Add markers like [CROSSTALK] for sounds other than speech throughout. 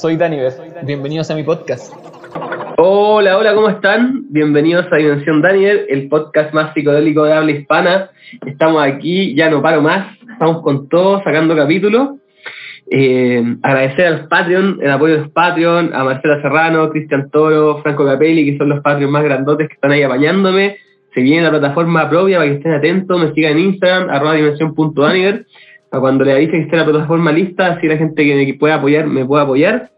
Soy Daniver. Bienvenidos a mi podcast. Hola, hola, ¿cómo están? Bienvenidos a Dimensión Daniel, el podcast más psicodélico de habla hispana. Estamos aquí, ya no paro más, estamos con todos sacando capítulos. Eh, agradecer al Patreon, el apoyo de los Patreon, a Marcela Serrano, Cristian Toro, Franco Capelli, que son los Patreons más grandotes que están ahí apañándome. Se viene la plataforma propia para que estén atentos, me sigan en Instagram, arroba dimensión.aniver, a cuando le avise que esté la plataforma lista, así la gente que me pueda apoyar me pueda apoyar,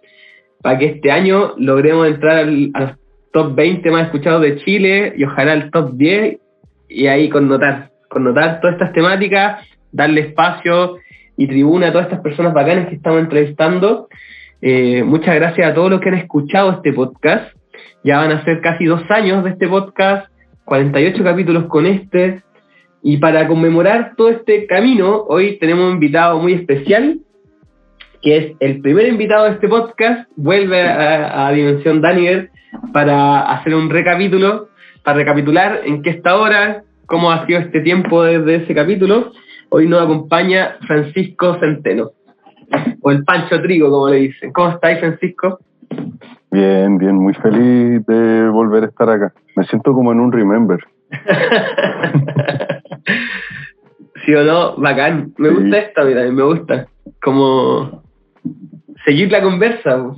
para que este año logremos entrar al, a los top 20 más escuchados de Chile y ojalá al top 10 y ahí connotar, connotar todas estas temáticas, darle espacio y tribuna a todas estas personas bacanas que estamos entrevistando. Eh, muchas gracias a todos los que han escuchado este podcast. Ya van a ser casi dos años de este podcast, 48 capítulos con este. Y para conmemorar todo este camino, hoy tenemos un invitado muy especial, que es el primer invitado de este podcast. Vuelve a, a Dimensión Daniel para hacer un recapítulo, para recapitular en qué está ahora, cómo ha sido este tiempo desde ese capítulo Hoy nos acompaña Francisco Centeno, o el Pancho Trigo, como le dicen. ¿Cómo estáis, Francisco? Bien, bien, muy feliz de volver a estar acá. Me siento como en un Remember. [LAUGHS] ¿Sí o no? Bacán. Me gusta esta, mira, me gusta. Como seguir la conversa.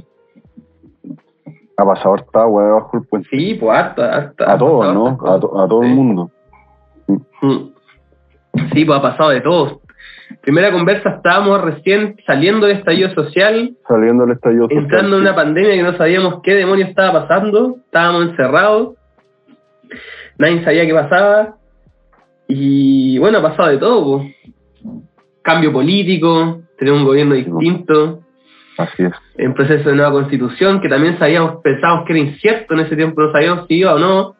Ha pasado harta agua debajo del puente. Sí, pues harta, harta. A todos, ¿no? A, to a, todo sí. el mundo. Mm. Sí, pues ha pasado de todo. Primera conversa, estábamos recién saliendo del estallido social. Saliendo del estallido social. Entrando en una pandemia que no sabíamos qué demonios estaba pasando. Estábamos encerrados. Nadie sabía qué pasaba. Y bueno, ha pasado de todo. Cambio político, tenemos un gobierno distinto. Así es. En proceso de nueva constitución, que también sabíamos, pensábamos que era incierto en ese tiempo, no sabíamos si iba o no.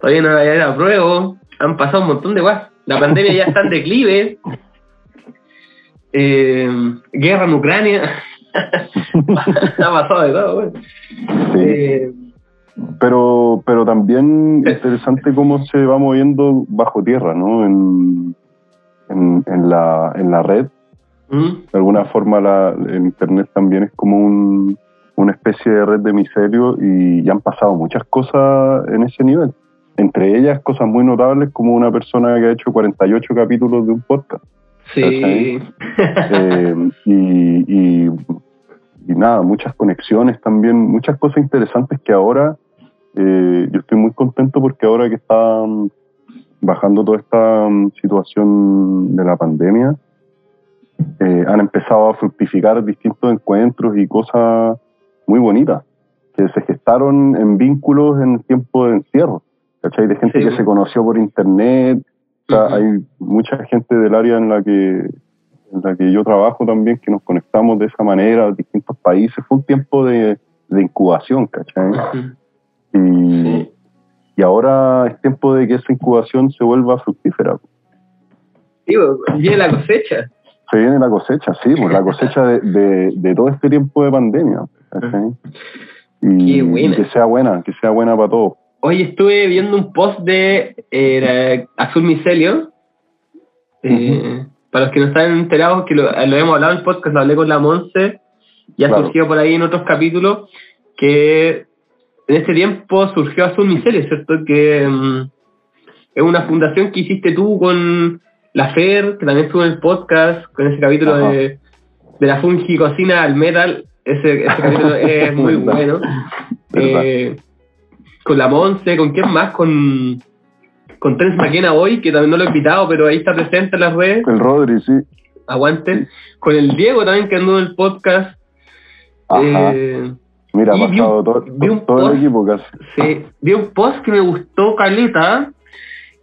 Todavía no había apruebo. Han pasado un montón de cosas. La pandemia ya está en declive. Eh, guerra en Ucrania. [LAUGHS] ha pasado de todo, güey. Sí. Eh, pero, pero también interesante cómo se va moviendo bajo tierra, ¿no? En, en, en la, en la red. ¿Mm? De alguna forma la, el Internet también es como un, una especie de red de miserio y ya han pasado muchas cosas en ese nivel entre ellas cosas muy notables como una persona que ha hecho 48 capítulos de un podcast. Sí. [LAUGHS] Eh, y, y, y, nada, muchas conexiones también, muchas cosas interesantes que ahora eh, yo estoy muy contento porque ahora que está bajando toda esta situación de la pandemia, eh, han empezado a fructificar distintos encuentros y cosas muy bonitas que se gestaron en vínculos en el tiempo de encierro. ¿cachai? De gente sí. que se conoció por internet. O sea, uh -huh. hay mucha gente del área en la que en la que yo trabajo también que nos conectamos de esa manera a distintos países. Fue un tiempo de, de incubación, ¿cachai? Uh -huh. Y, sí. y ahora es tiempo de que esa incubación se vuelva fructífera. Digo, viene la cosecha. Se viene la cosecha, sí, pues la cosecha de, de, de todo este tiempo de pandemia. ¿cachai? Y, y que sea buena, que sea buena para todos. Hoy estuve viendo un post de eh, Azul Micelio. Eh, uh -huh. Para los que no están enterados, que lo, lo, hemos hablado en el podcast, lo hablé con la Monse, ya claro. surgió por ahí en otros capítulos, que en ese tiempo surgió Azul Micelio, ¿cierto? Que um, es una fundación que hiciste tú con la Fer, que también estuvo en el podcast, con ese capítulo de, de, la fungi cocina al metal. Ese, ese capítulo [LAUGHS] es muy bueno. Eh, con la Monse, ¿con quién más? Con, con Trens Maquena hoy, que también no lo he invitado, pero ahí está presente en las redes. El Rodri, sí. Aguante. Sí. Con el Diego también, que andó en el podcast. Ajá. Eh, Mira, ha pasado un, todo, todo, todo post, el equipo casi. [LAUGHS] Sí, vi un post que me gustó, Caleta,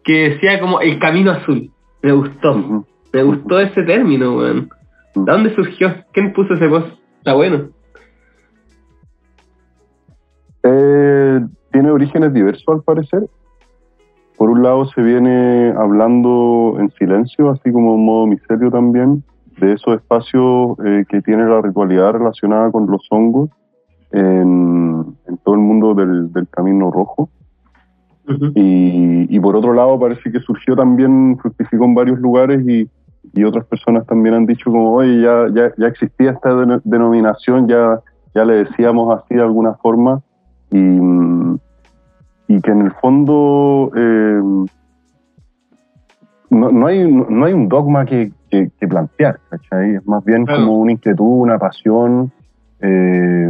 que decía como el camino azul. Me gustó. Uh -huh. Me gustó ese término, weón. ¿De dónde surgió? ¿Quién puso ese post? Está bueno. Eh, tiene orígenes diversos al parecer. Por un lado se viene hablando en silencio, así como en modo misterio también, de esos espacios eh, que tiene la ritualidad relacionada con los hongos en, en todo el mundo del, del, Camino Rojo. Y, y por otro lado parece que surgió también, fructificó en varios lugares y, y otras personas también han dicho como, oye, ya, ya, ya existía esta deno- denominación, ya, ya le decíamos así de alguna forma, y, y que en el fondo eh, no, no, hay, no hay un dogma que, que- que plantear, ¿cachai? Es más bien Claro. como una inquietud, una pasión, eh,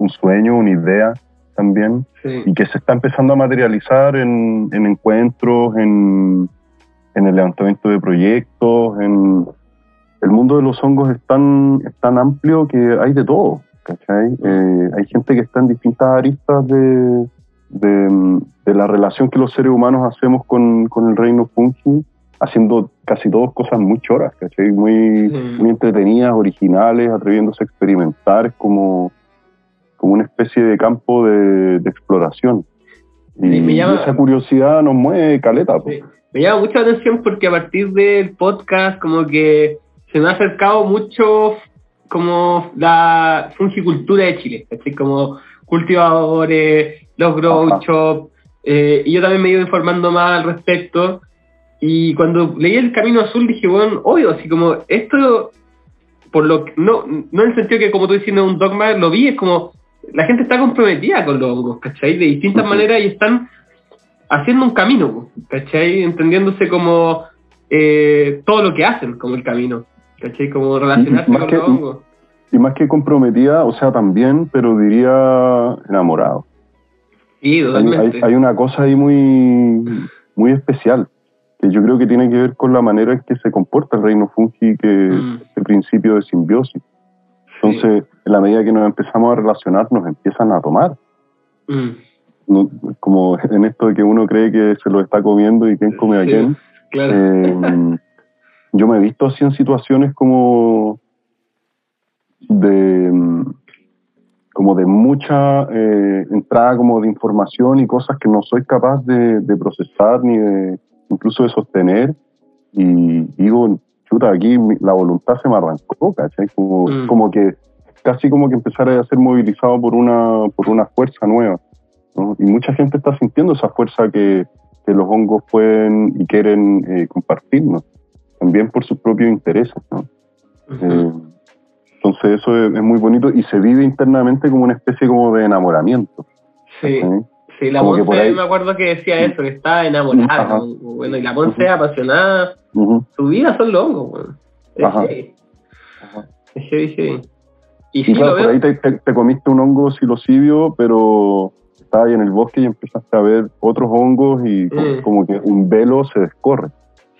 un sueño, una idea también Sí. y que se está empezando a materializar en, en encuentros, en, en el levantamiento de proyectos, en el mundo de los hongos es tan, es tan amplio que hay de todo, ¿cachai? Eh, hay gente que está en distintas aristas de, de, de la relación que los seres humanos hacemos con, con el reino fungi, haciendo casi todas cosas muy choras, ¿cachai? Muy, entretenidas, originales, atreviéndose a experimentar, es como, como una especie de campo de, de exploración. Y, Sí, me llama- y esa curiosidad nos mueve caleta. Me llama mucha atención porque a partir del podcast como que se me ha acercado mucho como la fungicultura de Chile, así como cultivadores, los grow Ajá. shop, eh, y yo también me he ido informando más al respecto, y cuando leí el Camino Azul dije, bueno, obvio, así como esto, por lo que, no, no en el sentido que como tú es un dogma, lo vi, es como la gente está comprometida con los hongos, ¿cachai? De distintas maneras y están haciendo un camino, ¿cachai? Entendiéndose como eh, todo lo que hacen como el camino, ¿cachai? Como relacionarse con que- los hongos. Y más que comprometida, o sea, también, pero diría enamorado. Sí, Hay, hay- hay una cosa ahí muy, muy especial, que yo creo que tiene que ver con la manera en que se comporta el reino fungi, que Mm. es este principio de simbiosis. Entonces, en la medida que nos empezamos a relacionar, nos empiezan a tomar. Mm, No- como en esto de que uno cree que se lo está comiendo y quién come a Sí. quién. claro. Eh, yo me he visto así en situaciones como de como de mucha eh, entrada como de información y cosas que no soy capaz de, de procesar ni de incluso de sostener y digo chuta aquí la voluntad se me arrancó ¿cachai? como, Mm. como que casi como que empezar a ser movilizado por una por una fuerza nueva ¿no? y mucha gente está sintiendo esa fuerza que, que los hongos pueden y quieren eh, compartirnos, también por sus propios intereses. ¿no? Eh, entonces eso es, es muy bonito y se vive internamente como una especie como de enamoramiento. sí, ¿sí? Sí, la Monse ahí- me acuerdo que decía eso, que estaba enamorada. Bueno, y la Monse apasionada, su vida son los hongos, weón. Es heavy, heavy. Y sí claro, por ahí te, te- te comiste un hongo psilocibio, pero estabas ahí en el bosque y empezaste a ver otros hongos y como, Mm. como que un velo se descorre.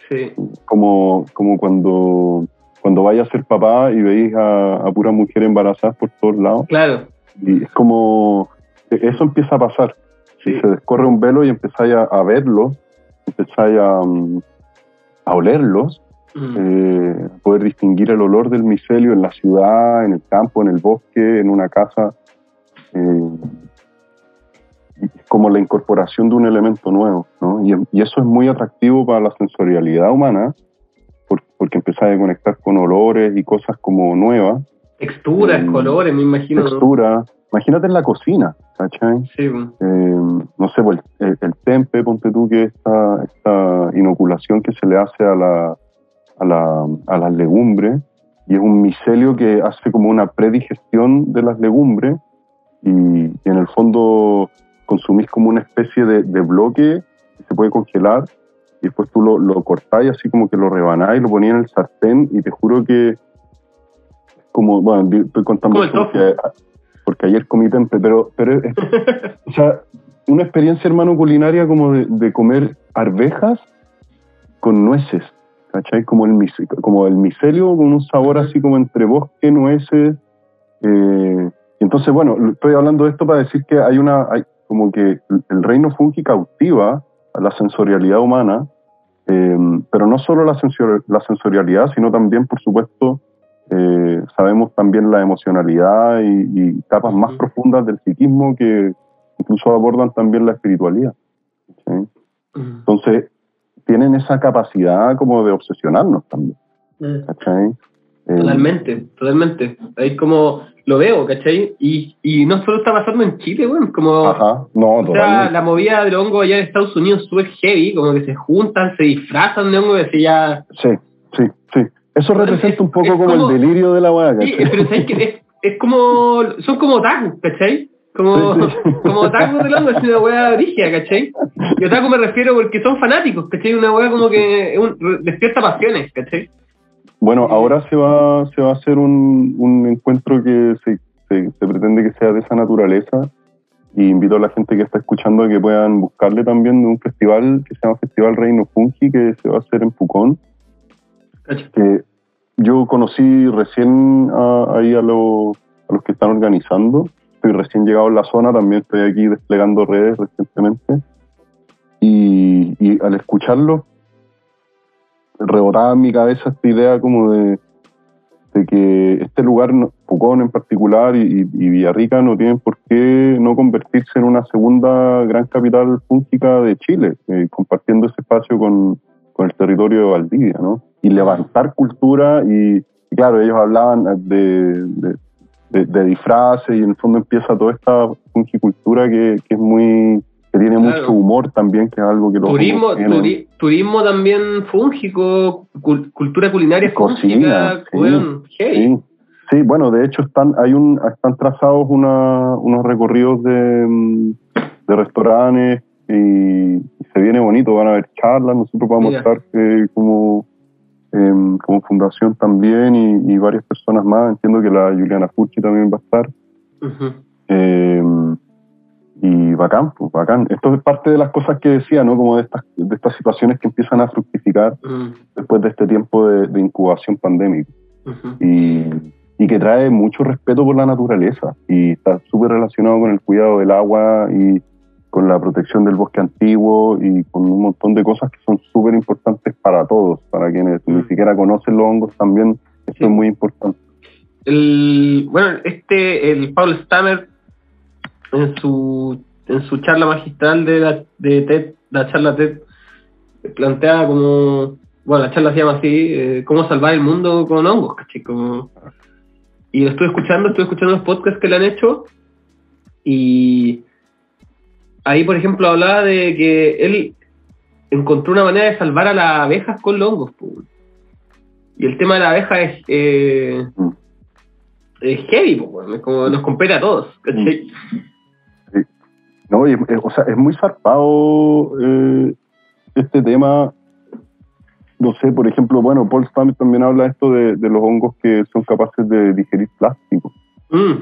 Sí, como, como cuando, cuando vayas a ser papá y veis a, a puras mujeres embarazadas por todos lados. claro. Y es como, eso empieza a pasar. Sí. Se descorre un velo y empezáis a, a verlos, empezáis a, mm, a olerlos, Mm. eh, poder distinguir el olor del micelio en la ciudad, en el campo, en el bosque, en una casa. eh, como la incorporación de un elemento nuevo, ¿no? Y, y eso es muy atractivo para la sensorialidad humana, por- porque empezáis a conectar con olores y cosas como nuevas, Texturas, Mm. colores, me imagino. ¿no? Imagínate en la cocina, ¿cachai? Sí, weón. Eh, no sé, pues, el, el tempe, ponte tú que esta, esta inoculación que se le hace a, la, a, la, a las legumbres, y es un micelio que hace como una predigestión de las legumbres, y, y en el fondo consumís como una especie de, de bloque que se puede congelar, y después tú lo, lo cortáis así como que lo rebanáis, lo ponías en el sartén, y te juro que como, bueno, estoy contando porque, ayer comí tempe, pero, pero o sea, una experiencia, hermano, culinaria como de, comer arvejas con nueces, ¿cachai? Como el, mice- como el micelio con un sabor así como entre bosque, nueces. eh, entonces, bueno, estoy hablando de esto para decir que hay una, hay como que el reino fungi cautiva a la sensorialidad humana, eh, pero no solo la, sensor- la sensorialidad, sino también, por supuesto, eh, sabemos también la emocionalidad y, y capas más profundas del psiquismo que incluso abordan también la espiritualidad. ¿sí? Entonces, tienen esa capacidad como de obsesionarnos también. Mm. ¿cachai? Eh, Totalmente, totalmente. Ahí como lo veo, ¿cachai? Y, y no solo está pasando en Chile, weón, como... Ajá, no, O sea, la movida del hongo allá en Estados Unidos es súper heavy, como que se juntan, se disfrazan de hongo y así ya... Sí. Eso representa es- un poco como, como- el delirio de la weá, Sí, pero ¿sabes qué? Es, es como... Son como otaku, ¿cachai? Como, Sí, sí. [LAUGHS] como otaku del hongo, es una weá rígida, ¿cachai? Y otaku me refiero porque son fanáticos, ¿cachai? Una weá como que un- despierta pasiones, ¿cachai? Bueno, ahora se va, se va a hacer un, un encuentro que se, se, se pretende que sea de esa naturaleza y invito a la gente que está escuchando a que puedan buscarle también de un festival que se llama Festival Reino Fungi que se va a hacer en Pucón. Que yo conocí recién a- ahí a, los que están organizando. Estoy recién llegado a la zona, también estoy aquí desplegando redes recientemente. Y, al escucharlo, rebotaba en mi cabeza esta idea como de, que este lugar, Pucón en particular y- y Villarrica, no tienen por qué no convertirse en una segunda gran capital fúngica de Chile, eh, compartiendo ese espacio con, con el territorio de Valdivia, ¿no? Y levantar cultura y, y claro, ellos hablaban de, de, de- de disfraces y en el fondo empieza toda esta fungicultura que, que es muy que tiene Claro. mucho humor también, que es algo que Turismo, turi- turismo también fúngico, cul- cultura culinaria Cocina, fúngica. Sí, sí, bueno, de hecho están, hay un, están trazados una, unos recorridos de, mm, de restaurantes y, se viene bonito, van a haber charlas, nosotros vamos Mira. a estar eh, como, em, como fundación también y, y varias personas más, entiendo que la Juliana Furchi también va a estar. Em, y bacán, pues bacán. Esto es parte de las cosas que decía, ¿no? Como de estas, de estas situaciones que empiezan a fructificar Mm, después de este tiempo de, de incubación pandémica y, y que trae mucho respeto por la naturaleza y está súper relacionado con el cuidado del agua y con la protección del bosque antiguo y con un montón de cosas que son súper importantes para todos, para quienes ni Mm. siquiera conocen los hongos también, esto Sí. es muy importante. el, bueno, este, el Paul Stammer, en su, en su charla magistral de la, de TED, la charla TED, plantea como, bueno, la charla se llama así, eh, cómo salvar el mundo con hongos. Como, y lo estuve escuchando, estuve escuchando los podcasts que le han hecho, y ahí, por ejemplo, hablaba de que él encontró una manera de salvar a las abejas con los hongos, y el tema de la abeja es... Eh, Mm. es heavy, es como nos compete a todos, ¿cachai? No, y es- es- o sea, es muy zarpado eh, este tema. No sé, por ejemplo, bueno, Paul Stammer también habla esto de, de los hongos que son capaces de digerir plástico. Mm,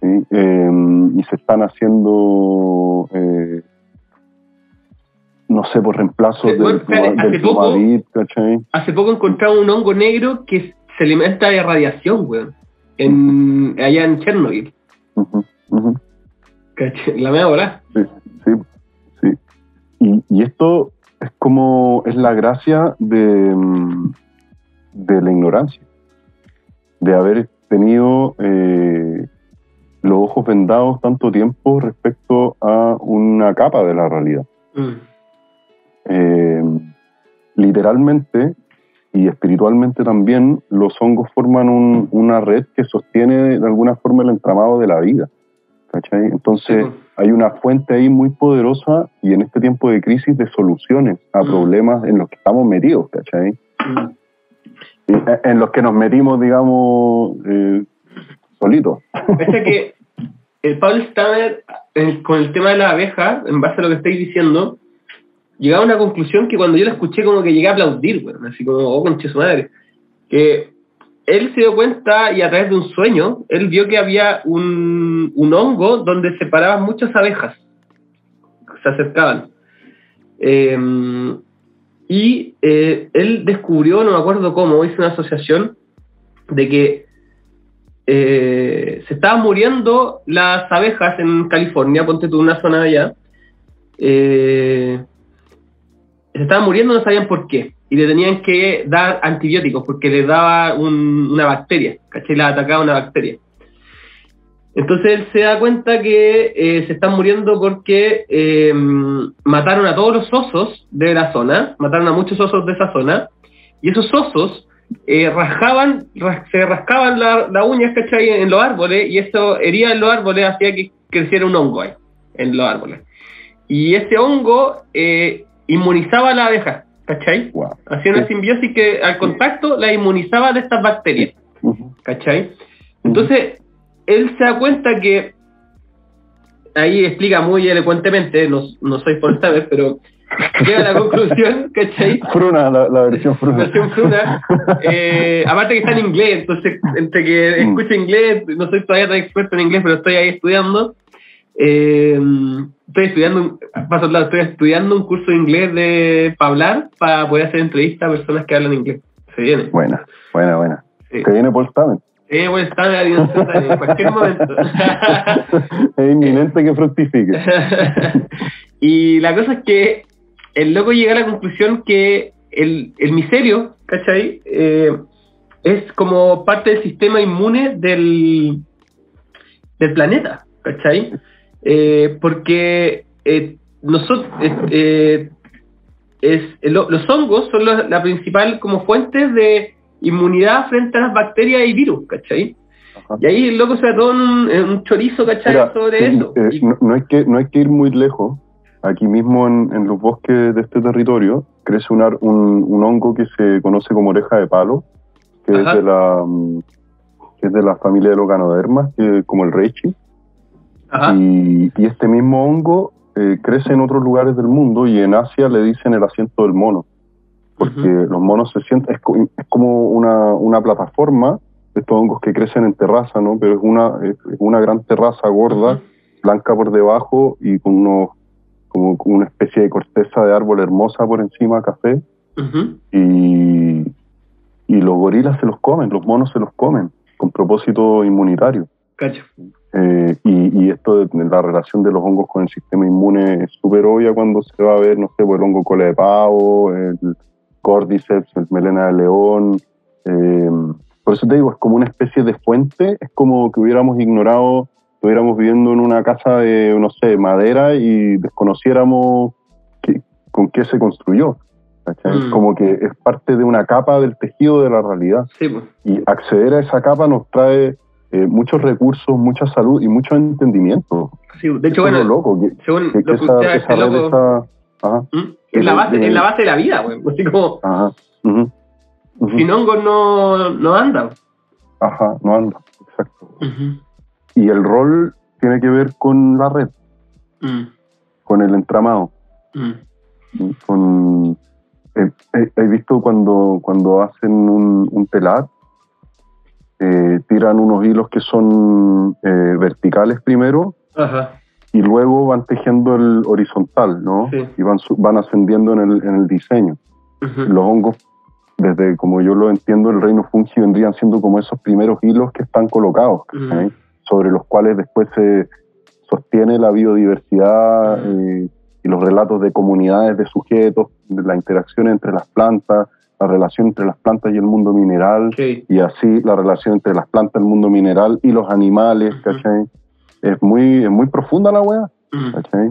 ¿sí? Eh, y se están haciendo, eh, no sé, por reemplazo Eh, del, bueno, espérate, hace poco- ¿cachai? Hace poco encontramos un hongo negro que se alimenta de radiación, weón, en, allá en Chernobyl. La media bola. Sí, sí, sí. Y, y esto es como, es la gracia de, de la ignorancia, de haber tenido eh, los ojos vendados tanto tiempo respecto a una capa de la realidad. Mm, Eh, literalmente y espiritualmente también, los hongos forman un- una red que sostiene de alguna forma el entramado de la vida. ¿cachai? Entonces, Sí, hay una fuente ahí muy poderosa y en este tiempo de crisis de soluciones a Mm. problemas en los que estamos metidos, ¿cachai? mm. Eh, En los que nos metimos, digamos, eh, solitos. Parece que el Paul Stammer, eh, con el tema de la abeja, en base a lo que estáis diciendo, llegaba a una conclusión que cuando yo la escuché como que llegué a aplaudir, weón, así como, oh, conche su madre, que él se dio cuenta y a través de un sueño, él vio que había un, un hongo donde se paraban muchas abejas, se acercaban. Eh, y eh, él descubrió, no me acuerdo cómo, hizo una asociación de que eh, se estaban muriendo las abejas en California, ponte tú una zona allá. eh, se estaban muriendo, no sabían por qué. Y le tenían que dar antibióticos porque les daba un- una bacteria, ¿cachai? La atacaba una bacteria. Entonces él se da cuenta que eh, se están muriendo porque mataron a todos los osos de la zona, mataron a muchos osos de esa zona, y esos osos eh, ras- se rascaban la- las uñas, ¿cachai? En los árboles y eso hería en los árboles, hacía que creciera un hongo ahí, en los árboles. Y ese hongo eh, inmunizaba a la abeja, ¿cachai? Wow. Hacía una simbiosis que al contacto la inmunizaba de estas bacterias. ¿cachai? Entonces, él se da cuenta que, ahí explica muy elocuentemente, no, no soy por esta vez, pero llega a la conclusión, ¿cachai? Fruna, la, la versión Fruna. Versión Fruna, eh, aparte que está en inglés, entonces entre que Mm. escucho inglés, no soy todavía tan experto en inglés, pero estoy ahí estudiando. eh, estoy estudiando, un- paso al lado, estoy estudiando un curso de inglés de para hablar, para poder hacer entrevistas a personas que hablan inglés. Se viene. Buena, buena, buena. Sí. Que viene Paul Stamen. Eh, bueno, está en la dirección en cualquier momento. [LAUGHS] es inminente que fructifique. [LAUGHS] y la cosa es que el loco llega a la conclusión que el, el micelio, ¿cachai? Eh, es como parte del sistema inmune del, del planeta, ¿cachai? Eh, porque eh, nosotros, eh, es, lo- los hongos son los- la principal como fuente de inmunidad frente a las bacterias y virus, ¿cachai? Ajá. Y ahí el loco se ató en un, en un chorizo, ¿cachai? Mira, sobre eh, eso. eh, no, no hay que, no hay que ir muy lejos. Aquí mismo en, en los bosques de este territorio crece un, ar- un, un hongo que se conoce como oreja de palo, que es de la mm, que es de la familia de los ganodermas, que- como el reishi. Ajá. Y, y este mismo hongo eh, crece en otros lugares del mundo y en Asia le dicen el asiento del mono, porque los monos se sienten, es, es como una, una plataforma de estos hongos que crecen en terraza, ¿no? Pero es una, es una gran terraza gorda, blanca por debajo y con unos, como una especie de corteza de árbol hermosa por encima, café, y, y los gorilas se los comen, los monos se los comen, con propósito inmunitario. Cacho. Eh, y, y esto de la relación de los hongos con el sistema inmune es súper obvia cuando se va a ver, no sé, por el hongo cola de pavo, el cordyceps, el melena de león. eh, por eso te digo, es como una especie de fuente, es como que hubiéramos ignorado, estuviéramos viviendo en una casa de, no sé, madera y desconociéramos qué- con qué se construyó. Mm. Como que es parte de una capa del tejido de la realidad Sí, pues. y acceder a esa capa nos trae eh, muchos recursos, mucha salud y mucho entendimiento. Sí, de hecho, Eso es bueno, lo loco, que, según que- que lo que esa, usted esa red loco. Ajá, ¿Mm? es, la base, es la base de la vida, güey. Así como, ajá, sin hongos no, no anda. ajá, no anda, exacto. Ujú. Y el rol tiene que ver con la red, Mm, con el entramado, mm. con... eh, eh, He visto cuando, cuando hacen un, un telar, eh, tiran unos hilos que son eh, verticales primero Ajá. y luego van tejiendo el horizontal, ¿no? Sí. Y van, van ascendiendo en el, en el diseño. Los hongos, desde como yo lo entiendo, el reino fungi vendrían siendo como esos primeros hilos que están colocados, ¿cachai? Ujú. Sobre los cuales después se sostiene la biodiversidad eh, y los relatos de comunidades de sujetos, de la interacción entre las plantas, la relación entre las plantas y el mundo mineral, y así la relación entre las plantas, el mundo mineral y los animales, Ujú. ¿cachai? Es muy, es muy profunda la weá. ¿cachai?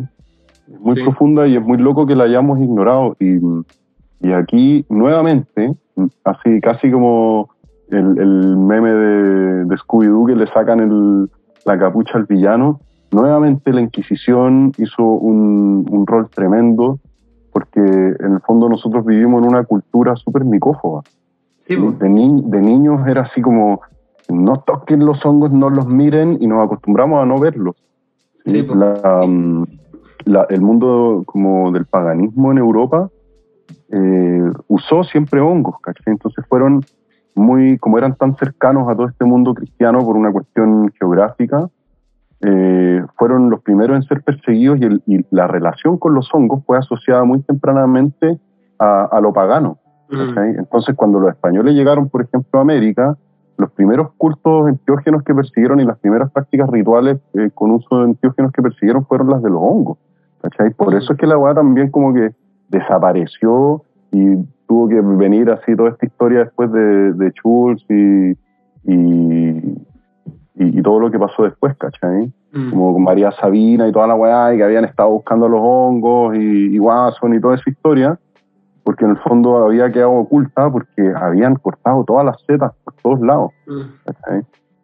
Es muy Sí. profunda y es muy loco que la hayamos ignorado. Y, y aquí, nuevamente, así casi como el, el meme de, de Scooby-Doo que le sacan el- la capucha al villano, nuevamente la Inquisición hizo un, un rol tremendo porque en el fondo nosotros vivimos en una cultura súper micófoba. Sí, pues. De, ni- de niños era así como, no toquen los hongos, no los miren y nos acostumbramos a no verlos. pues. La, la- el mundo como del paganismo en Europa eh, usó siempre hongos, ¿cachai? Entonces fueron muy, como eran tan cercanos a todo este mundo cristiano por una cuestión geográfica, eh, fueron los primeros en ser perseguidos y, el- y la relación con los hongos fue asociada muy tempranamente a, a lo pagano. Mm. Entonces, cuando los españoles llegaron, por ejemplo, a América, los primeros cultos enteógenos que persiguieron y las primeras prácticas rituales eh, con uso de enteógenos que persiguieron fueron las de los hongos. ¿cachai? Por Mm. eso es que la weá también como que desapareció y tuvo que venir así toda esta historia después de, de Schultz y, y, y- todo lo que pasó después, ¿cachai? Mm. como con María Sabina y toda la weá, y que habían estado buscando los hongos y, y Watson y toda esa historia, porque en el fondo había quedado oculta porque habían cortado todas las setas por todos lados. Mm.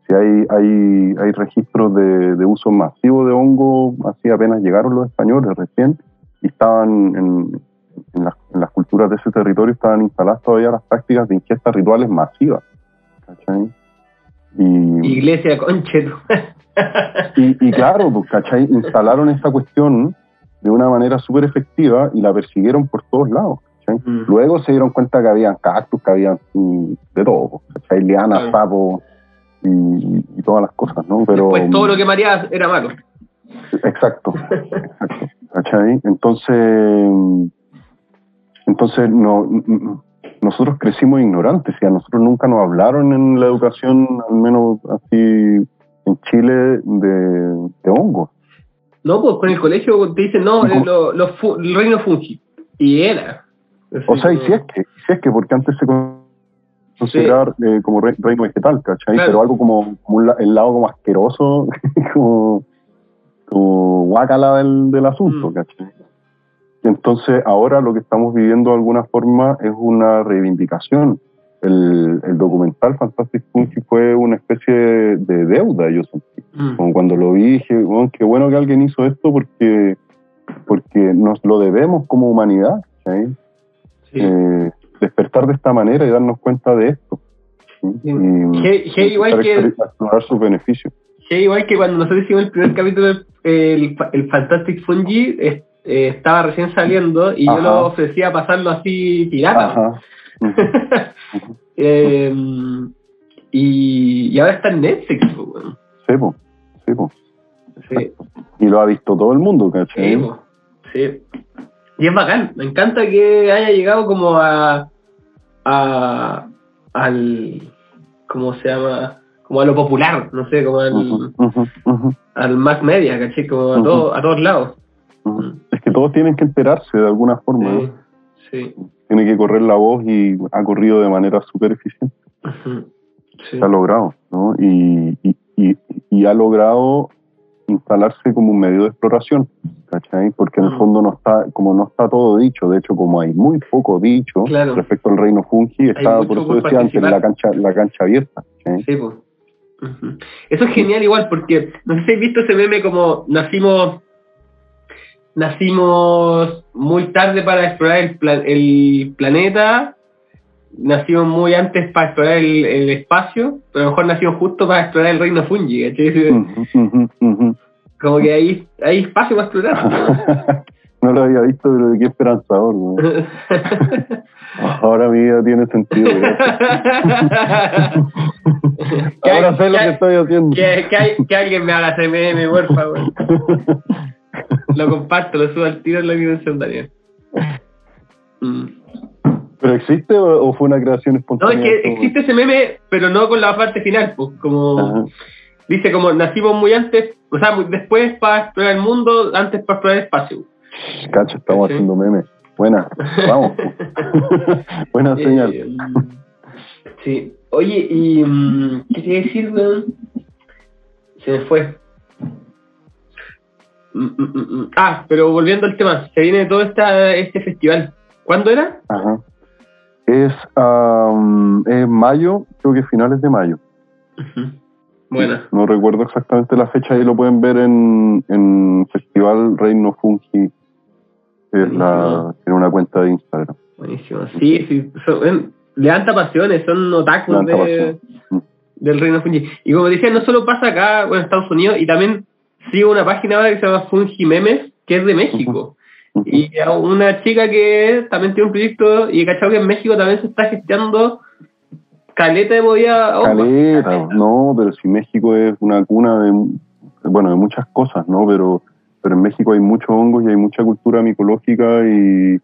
Si hay, hay, hay registros de, de, uso masivo de hongo, así apenas llegaron los españoles recién, y estaban en, en, las, en las culturas de ese territorio, estaban instaladas todavía las prácticas de ingestas rituales masivas. ¿cachai? Y, Iglesia concheto. [LAUGHS] y, y claro, pues, ¿cachai? Instalaron esa cuestión de una manera súper efectiva y la persiguieron por todos lados. Mm. Luego se dieron cuenta que había cactus, que había mm, de todo, ¿cachai? Lianas, sapos y, y, todas las cosas, ¿no? Pero, Después todo lo que mareaba era malo. Exacto, exacto, [LAUGHS] ¿cachai? Entonces, entonces no, nosotros crecimos ignorantes y a nosotros nunca nos hablaron en la educación, al menos así en Chile, de, de hongos. No, pues con el colegio te dicen, no, lo, lo, el reino fungi. Y era. o sea, y si es que, si es que, porque antes se consideraba sí. eh, como reino vegetal, ¿cachai? Claro. Pero algo como, como un, el lado como asqueroso, [LAUGHS] como, como guacala del, del asunto, mm. ¿cachai? Entonces, ahora lo que estamos viviendo de alguna forma es una reivindicación. El, el documental Fantastic Funky fue una especie de deuda, yo sentí. Mm. Como cuando lo vi, dije, bueno, qué bueno que alguien hizo esto porque, porque nos lo debemos como humanidad. ¿sí? Sí. Eh, despertar de esta manera y darnos cuenta de esto. ¿sí? Y, hey, hey, igual que, explorar sus beneficios. Hey, igual que cuando nosotros hicimos el primer capítulo, el, el Fantastic Fungi, eh, estaba recién saliendo y Ajá. yo lo ofrecía pasarlo así pirata. [LAUGHS] Eh, y, y, ahora está en Netflix. Bueno. Sí, po. Sí, po. sí. Y lo ha visto todo el mundo, ¿cachai? Sí, po. sí. Y es bacán. Me encanta que haya llegado como a, a al ¿cómo se llama? como a lo popular, no sé, como al, uh -huh, uh -huh. al mass media, ¿cachai? Como a, todo, a todos lados. Todos tienen que enterarse de alguna forma. Sí, ¿no? sí. Tiene que correr la voz y ha corrido de manera súper eficiente. Sí. Se ha logrado, ¿no? Y, y, y, y, ha logrado instalarse como un medio de exploración, ¿cachai? Porque en el fondo no está, como no está todo dicho, de hecho como hay muy poco dicho claro. respecto al reino fungi, está, por eso decía antes, la cancha, la cancha abierta. ¿sí? Sí, pues. Uh -huh. Eso es genial igual porque, no sé si has visto ese meme como nacimos nacimos muy tarde para explorar el, plan, el planeta, nacimos muy antes para explorar el, el, espacio, pero a lo mejor nacimos justo para explorar el reino fungi, Uh -huh, uh -huh. Como que hay, hay espacio para explorar. [LAUGHS] no lo había visto, pero qué esperanzador. ¿no? [LAUGHS] Ahora mi vida tiene sentido. [LAUGHS] Ahora sé lo que estoy haciendo. Que, que, que, alguien me haga meme, por favor. [LAUGHS] lo comparto, lo subo al tiro en la dimensión, Daniel. Mm. ¿Pero existe o, o, fue una creación espontánea? No, es que existe ese meme, pero no con la parte final, pues, como... Ajá. Dice como nacimos muy antes, o sea, muy después para explorar el mundo, antes para explorar el espacio. Cacho, estamos ¿Sí? haciendo memes. Buena, vamos. [LAUGHS] Buena Eh, señal. sí. Oye, y ¿qué te iba a decir, weón? Se me fue. Mm, mm, mm, ah, pero volviendo al tema, se viene todo esta, este festival. ¿Cuándo era? Ajá. Es um, en mayo, creo que finales de mayo. Uh -huh. Bueno. No recuerdo exactamente la fecha, ahí lo pueden ver en, en Festival Reino Fungi. Es la, tiene una cuenta de Instagram. Buenísimo. Sí, sí. Son, levanta pasiones, son otakus de, del Reino Fungi. Y como decía, no solo pasa acá, bueno, en Estados Unidos, y también sigo una página ahora que se llama Fungi Memes, que es de México. Uh -huh. Y a una chica que también tiene un proyecto, y he cachado que en México también se está gestionando caleta de movida. Oh, caleta, caleta, no, pero si México es una cuna de, bueno, de muchas cosas, ¿no? Pero, pero en México hay muchos hongos y hay mucha cultura micológica y,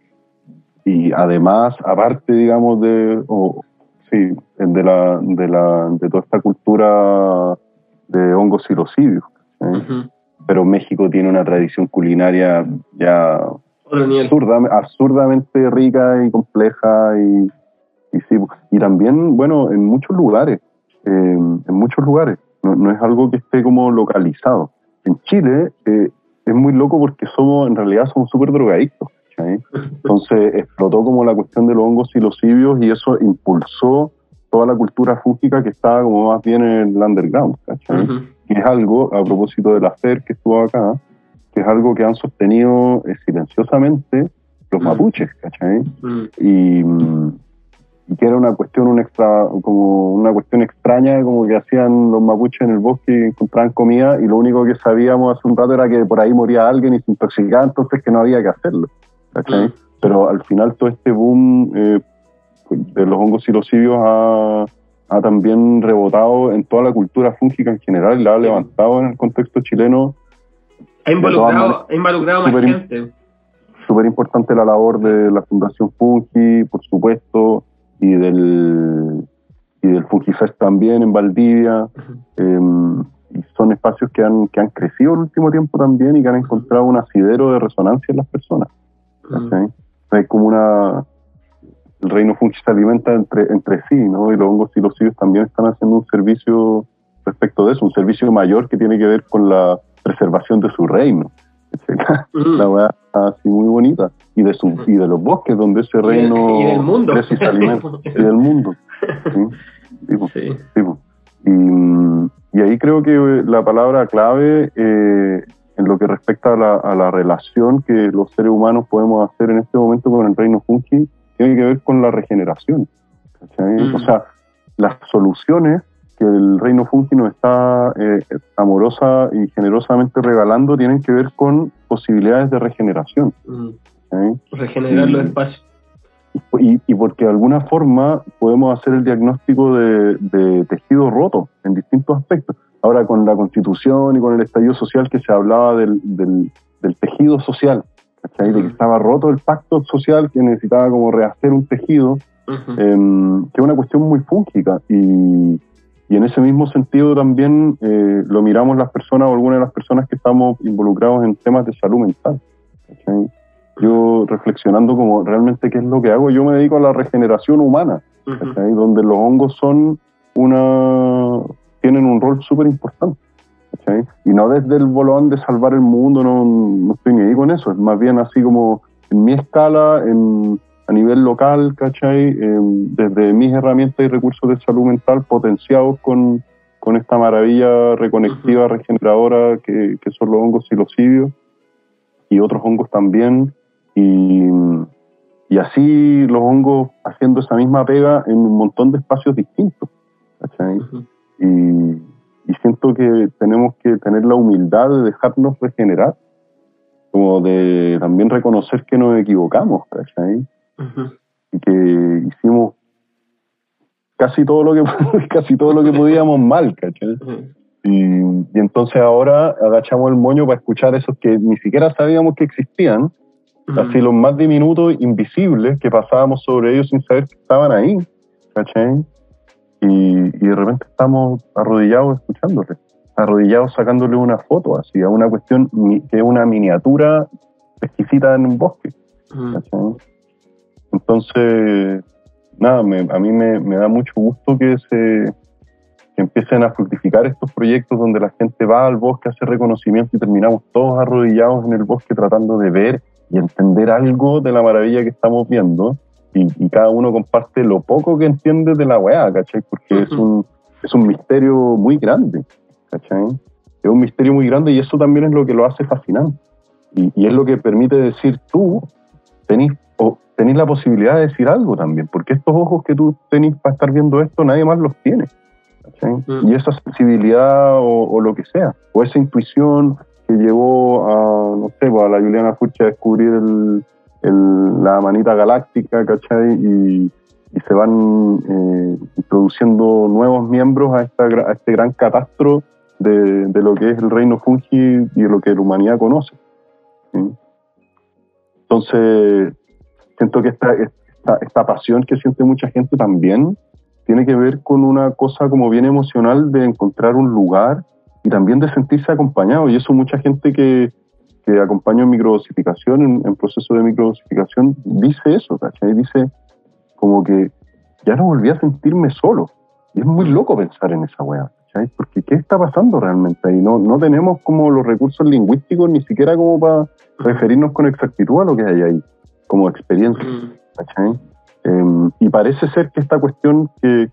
y además, aparte, digamos, de, oh, sí, de la, de la, de toda esta cultura de hongos silocidios, ¿eh? uh -huh. pero México tiene una tradición culinaria ya absurda, absurdamente rica y compleja y y sí, y también, bueno, en muchos lugares, eh, en muchos lugares, no, no, es algo que esté como localizado. En Chile eh, es muy loco porque somos, en realidad somos súper drogadictos, ¿cachai? Entonces explotó como la cuestión de los hongos silocibios y eso impulsó toda la cultura fúngica que estaba como más bien en el underground, ¿cachai? Y es algo, a propósito de la FER que estuvo acá, que es algo que han sostenido eh, silenciosamente los mapuches, ¿cachai? Y, y, que era una cuestión, un extra, como una cuestión extraña, como que hacían los mapuches en el bosque y encontraban comida y lo único que sabíamos hace un rato era que por ahí moría alguien y se intoxicaba, entonces que no había que hacerlo, ¿cachai? Pero al final todo este boom eh, de los hongos silocibios ha, ha también rebotado en toda la cultura fúngica en general y la ha levantado en el contexto chileno. Ha involucrado, ha involucrado más gente súper importante la labor de la Fundación Fungi, por supuesto, y del, y del Fungifest también en Valdivia. Em, y son espacios que han, que han crecido el último tiempo también y que han encontrado un asidero de resonancia en las personas. Es como una... El reino fungi se alimenta entre, entre sí, ¿no? Y los hongos y los sillos también están haciendo un servicio respecto de eso, un servicio mayor que tiene que ver con la preservación de su reino. [LAUGHS] La verdad así muy bonita. Y de, su, y de los bosques donde ese reino y del mundo. [LAUGHS] y del mundo. Y, ahí creo que la palabra clave eh, en lo que respecta a la, a la, relación que los seres humanos podemos hacer en este momento con el reino fungi tiene que ver con la regeneración. O sea, las soluciones que el reino fungi nos está eh, amorosa y generosamente regalando tienen que ver con posibilidades de regeneración. Mm. Regenerar los espacios. Y, y, porque de alguna forma podemos hacer el diagnóstico de, tejido roto en distintos aspectos. Ahora con la constitución y con el estallido social que se hablaba del, del, tejido social, ¿cachai? De que estaba roto el pacto social, que necesitaba como rehacer un tejido, em, que es una cuestión muy fúngica. Y, y en ese mismo sentido también eh, lo miramos las personas o algunas de las personas que estamos involucrados en temas de salud mental. Yo reflexionando como realmente qué es lo que hago, yo me dedico a la regeneración humana, donde los hongos son una tienen un rol súper importante. Y no desde el bolón de salvar el mundo, no, no estoy ni ahí con eso, es más bien así como en mi escala, en a nivel local, ¿cachai? Em, desde mis herramientas y recursos de salud mental potenciados con, con esta maravilla reconectiva, regeneradora que, que, son los hongos silocibios y otros hongos también. Y, y así los hongos haciendo esa misma pega en un montón de espacios distintos, ¿cachai? y, y siento que tenemos que tener la humildad de dejarnos regenerar como de también reconocer que nos equivocamos, ¿cachai? y que hicimos casi todo lo que [LAUGHS] casi todo lo que podíamos mal, ¿cachai? y, entonces ahora agachamos el moño para escuchar esos que ni siquiera sabíamos que existían, así los más diminutos, invisibles, que pasábamos sobre ellos sin saber que estaban ahí, ¿cachai? Y, y de repente estamos arrodillados escuchándoles, arrodillados sacándole una foto así, a una cuestión que es una miniatura exquisita en un bosque, ¿cachai? Entonces, nada, a mí me, da mucho gusto que se empiecen a fructificar estos proyectos donde la gente va al bosque a hacer reconocimiento y terminamos todos arrodillados en el bosque tratando de ver y entender algo de la maravilla que estamos viendo y, cada uno comparte lo poco que entiende de la weá, ¿cachai? Porque es, un, es un misterio muy grande, ¿cachai? Es un misterio muy grande y eso también es lo que lo hace fascinante. Y, y es lo que permite decir tú tenés tenéis la posibilidad de decir algo también, porque estos ojos que tú tenés para estar viendo esto, nadie más los tiene. Mm. Y esa sensibilidad o, lo que sea, o esa intuición que llevó a, no sé, pues, a la Juliana Furcha a descubrir el, la manita galáctica, ¿cachai? Y, se van eh, introduciendo nuevos miembros a, esta, este gran catastro de, lo que es el reino fungi y lo que la humanidad conoce. Entonces, siento que esta, esta, pasión que siente mucha gente también tiene que ver con una cosa como bien emocional de encontrar un lugar y también de sentirse acompañado. Y eso mucha gente que, que acompaña en microdosificación, en, proceso de microdosificación, dice eso, ¿cachai? Dice como que ya no volví a sentirme solo. Y es muy loco pensar en esa weá, ¿cachai? Porque ¿qué está pasando realmente ahí? No, no tenemos como los recursos lingüísticos ni siquiera como para referirnos con exactitud a lo que hay ahí. como experiencia. Mm. ¿cachai? Em, y parece ser que esta cuestión que,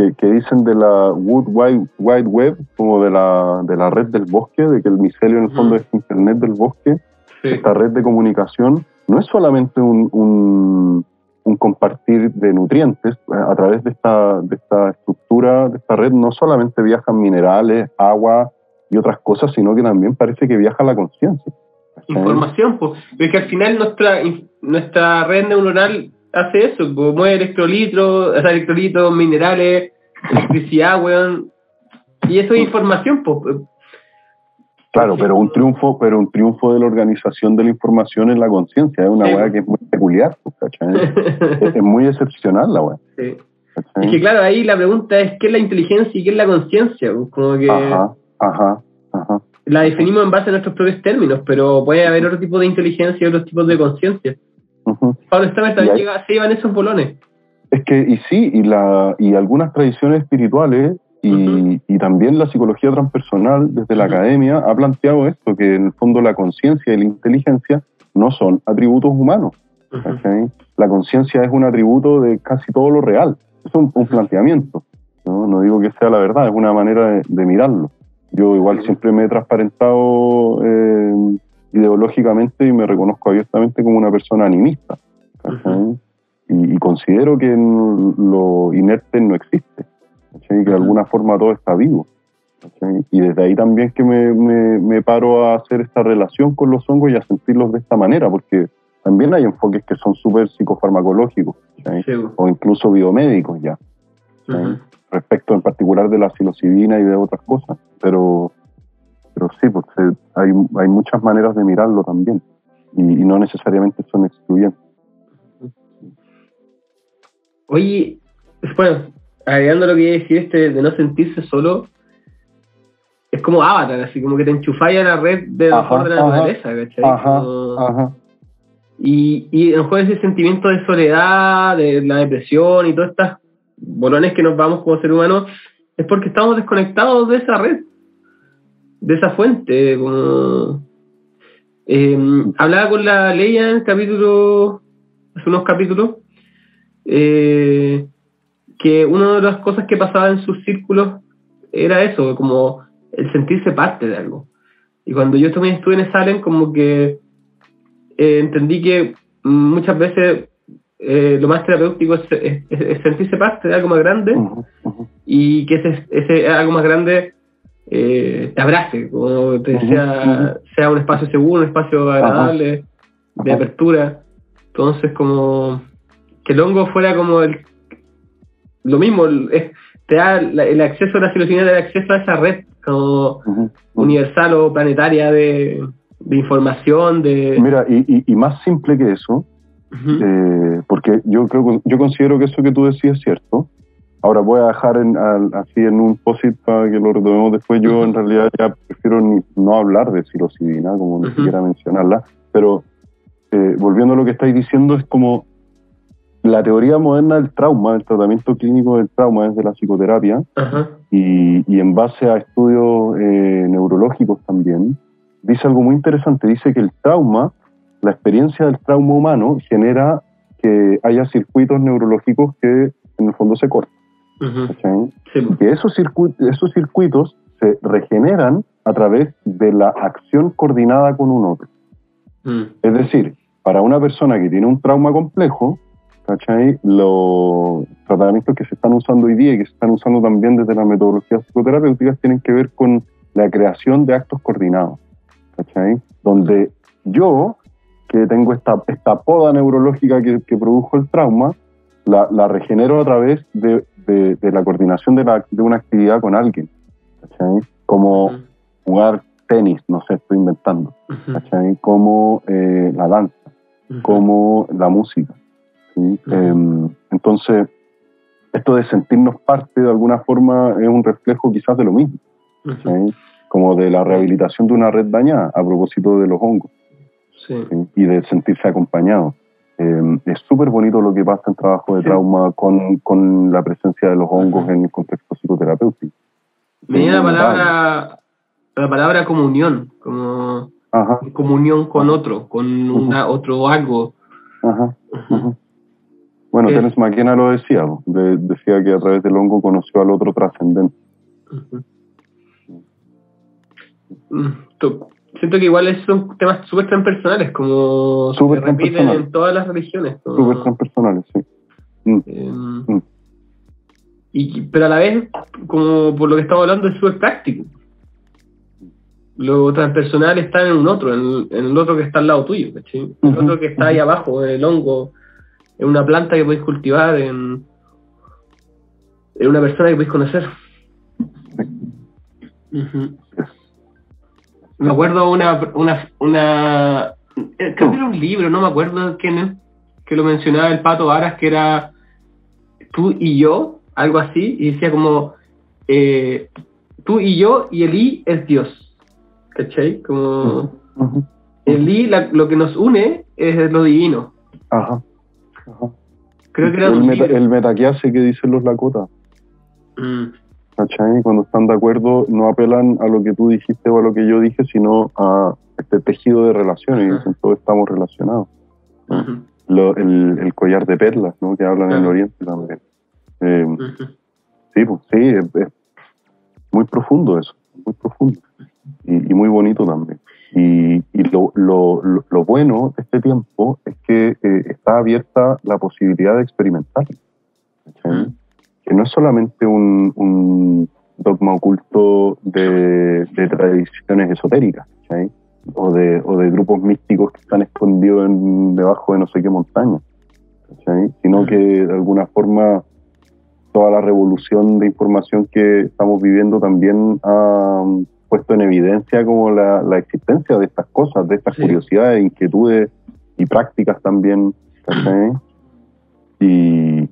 que, que dicen de la Wood Wide, Wide Web, como de la, de la red del bosque, de que el micelio en el fondo Ujú. es Internet del bosque, Sí. esta red de comunicación no es solamente un, un, un compartir de nutrientes, eh, a través de esta, de esta estructura, de esta red, no solamente viajan minerales, agua y otras cosas, sino que también parece que viaja la conciencia. información, pues. Es que al final nuestra nuestra red neuronal hace eso, pues, mueve electrolitos, o sea, electrolitos, minerales, electricidad, weón. Y eso es información, pues. Claro, pero un triunfo, pero un triunfo de la organización de la información en la conciencia, es una Sí. weá que es muy peculiar, pues, [LAUGHS] es, es muy excepcional la weá. Sí. Es que claro, ahí la pregunta es qué es la inteligencia y qué es la conciencia. pues, Como que Ajá, ajá, ajá. la definimos en base a nuestros propios términos, pero puede haber otro tipo de inteligencia y otros tipos de conciencia. Pablo Stammer también ahí- llega, se iban esos bolones. Es que, y sí, y, la, y algunas tradiciones espirituales y, Ujú. y también la psicología transpersonal desde la Ujú. academia ha planteado esto, que en el fondo la conciencia y la inteligencia no son atributos humanos. ¿cachai? La conciencia es un atributo de casi todo lo real. Es un, un planteamiento. ¿no? No digo que sea la verdad, es una manera de, de mirarlo. Yo igual siempre me he transparentado eh, ideológicamente y me reconozco abiertamente como una persona animista. y, y considero que lo inerte no existe. ¿cachai? Que de alguna forma todo está vivo. ¿cachai? Y desde ahí también que me, me, me paro a hacer esta relación con los hongos y a sentirlos de esta manera, porque también hay enfoques que son súper psicofarmacológicos, o incluso biomédicos ya, respecto en particular de la psilocibina y de otras cosas. Pero, pero sí, pues hay, hay muchas maneras de mirarlo también, y, y no necesariamente son excluyentes. Oye, bueno, agregando lo que este de no sentirse solo, es como Avatar, así como que te enchufáis a la red de Ajá, de la ajá, naturaleza, ¿cachai? Ajá, Como-. Y, y lo mejor ese sentimiento de soledad, de la depresión y todas estas bolones que nos vamos como ser humanos, es porque estamos desconectados de esa red, de esa fuente. Como... Eh, hablaba con la Leia en el capítulo, hace unos capítulos, eh, que una de las cosas que pasaba en sus círculos era eso, como el sentirse parte de algo. Y cuando yo también estuve en Salem, como que eh, entendí que muchas veces eh, lo más terapéutico es, es- es sentirse parte de algo más grande y que ese, ese algo más grande eh, te abrace, como te sea, sea un espacio seguro, un espacio agradable, de Ajá. apertura. Entonces, como que el hongo fuera como el lo mismo, el- te da la- el acceso a la psilocibina, da acceso a esa red como universal o planetaria de, de información, de... Mira, y, y- y más simple que eso, eh, porque yo creo yo considero que eso que tú decías es cierto. Ahora voy a dejar en, al- así en un posit para que lo retomemos después. Yo en realidad ya prefiero ni- no hablar de psilocibina, como ni Ujú. siquiera mencionarla, pero eh, volviendo a lo que estáis diciendo, es como la teoría moderna del trauma, del tratamiento clínico del trauma desde la psicoterapia, y en base a estudios eh, neurológicos también, dice algo muy interesante. Dice que el trauma, la experiencia del trauma humano genera que haya circuitos neurológicos que en el fondo se cortan. Y que esos, circu- esos circuitos se regeneran a través de la acción coordinada con un otro. Mm. Es decir, para una persona que tiene un trauma complejo, ¿cachai? los tratamientos que se están usando hoy día y que se están usando también desde las metodologías psicoterapéuticas tienen que ver con la creación de actos coordinados, ¿cachai? Donde yo, que tengo esta, esta poda neurológica que, que produjo el trauma, la, la regenero a través de, de- de la coordinación de, la- de una actividad con alguien, ¿cachai? Como jugar tenis, no sé, estoy inventando. ¿cachai? Como eh, la danza como la música. Em, entonces, esto de sentirnos parte de alguna forma es un reflejo quizás de lo mismo, como de la rehabilitación de una red dañada a propósito de los hongos Sí. ¿sí? y de sentirse acompañado. Em, es súper bonito lo que pasa en trabajo de Sí. trauma con, con la presencia de los hongos en el contexto psicoterapéutico. Me viene la palabra, la palabra comunión, como Ajá, comunión con otro, con una, otro algo. Ajá. Bueno. Terence McKenna lo decía. De- decía que a través del hongo conoció al otro trascendente. Siento que igual son temas súper transpersonales, como Súper se repiten en todas las religiones. como- Súper transpersonales, sí. Mm, Em, Mm. y, pero a la vez, como por lo que estamos hablando, es súper práctico. Lo transpersonal está en un otro, en el, en el otro que está al lado tuyo, ¿cachai? El otro que está ahí abajo, en el hongo, en una planta que podéis cultivar, en, en una persona que podéis conocer. Ujú. Me acuerdo una, una, una eh, creo que era un libro, no me acuerdo quién es, que lo mencionaba el Pato Varas, que era tú y yo, algo así, y decía como eh, tú y yo y el I es Dios, ¿cachai? Como el I, la- lo que nos une es lo divino. Ajá. Ajá. Creo que era el, un meta, el metaquiase que dicen los Lakota. Mm, ¿Cachai? Cuando están de acuerdo, no apelan a lo que tú dijiste o a lo que yo dije, sino a este tejido de relaciones. Y Ajá. dicen, todos estamos relacionados. Lo- el, el collar de perlas, ¿no? Que hablan en el. Oriente también. Eh, sí, pues sí, es, es muy profundo eso, muy profundo. Y, y muy bonito también. Y, y lo, lo, lo, lo bueno de este tiempo es que eh, está abierta la posibilidad de experimentar. ¿cachai? Que no es solamente un, un dogma oculto de, de tradiciones esotéricas, ¿cachai? O de, o de grupos místicos que están escondidos en- debajo de no sé qué montaña, ¿cachai? Sino que de alguna forma toda la revolución de información que estamos viviendo también ha puesto en evidencia como la, la existencia de estas cosas, de estas Sí. curiosidades, inquietudes y prácticas también, ¿cachai? Y,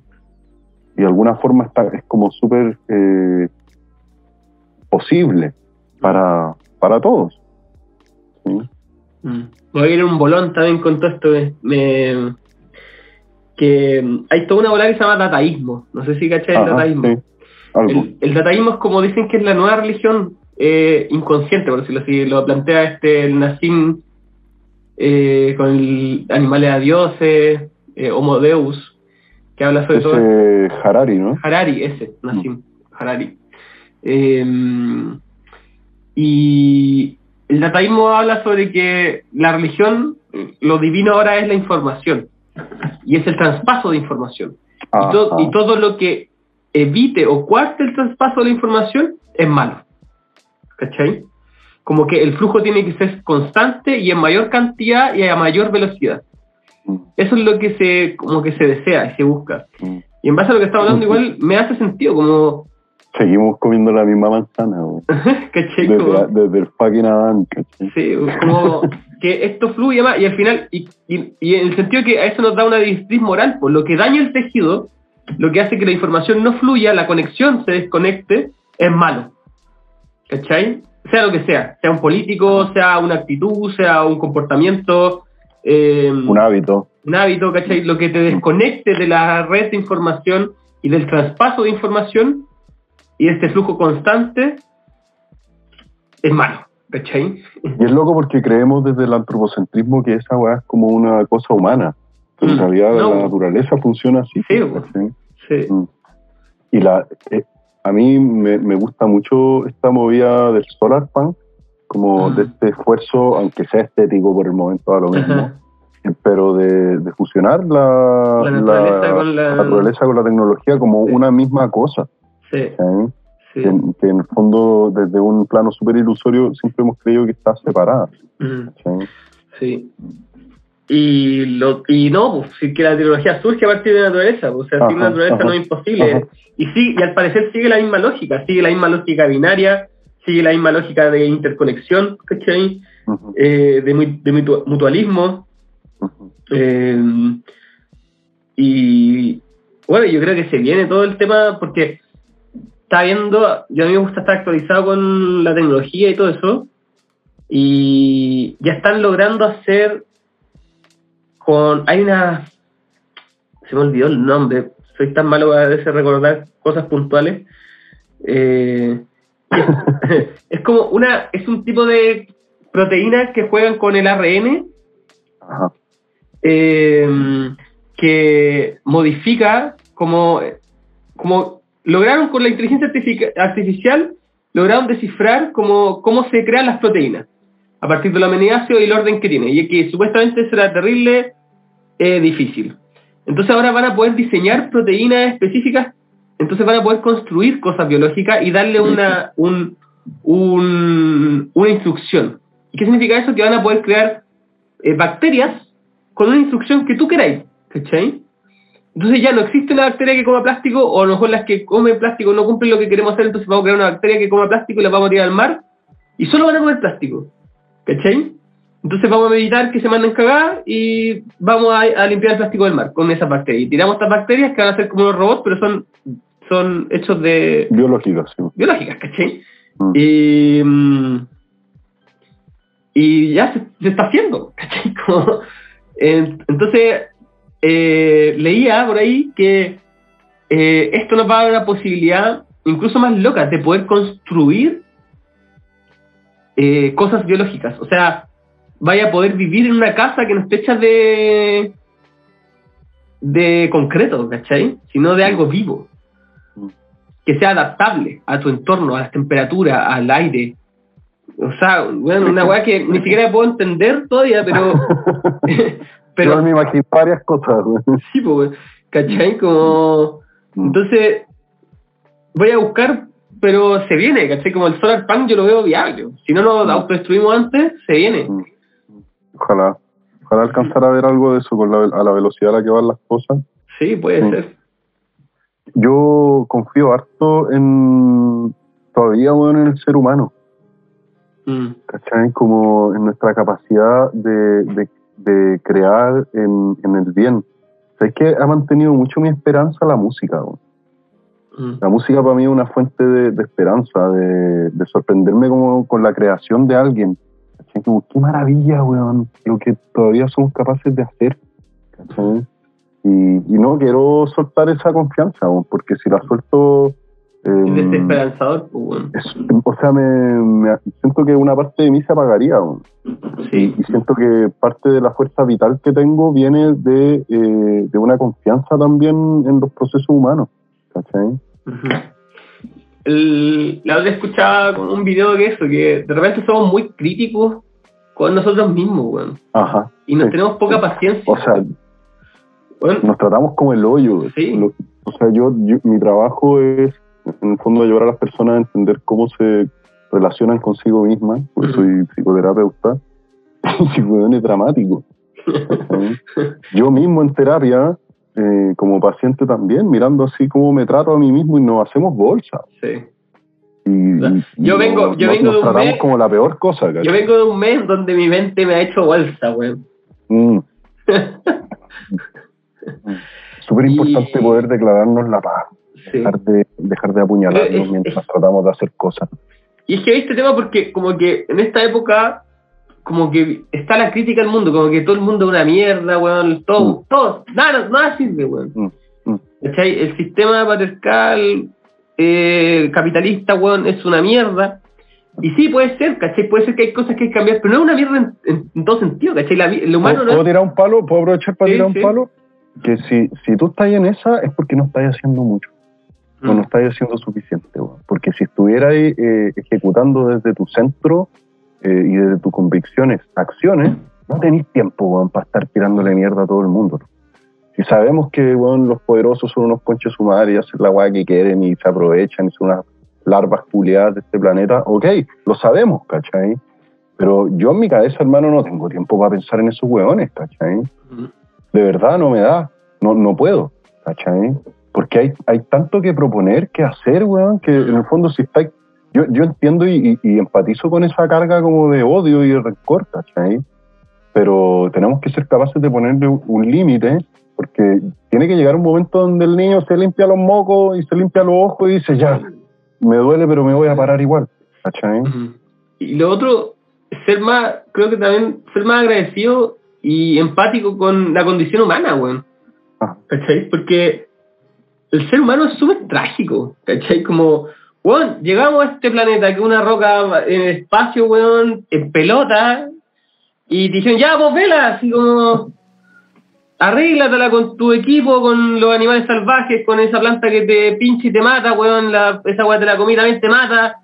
y de alguna forma está, es como súper eh, posible para, para todos. ¿sí? Mm. Voy a ir un bolón también con todo esto. eh, Me, que hay toda una bola que se llama dataísmo. No sé si cachai el dataísmo. sí. El, el dataísmo es como dicen que es la nueva religión eh, inconsciente, por decirlo así. Lo plantea este el Nassim eh, con el animales a dioses, Homo Deus, que habla sobre todo. Ese Harari, ¿no? Harari, ese, Nassim Harari. Eh, y el dataísmo habla sobre que la religión, lo divino ahora es la información, y es el traspaso de información. Y, to- y todo lo que evite o cuarte el traspaso de la información es malo. ¿Cachai? Como que el flujo tiene que ser constante y en mayor cantidad y a mayor velocidad. Mm, Eso es lo que se, como que se desea y se busca. mm. Y en base a lo que estamos hablando, igual me hace sentido, como, [LAUGHS] Seguimos comiendo la misma manzana. [LAUGHS] ¿cachai? desde, Como, desde el fucking Adán, ¿cachai? sí, como [LAUGHS] que esto fluye más y al final, y, y, y en el sentido que a eso nos da una directriz moral, pues lo que daña el tejido, lo que hace que la información no fluya, la conexión se desconecte, es malo. ¿Cachai? Sea lo que sea, sea un político, sea una actitud, sea un comportamiento, eh, Un hábito. un hábito, ¿cachai? Lo que te desconecte de la red de información y del traspaso de información y este flujo constante es malo, ¿cachai? Y es loco porque creemos desde el antropocentrismo que esa weá es como una cosa humana. Pero en Mm, realidad no. la naturaleza funciona así. Sí, ¿cachai? Sí. Mm. Y la, eh, a mí me, me gusta mucho esta movida del solar punk, como de este esfuerzo, aunque sea estético por el momento a lo mismo, eh, pero de, de fusionar la, La naturaleza con la- naturaleza con la tecnología como Sí. una misma cosa. Sí. Que, en- que en el fondo, desde un plano súper ilusorio, siempre hemos creído que está separada. Mm, sí. Y, lo, y no, pues, que la tecnología surge a partir de la naturaleza, pues, o sea, sin la naturaleza ajá, no es imposible. ajá. Y sí, y al parecer sigue la misma lógica, sigue la misma lógica binaria, sigue la misma lógica de interconexión, ¿cachai? Eh, de, de mutu- mutualismo. Eh, y bueno, yo creo que se viene todo el tema porque está viendo, yo a mí me gusta estar actualizado con la tecnología y todo eso, y ya están logrando hacer con, hay una, se me olvidó el nombre, soy tan malo a veces recordar cosas puntuales, eh, es, [LAUGHS] es como una, es un tipo de proteínas que juegan con el ARN Ajá. eh, que modifica como, como lograron con la inteligencia artifici- artificial, lograron descifrar cómo, cómo se crean las proteínas a partir de los aminoácidos y el orden que tiene. Y que supuestamente será terrible eh, difícil. Entonces ahora van a poder diseñar proteínas específicas, entonces van a poder construir cosas biológicas y darle una, un, un- una instrucción. ¿Y qué significa eso? Que van a poder crear eh, bacterias con una instrucción que tú queráis, ¿cachai? Entonces ya no existe una bacteria que coma plástico, o a lo mejor las que comen plástico no cumplen lo que queremos hacer, entonces vamos a crear una bacteria que coma plástico y la vamos a tirar al mar, y solo van a comer plástico, ¿cachai? Entonces vamos a meditar que se manden cagadas y vamos a, limpiar el plástico del mar con esas bacterias. Y tiramos estas bacterias que van a ser como unos robots, pero son, son hechos de Biológica, sí. biológicas, ¿cachai? Mm. Y, mm, y ya se, se está haciendo, ¿cachai? [LAUGHS] Como, eh, entonces, eh, leía por ahí que eh, esto nos va a dar una posibilidad incluso más loca de poder construir eh, cosas biológicas. O sea, vaya a poder vivir en una casa que no esté hecha de de concreto, ¿cachai? Sino de algo vivo que sea adaptable a tu entorno, a las temperaturas, al aire. O sea, bueno, una weá que ni siquiera puedo entender todavía, pero. [LAUGHS] [LAUGHS] Yo pero me imagino varias cosas. [LAUGHS] sí, pues, ¿cachai? Como. Entonces, voy a buscar, pero se viene, ¿cachai? Como el Solar Punk yo lo veo viable. Si no nos autodestruimos antes, se viene. Ojalá. Ojalá alcanzar a ver algo de eso con la, a la velocidad a la que van las cosas. Sí, puede Sí. ser. Yo confío harto en todavía bueno, en el ser humano, Mm, ¿cachai? Como en nuestra capacidad de, de, de crear en, en el bien. Sabes que ha mantenido mucho mi esperanza la música. mm, La música para mí es una fuente de, de esperanza, de, de sorprenderme como con la creación de alguien. ¿Cachai? Como, qué maravilla, weón, lo que todavía somos capaces de hacer. ¿cachai? Y, y no quiero soltar esa confianza, porque si la suelto... eh, Es desesperanzador, pues, bueno. es- o sea, me, me- siento que una parte de mí se apagaría. Sí. Y siento que parte de la fuerza vital que tengo viene de, eh, de una confianza también en los procesos humanos. ¿cachai? Ujú. El- la otra escuchaba como un video de eso, que de repente somos muy críticos con nosotros mismos, weón. Ajá. Y nos Sí. tenemos poca paciencia. O sea, Nos tratamos como el hoyo. Sí. Lo- o sea, yo, yo- mi trabajo es, en el fondo, ayudar a las personas a entender cómo se relacionan consigo mismas, porque soy psicoterapeuta, [LAUGHS] y weón, es dramático. [LAUGHS] yo mismo en terapia, eh, como paciente también, mirando así cómo me trato a mí mismo y nos hacemos bolsa. sí. Y, y- Yo vengo- nos- yo vengo nos de un tratamos mes- como la peor cosa, ¿cachai? Yo vengo de un mes donde mi mente me ha hecho bolsa, weón. Mm. [LAUGHS] [LAUGHS] Súper importante Y- poder declararnos la paz, Sí. dejar de, dejar de apuñalarnos es- mientras es- tratamos de hacer cosas. Y es que este tema porque como que en esta época como que está la crítica al mundo, como que todo el mundo es una mierda, weón, todo, Mm. todo, nada, nada sirve, weón. Mm, mm. ¿Cachai? El sistema patriarcal eh, capitalista, weón, es una mierda. Y sí, puede ser, ¿cachai? Puede ser que hay cosas que hay que cambiar, pero no es una mierda en, en- en todo sentido, ¿cachai? La el humano ¿Puedo, no puedo tirar un palo? ¿Puedo aprovechar para Sí, tirar un sí. palo? Que si, si tú estás en esa es porque no estás haciendo mucho, o no Mm, estás haciendo suficiente. weón. Porque si estuvieras eh, ejecutando desde tu centro eh, y desde tus convicciones acciones, no tenés tiempo weón, para estar tirándole mierda a todo el mundo. Si sabemos que weón, los poderosos son unos conches sumados y hacen la weá que quieren y se aprovechan y son unas larvas culiadas de este planeta, ok, lo sabemos, ¿cachai? Pero yo en mi cabeza, hermano, no tengo tiempo para pensar en esos hueones, ¿cachai? mm, de verdad no me da, no, no puedo, ¿cachai? Porque hay, hay tanto que proponer, que hacer, weón, que en el fondo si está... Yo, yo entiendo y, y- empatizo con esa carga como de odio y de rencor. Pero tenemos que ser capaces de ponerle un, límite, porque tiene que llegar un momento donde el niño se limpia los mocos y se limpia los ojos y dice, ya, me duele, pero me voy a parar igual, ¿cachai? Y lo otro, ser más, creo que también ser más agradecido y empático con la condición humana, weón. Ah. ¿Cachai? Porque el ser humano es súper trágico, ¿cachai? Como, weón, llegamos a este planeta que es una roca en el espacio, weón, en pelota, y dijeron, ya, vos vela, así como, arréglatela con tu equipo, con los animales salvajes, con esa planta que te pincha y te mata, weón, la, esa agua de la comida también te mata.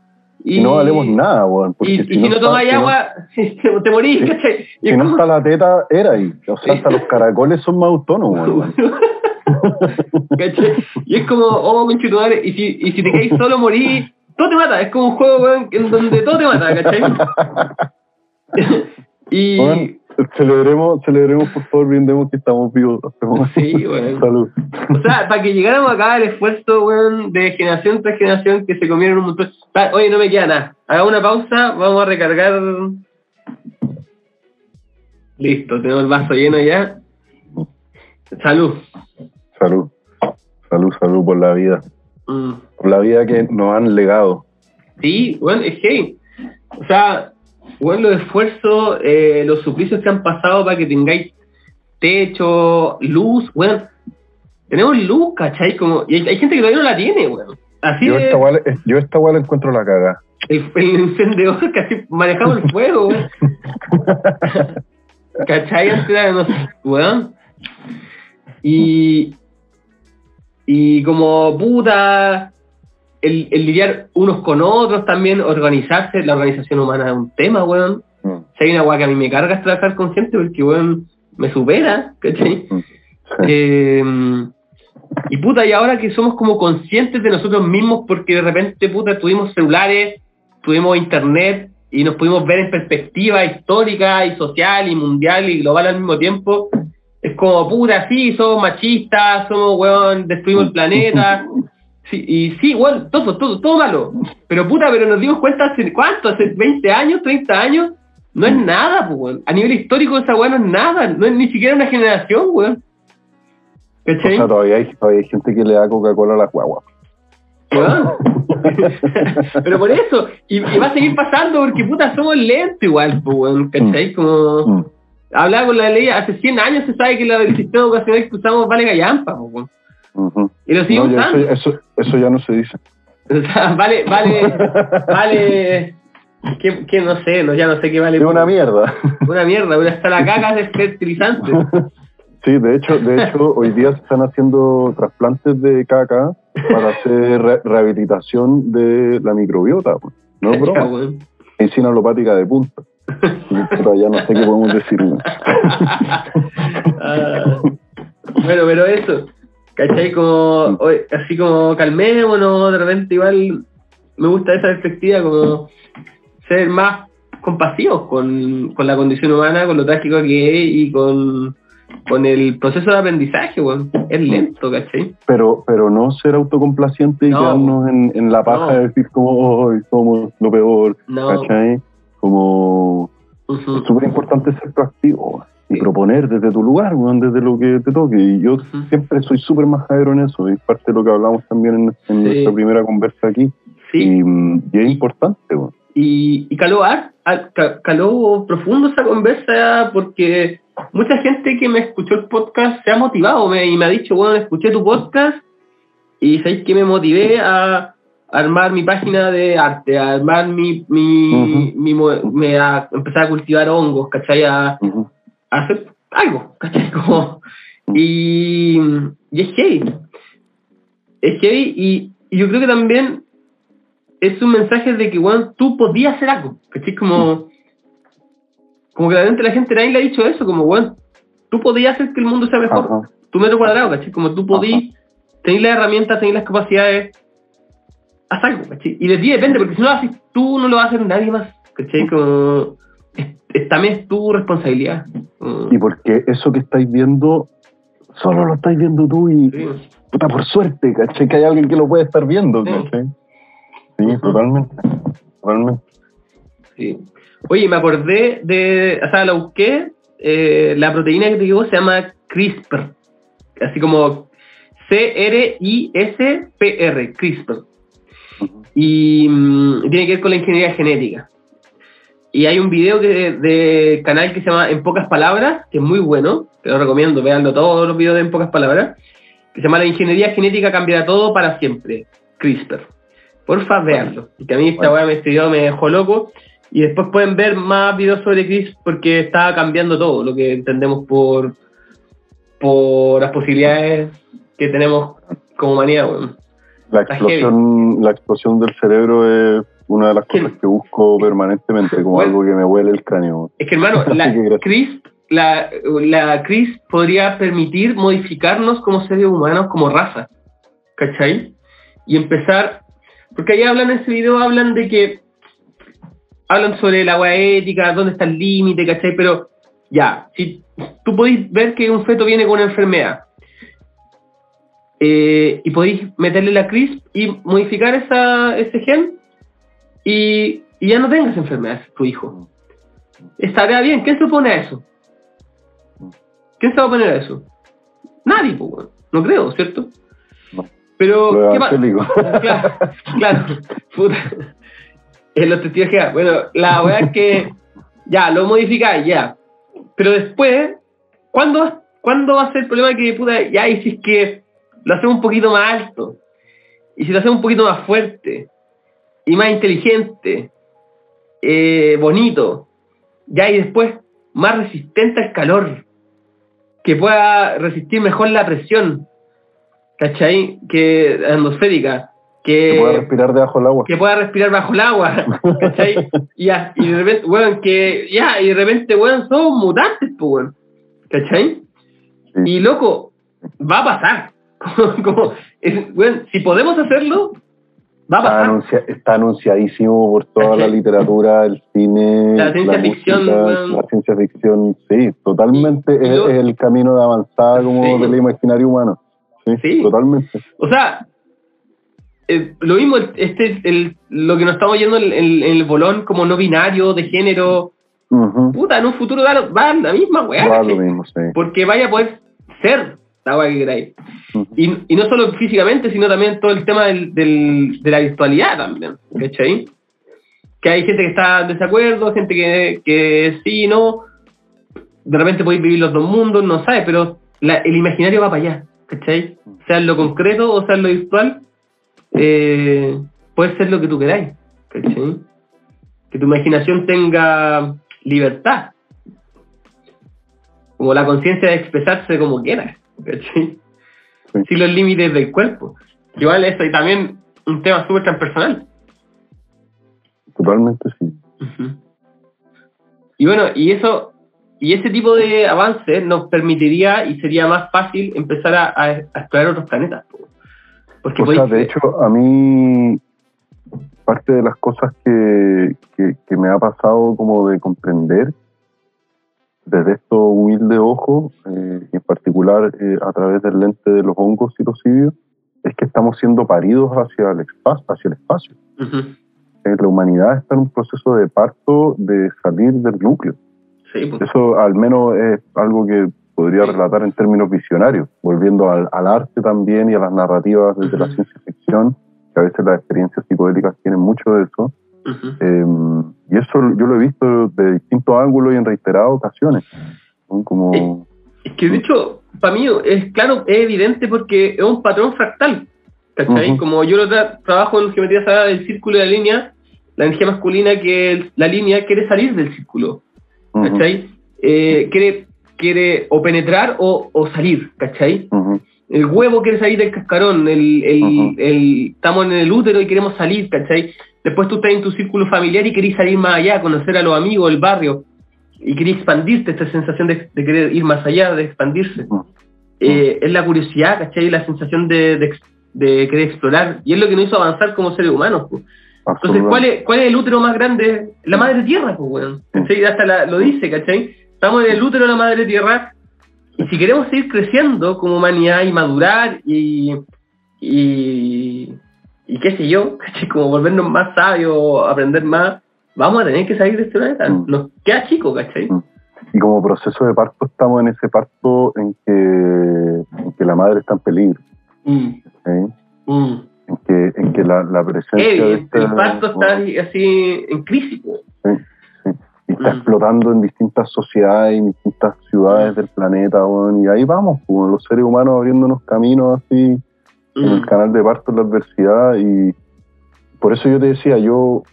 Y, no valemos nada, weón. Y, y, si, no, tomas agua, [LAUGHS] te, te morís, si, ¿cachai? Si no está la teta, era ahí. O sea, hasta los caracoles son más autónomos, weón. [LAUGHS] ¿Cachai? Y es como, oh, conchetumare, y si, y si te caes solo, morís, todo te mata. Es como un juego, weón, en donde todo te mata, ¿cachai? [LAUGHS] y... celebremos, celebremos, por favor, brindemos que estamos vivos. Sí, [LAUGHS] weón. Salud. O sea, para que llegáramos acá el esfuerzo, weón, de generación tras generación que se comieron un montón. Oye, no me queda nada. Hagamos una pausa, vamos a recargar. Listo, tenemos el vaso lleno ya. Salud. Salud. Salud, salud por la vida. Mm. Por la vida que nos han legado. Sí, bueno, es que, o sea, bueno, los esfuerzos, eh, los suplicios que han pasado para que tengáis techo, luz, bueno, tenemos luz, ¿cachai? Como, y hay, hay gente que todavía no la tiene, bueno. Así Yo esta guay, yo esta guay la encuentro la caga. el, el encendedor [LAUGHS] casi manejamos el fuego, weón. [LAUGHS] ¿Cachai? Antes no sé, weón. Y, y como puta, el, el lidiar unos con otros también, organizarse, la organización humana es un tema, weón. Mm, Si hay una weá que a mí me carga es trabajar con gente porque, weón, me supera, ¿cachai? mm. Sí. Eh, y puta, y ahora que somos como conscientes de nosotros mismos porque de repente, puta, tuvimos celulares, tuvimos internet y nos pudimos ver en perspectiva histórica y social y mundial y global al mismo tiempo, es como, puta, sí, somos machistas, somos, weón, destruimos el planeta. [LAUGHS] Sí, y sí, weón, todo, todo, todo malo. Pero puta, pero nos dimos cuenta hace, ¿cuánto? Hace 20 años, 30 años. No es nada, pues, weón. A nivel histórico esa weón no es nada. No es ni siquiera una generación, weón. O ¿Cachai? sea, todavía hay, todavía hay gente que le da Coca-Cola a las guaguas. [LAUGHS] Pero por eso, y, y va a seguir pasando porque puta somos lentos igual, pues, weón, ¿cachai? Como Mm. hablaba con la ley, hace 100 años se sabe que la del sistema educacional que usamos vale gallampa, pues, weón. Y lo sigue No, ya usando. eso, eso, eso ya no se dice. [LAUGHS] O sea, vale, vale, [LAUGHS] vale, que, que no sé, no, ya no sé qué vale. Es una mierda. Una mierda, hasta la caca de fertilizante. [LAUGHS] Sí, de hecho, de hecho, hoy día se están haciendo trasplantes de caca para hacer re- rehabilitación de la microbiota. pues. No es broma. Medicina alopática de punta. Pero ya no sé qué podemos decir. Ah, bueno, pero eso, ¿cachai? Como, oye, así como calmémonos, de repente igual me gusta esa perspectiva, como ser más compasivos con, con la condición humana, con lo trágico que es y con, con el proceso de aprendizaje, weón. Es lento, ¿cachai? Pero, pero no ser autocomplaciente y No. quedarnos en, en la paja No. de decir como "Ay, somos lo peor. No. ¿Cachai? Como es súper importante ser proactivo weón, y proponer desde tu lugar, weón, desde lo que te toque. Y yo siempre soy súper majadero en eso. Es parte de lo que hablamos también en, en Sí. nuestra primera conversa aquí. Sí. Y, y es importante. Y, y caló, ar- ar- ca- caló profundo esa conversa porque mucha gente que me escuchó el podcast se ha motivado me, y me ha dicho, bueno, escuché tu podcast y sabéis que me motivé a armar mi página de arte, a armar mi, mi, me- a empezar a cultivar hongos, ¿cachai? A hacer algo, ¿cachai? [LAUGHS] Como, y, y es heavy. Es heavy y, y yo creo que también es un mensaje de que, bueno, tú podías hacer algo, ¿cachai? Como, como que realmente la gente nadie le ha dicho eso, como, bueno, tú podías hacer que el mundo sea mejor, Ajá. tu metro cuadrado, ¿cachai? Como tú podías, tener las herramientas, tener las capacidades, haz algo, ¿cachai? Y de ti depende, porque si no lo haces tú, no lo va a hacer nadie más, ¿cachai? Como, también es tu responsabilidad. Como- Y porque eso que estáis viendo, solo lo estáis viendo tú y, Sí. puta, por suerte, ¿cachai? Que hay alguien que lo puede estar viendo, Sí. ¿cachai? Sí, totalmente. Totalmente. Sí. Oye, me acordé de, o sea, la busqué, eh, la proteína que te digo se llama CRISPR, así como C-R-I-S-P-R, CRISPR, y mm, tiene que ver con la ingeniería genética. Y hay un video que, de canal que se llama En Pocas Palabras, que es muy bueno, te lo recomiendo, veanlo todos los videos de En Pocas Palabras, que se llama La ingeniería genética cambiará todo para siempre, CRISPR. Porfa, veanlo. Que a mí esta Bueno. weá me estudió, me dejó loco. Y después pueden ver más videos sobre CRISPR porque está cambiando todo lo que entendemos por, por las posibilidades que tenemos como humanidad, weón. La explosión, la explosión del cerebro es una de las cosas que busco permanentemente, como Bueno. algo que me huele el cráneo. Es que hermano, [LAUGHS] la. CRISP, la, la CRISP podría permitir modificarnos como seres humanos, como raza, ¿cachai? Y empezar, porque ahí hablan en ese video, hablan de que, hablan sobre la agua ética, dónde está el límite, ¿cachai? Pero ya, si tú podéis ver que un feto viene con una enfermedad, eh, y podéis meterle la CRISP y modificar esa, ese gen, y, y ya no tengas enfermedades tu hijo. Estaría bien. ¿Quién se opone a eso? ¿Quién se va a oponer a eso? Nadie, pues, no creo, ¿cierto? No. Pero, Lo ¿qué pasa? [LAUGHS] Claro, claro. Puta. En los testigos Jehová. Bueno, la weá es que ya, lo modificáis, ya. Pero después, ¿cuándo, ¿cuándo va a ser el problema que, puta, ya, y si es que lo hacemos un poquito más alto? Y si lo hacemos un poquito más fuerte, y más inteligente, eh, bonito, ya, y después más resistente al calor, que pueda resistir mejor la presión, ¿cachai? Que atmosférica, que, Que pueda respirar debajo del agua. que pueda respirar bajo el agua, [LAUGHS] ¿cachai? Y, y de repente, weón, que ya, y de repente, weón, somos mutantes, pues, weón, ¿cachai? Sí. Y loco, va a pasar. [LAUGHS] Como, como, es- weón, si podemos hacerlo, va a Está, anuncia- está anunciadísimo por toda la literatura, el cine, La ciencia ficción, música, la ciencia ficción, sí, totalmente Y- y es, el camino de avanzada como Sí. del imaginario humano. Sí, Sí. totalmente. O sea, eh, lo mismo, este, el, lo que nos estamos yendo en, en- en el bolón como no binario, de género, puta, en un futuro va, va la misma weá, Va lo mismo, sí. porque vaya a poder ser weá que queráis. Y, y no solo físicamente, sino también todo el tema del, del- de la virtualidad también, ¿cachai? Que hay gente que está en desacuerdo, gente que, que sí, no. De repente podéis vivir los dos mundos, no sabes, pero la- el imaginario va para allá, ¿cachai? Sea en lo concreto o sea en lo virtual, eh, puede ser lo que tú queráis, ¿cachai? Que tu imaginación tenga libertad. Como la conciencia de expresarse como quieras, ¿cachai? Sí. Sin los límites del cuerpo. Igual eso, y también un tema súper transpersonal. Totalmente sí. Y bueno, y eso, y ese tipo de avances nos permitiría y sería más fácil empezar a, a- a explorar otros planetas. po. Porque O sea, de hecho, a mí parte de las cosas que, que, que me ha pasado como de comprender desde estos humildes ojos, eh, y en particular eh, a través del lente de los hongos psilocibios, es que estamos siendo paridos hacia el espacio. Hacia el espacio. Ujú. Eh, la humanidad está en un proceso de parto de salir del núcleo. Sí, pues. Eso al menos es algo que podría relatar en términos visionarios, volviendo al, al arte también y a las narrativas desde la Ujú. ciencia ficción, que a veces las experiencias psicodélicas tienen mucho de eso. Eh, y eso yo lo he visto de distintos ángulos y en reiteradas ocasiones. ¿no? Como, Es que de hecho, para mí es claro, es evidente porque es un patrón fractal. ¿Cachai? Como yo lo tra- trabajo en geometría sagrada del círculo y la línea, la energía masculina que el- la línea quiere salir del círculo. ¿Cachai? Eh, quiere, quiere o penetrar o, o salir, ¿cachai? El huevo quiere salir del cascarón, el, el- estamos en el útero y queremos salir, ¿cachai? Después tú estás en tu círculo familiar y querés salir más allá, conocer a los amigos, el barrio, y querés expandirte, esta sensación de, de querer ir más allá, de expandirse. Eh, es la curiosidad, ¿cachai? La sensación de, de, ex- de querer explorar, y es lo que nos hizo avanzar como seres humanos. pues. Entonces, ¿cuál es, ¿cuál es el útero más grande? La madre tierra, pues, weón. ¿Cachai? Hasta la- lo dice, ¿cachai? Estamos en el útero de la madre tierra, y si queremos seguir creciendo como humanidad y madurar y, y, y qué sé yo, [LAUGHS] ¿cachai? Como volvernos más sabios, aprender más, vamos a tener que salir de este planeta. Mm. Nos queda chico, ¿cachai? Mm. Y como proceso de parto estamos en ese parto en que, en que la madre está en peligro. Mm, ¿sí? mm. En que, en que la, la presencia de el parto está así en crisis, y está Mm. explotando en distintas sociedades en distintas ciudades del planeta, weón, y ahí vamos, como los seres humanos abriéndonos caminos así en el Mm. canal de parto de la adversidad y por eso yo te decía, yo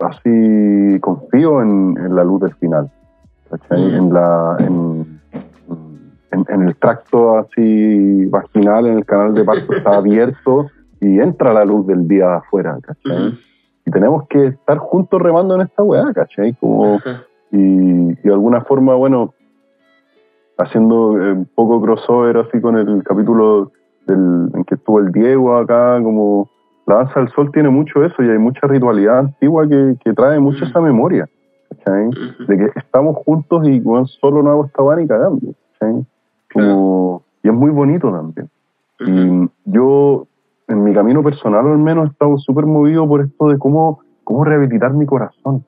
así confío en, en la luz del final, ¿cachai? Mm. en, la, en, en, en el tracto así vaginal, en el canal de parto está [LAUGHS] abierto y entra la luz del día afuera, ¿cachai? Ujú. Y tenemos que estar juntos remando en esta weá, ¿cachai? Como, y, y de alguna forma, bueno, haciendo eh, un poco crossover así con el capítulo del, en que estuvo el Diego acá, como la danza del sol tiene mucho eso y hay mucha ritualidad antigua que, que trae mucho Mm. esa memoria, ¿cachai? De que estamos juntos y bueno, solo no hago esta weá ni cagando, ¿cachai? Como, y es muy bonito también. Y yo, en mi camino personal al menos, he estado súper movido por esto de cómo, cómo rehabilitar mi corazón.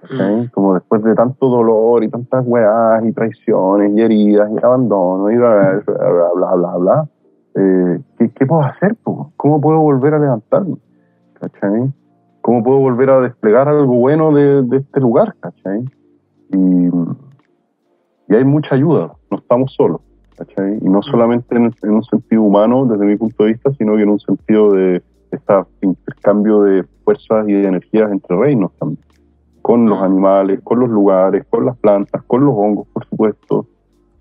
¿cachai? Como después de tanto dolor y tantas weás y traiciones y heridas y abandono y bla, bla, bla, bla, bla, bla, eh, ¿qué, qué puedo hacer? po? ¿Cómo puedo volver a levantarme? ¿Cachai? ¿Cómo puedo volver a desplegar algo bueno de, de este lugar? ¿Cachai? Y, y hay mucha ayuda, no estamos solos. ¿cachai? Y no solamente en, en un sentido humano, desde mi punto de vista, sino que en un sentido de este intercambio de fuerzas y de energías entre reinos también. Con los animales, con los lugares, con las plantas, con los hongos, por supuesto.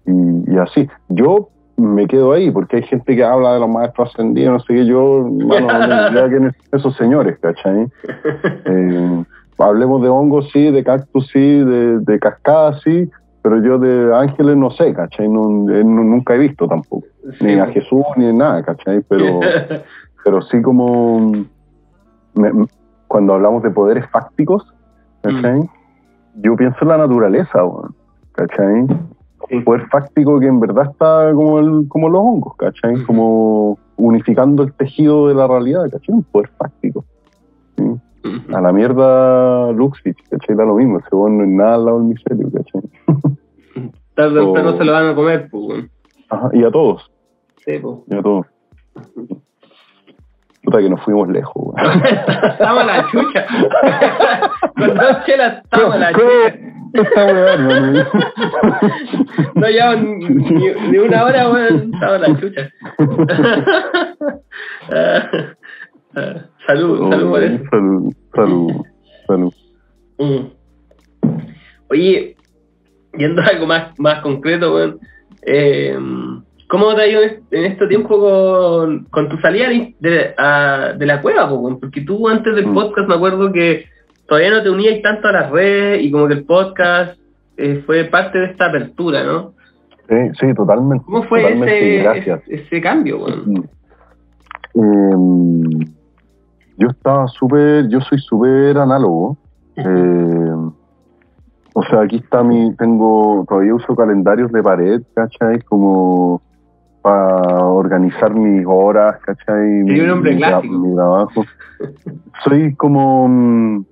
Y, y así. Yo me quedo ahí, porque hay gente que habla de los maestros ascendidos, no sé qué, yo, mano, no son esos señores, ¿cachai? [LAUGHS] Eh, hablemos de hongos, sí, de cactus, sí, de, de cascadas, sí, pero yo de ángeles no sé, ¿cachai? No, eh, no- nunca he visto tampoco. Sí, Ni a po. Jesús, ni en nada, ¿cachai? Pero, [LAUGHS] pero sí como me- me- cuando hablamos de poderes fácticos, ¿cachai? Yo pienso en la naturaleza, ¿cachai? Un poder fáctico que en verdad está como, el, como los hongos, ¿cachai? Como unificando el tejido de la realidad, ¿cachai? Un poder fáctico. A la mierda Luxich, ¿cachai? Da lo mismo, ese no es nada al lado del misterio, ¿cachai? [LAUGHS] Tarde o temprano o- se lo van a comer, pues. Ajá, y a todos, Sí, pues. y a todos. Puta que nos fuimos lejos. [LAUGHS] Estamos a la chucha. [LAUGHS] Con dos chelas estamos a la chucha. Esta. No llevamos ni, ni una hora, weón. Estamos a la chucha. Ah, ah, salud, salud por eso. Salud, salud, salud. Mm. Oye, yendo a algo más, más concreto, weón. Eh, ¿Cómo te ha ido en este tiempo con, con tu salida de, de, a- de la cueva, po, weón? Porque tú antes del Mm. podcast me acuerdo que todavía no te unías tanto a las redes y como que el podcast eh, fue parte de esta apertura, ¿no? Sí, sí, totalmente. ¿Cómo fue totalmente, ese, ese, ese cambio, weón? Eh, yo estaba súper, yo soy súper análogo. Eh, o sea, aquí está mi, tengo, todavía uso calendarios de pared, ¿cachai? Como para organizar mis horas, ¿cachai? Sí, un hombre mi, clásico. mi trabajo. Soy como, mm,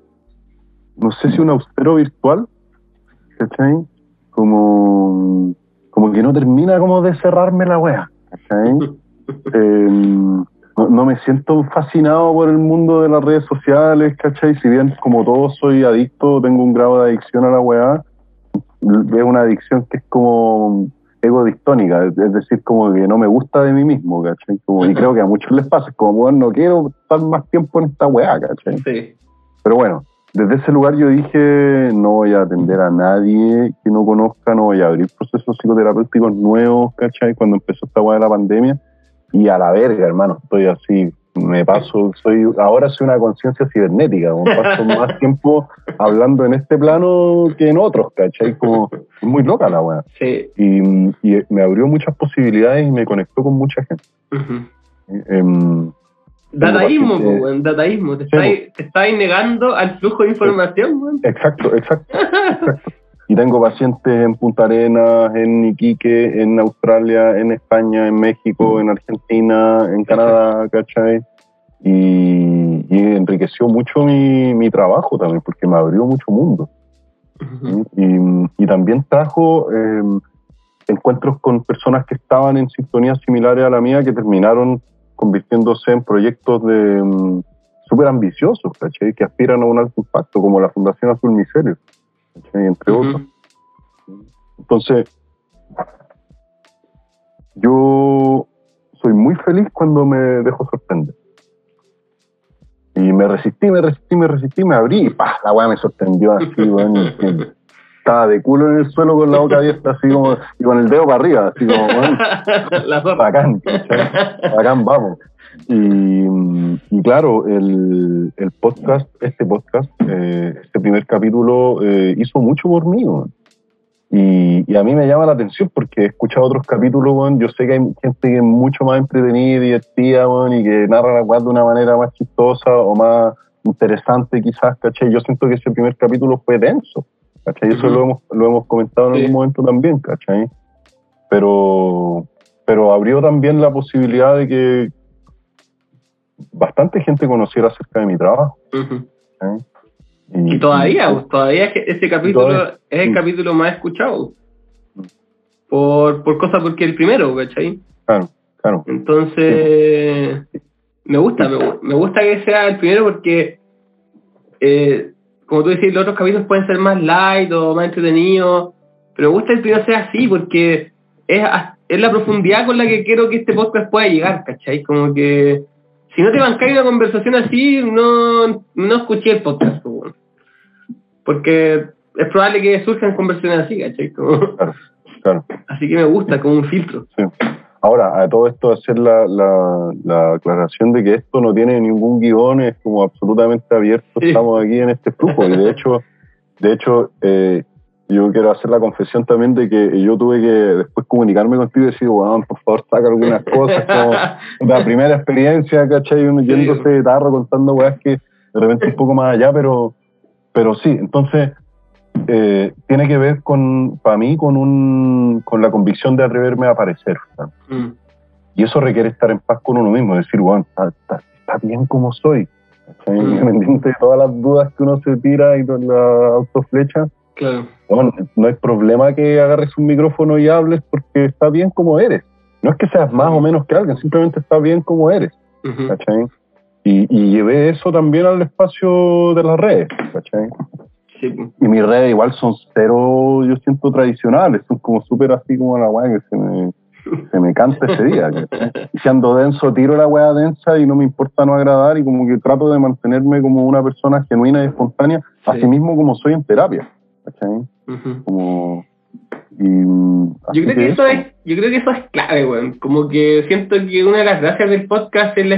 no sé si un austero virtual, ¿cachai? Como, como que no termina como de cerrarme la wea, ¿cachai? [LAUGHS] Eh, no, no me siento fascinado por el mundo de las redes sociales, ¿cachai? Si bien como todo soy adicto, tengo un grado de adicción a la weá, es una adicción que es como ego distónica, es decir, como que no me gusta de mí mismo, ¿cachai? Como, y creo que a muchos les pasa, como, bueno, no quiero estar más tiempo en esta weá, ¿cachai? Sí. Pero bueno, desde ese lugar yo dije, no voy a atender a nadie que no conozca, no voy a abrir procesos psicoterapéuticos nuevos, ¿cachai? Cuando empezó esta weá de la pandemia. Y a la verga, hermano, estoy así, me paso, soy, ahora soy una conciencia cibernética, como paso más [LAUGHS] tiempo hablando en este plano que en otros, ¿cachai? Como, es muy loca la weá. Sí. Y, y me abrió muchas posibilidades y me conectó con mucha gente. Ujú. Em, Dataísmo, paciente- po, weón, dataísmo. Te Sí, estáis, te estáis negando al flujo de información, weón. Exacto, exacto, [LAUGHS] exacto. Y tengo pacientes en Punta Arenas, en Iquique, en Australia, en España, en México, en Argentina, en Canadá, ¿cachai? Y, y enriqueció mucho mi, mi trabajo también, porque me abrió mucho mundo. Y, y también trajo eh, encuentros con personas que estaban en sintonía similares a la mía, que terminaron convirtiéndose en proyectos de mm, súper ambiciosos, ¿cachai? Que aspiran a un alto impacto, como la Fundación Azul Miserio, ¿cachai? Entre otros. Entonces, yo soy muy feliz cuando me dejo sorprender. Y me resistí, me resistí, me resistí, me abrí y ¡pah! la weá me sorprendió así, weón. Y- y estaba de culo en el suelo con la boca abierta, así como, y con el dedo para arriba, así como, bueno, [LAUGHS] bacán, ¿cachai? bacán, vamos. Y, y claro, el, el podcast, este podcast, eh, este primer capítulo eh, hizo mucho por mí. Y, y a mí me llama la atención porque he escuchado otros capítulos. Yo sé que hay gente que es mucho más entretenida, divertida, weón, y que narra la weá de una manera más chistosa o más interesante, quizás, ¿cachai? Yo siento que ese primer capítulo fue denso, ¿cachai? Eso lo, hemos, lo hemos comentado en Sí. algún momento también, ¿cachai? Pero, pero abrió también la posibilidad de que bastante gente conociera acerca de mi trabajo. Y todavía, pues, todavía ese capítulo todavía- es el Mm. capítulo más escuchado. Por, por cosas porque el primero, ¿cachai? Claro, claro. Entonces, me gusta, me, gu- me gusta que sea el primero porque, eh, como tú decís, los otros capítulos pueden ser más light o más entretenidos, pero me gusta que el primero sea así porque es, la profundidad con la que quiero que este podcast pueda llegar, ¿cachai? Como que si no te bancáis una conversación así, no, no escuché el podcast, bueno. porque es probable que surjan conversaciones así, ¿cachai? Como- Claro, claro. [LAUGHS] así que me gusta, como un filtro. Sí. Ahora, a todo esto hacer la, la, la aclaración de que esto no tiene ningún guion, es como absolutamente abierto, estamos aquí en este flujo. Y de [LAUGHS] hecho, de hecho eh, yo quiero hacer la confesión también de que yo tuve que después comunicarme contigo y decir, bueno, por favor, saca algunas cosas, como [LAUGHS] la primera experiencia, ¿cachai? Uno yéndose de tarro contando weas que de repente un poco más allá, pero, pero sí, entonces eh, tiene que ver con, para mí, con, un, con la convicción de atreverme a aparecer. Mm, Y eso requiere estar en paz con uno mismo, decir, bueno, está, está- está bien como soy. Mm. Independiente de todas las dudas que uno se tira y todas las autoflechas, claro. bueno, no hay problema que agarres un micrófono y hables porque está bien como eres. No es que seas más o menos que alguien, simplemente está bien como eres. Ujú. ¿cachai? Y, y llevé eso también al espacio de las redes, ¿cachai? Sí. Y mis redes igual son cero, yo siento, tradicionales, son como súper así como la weá que se me, se me canta ese día. Y si ando denso, tiro la weá densa y no me importa no agradar y como que trato de mantenerme como una persona genuina y espontánea, Sí. así mismo como soy en terapia. Ujú. Como, y, Yo creo que eso es, yo creo que eso es clave, weón. Como que siento que una de las gracias del podcast es la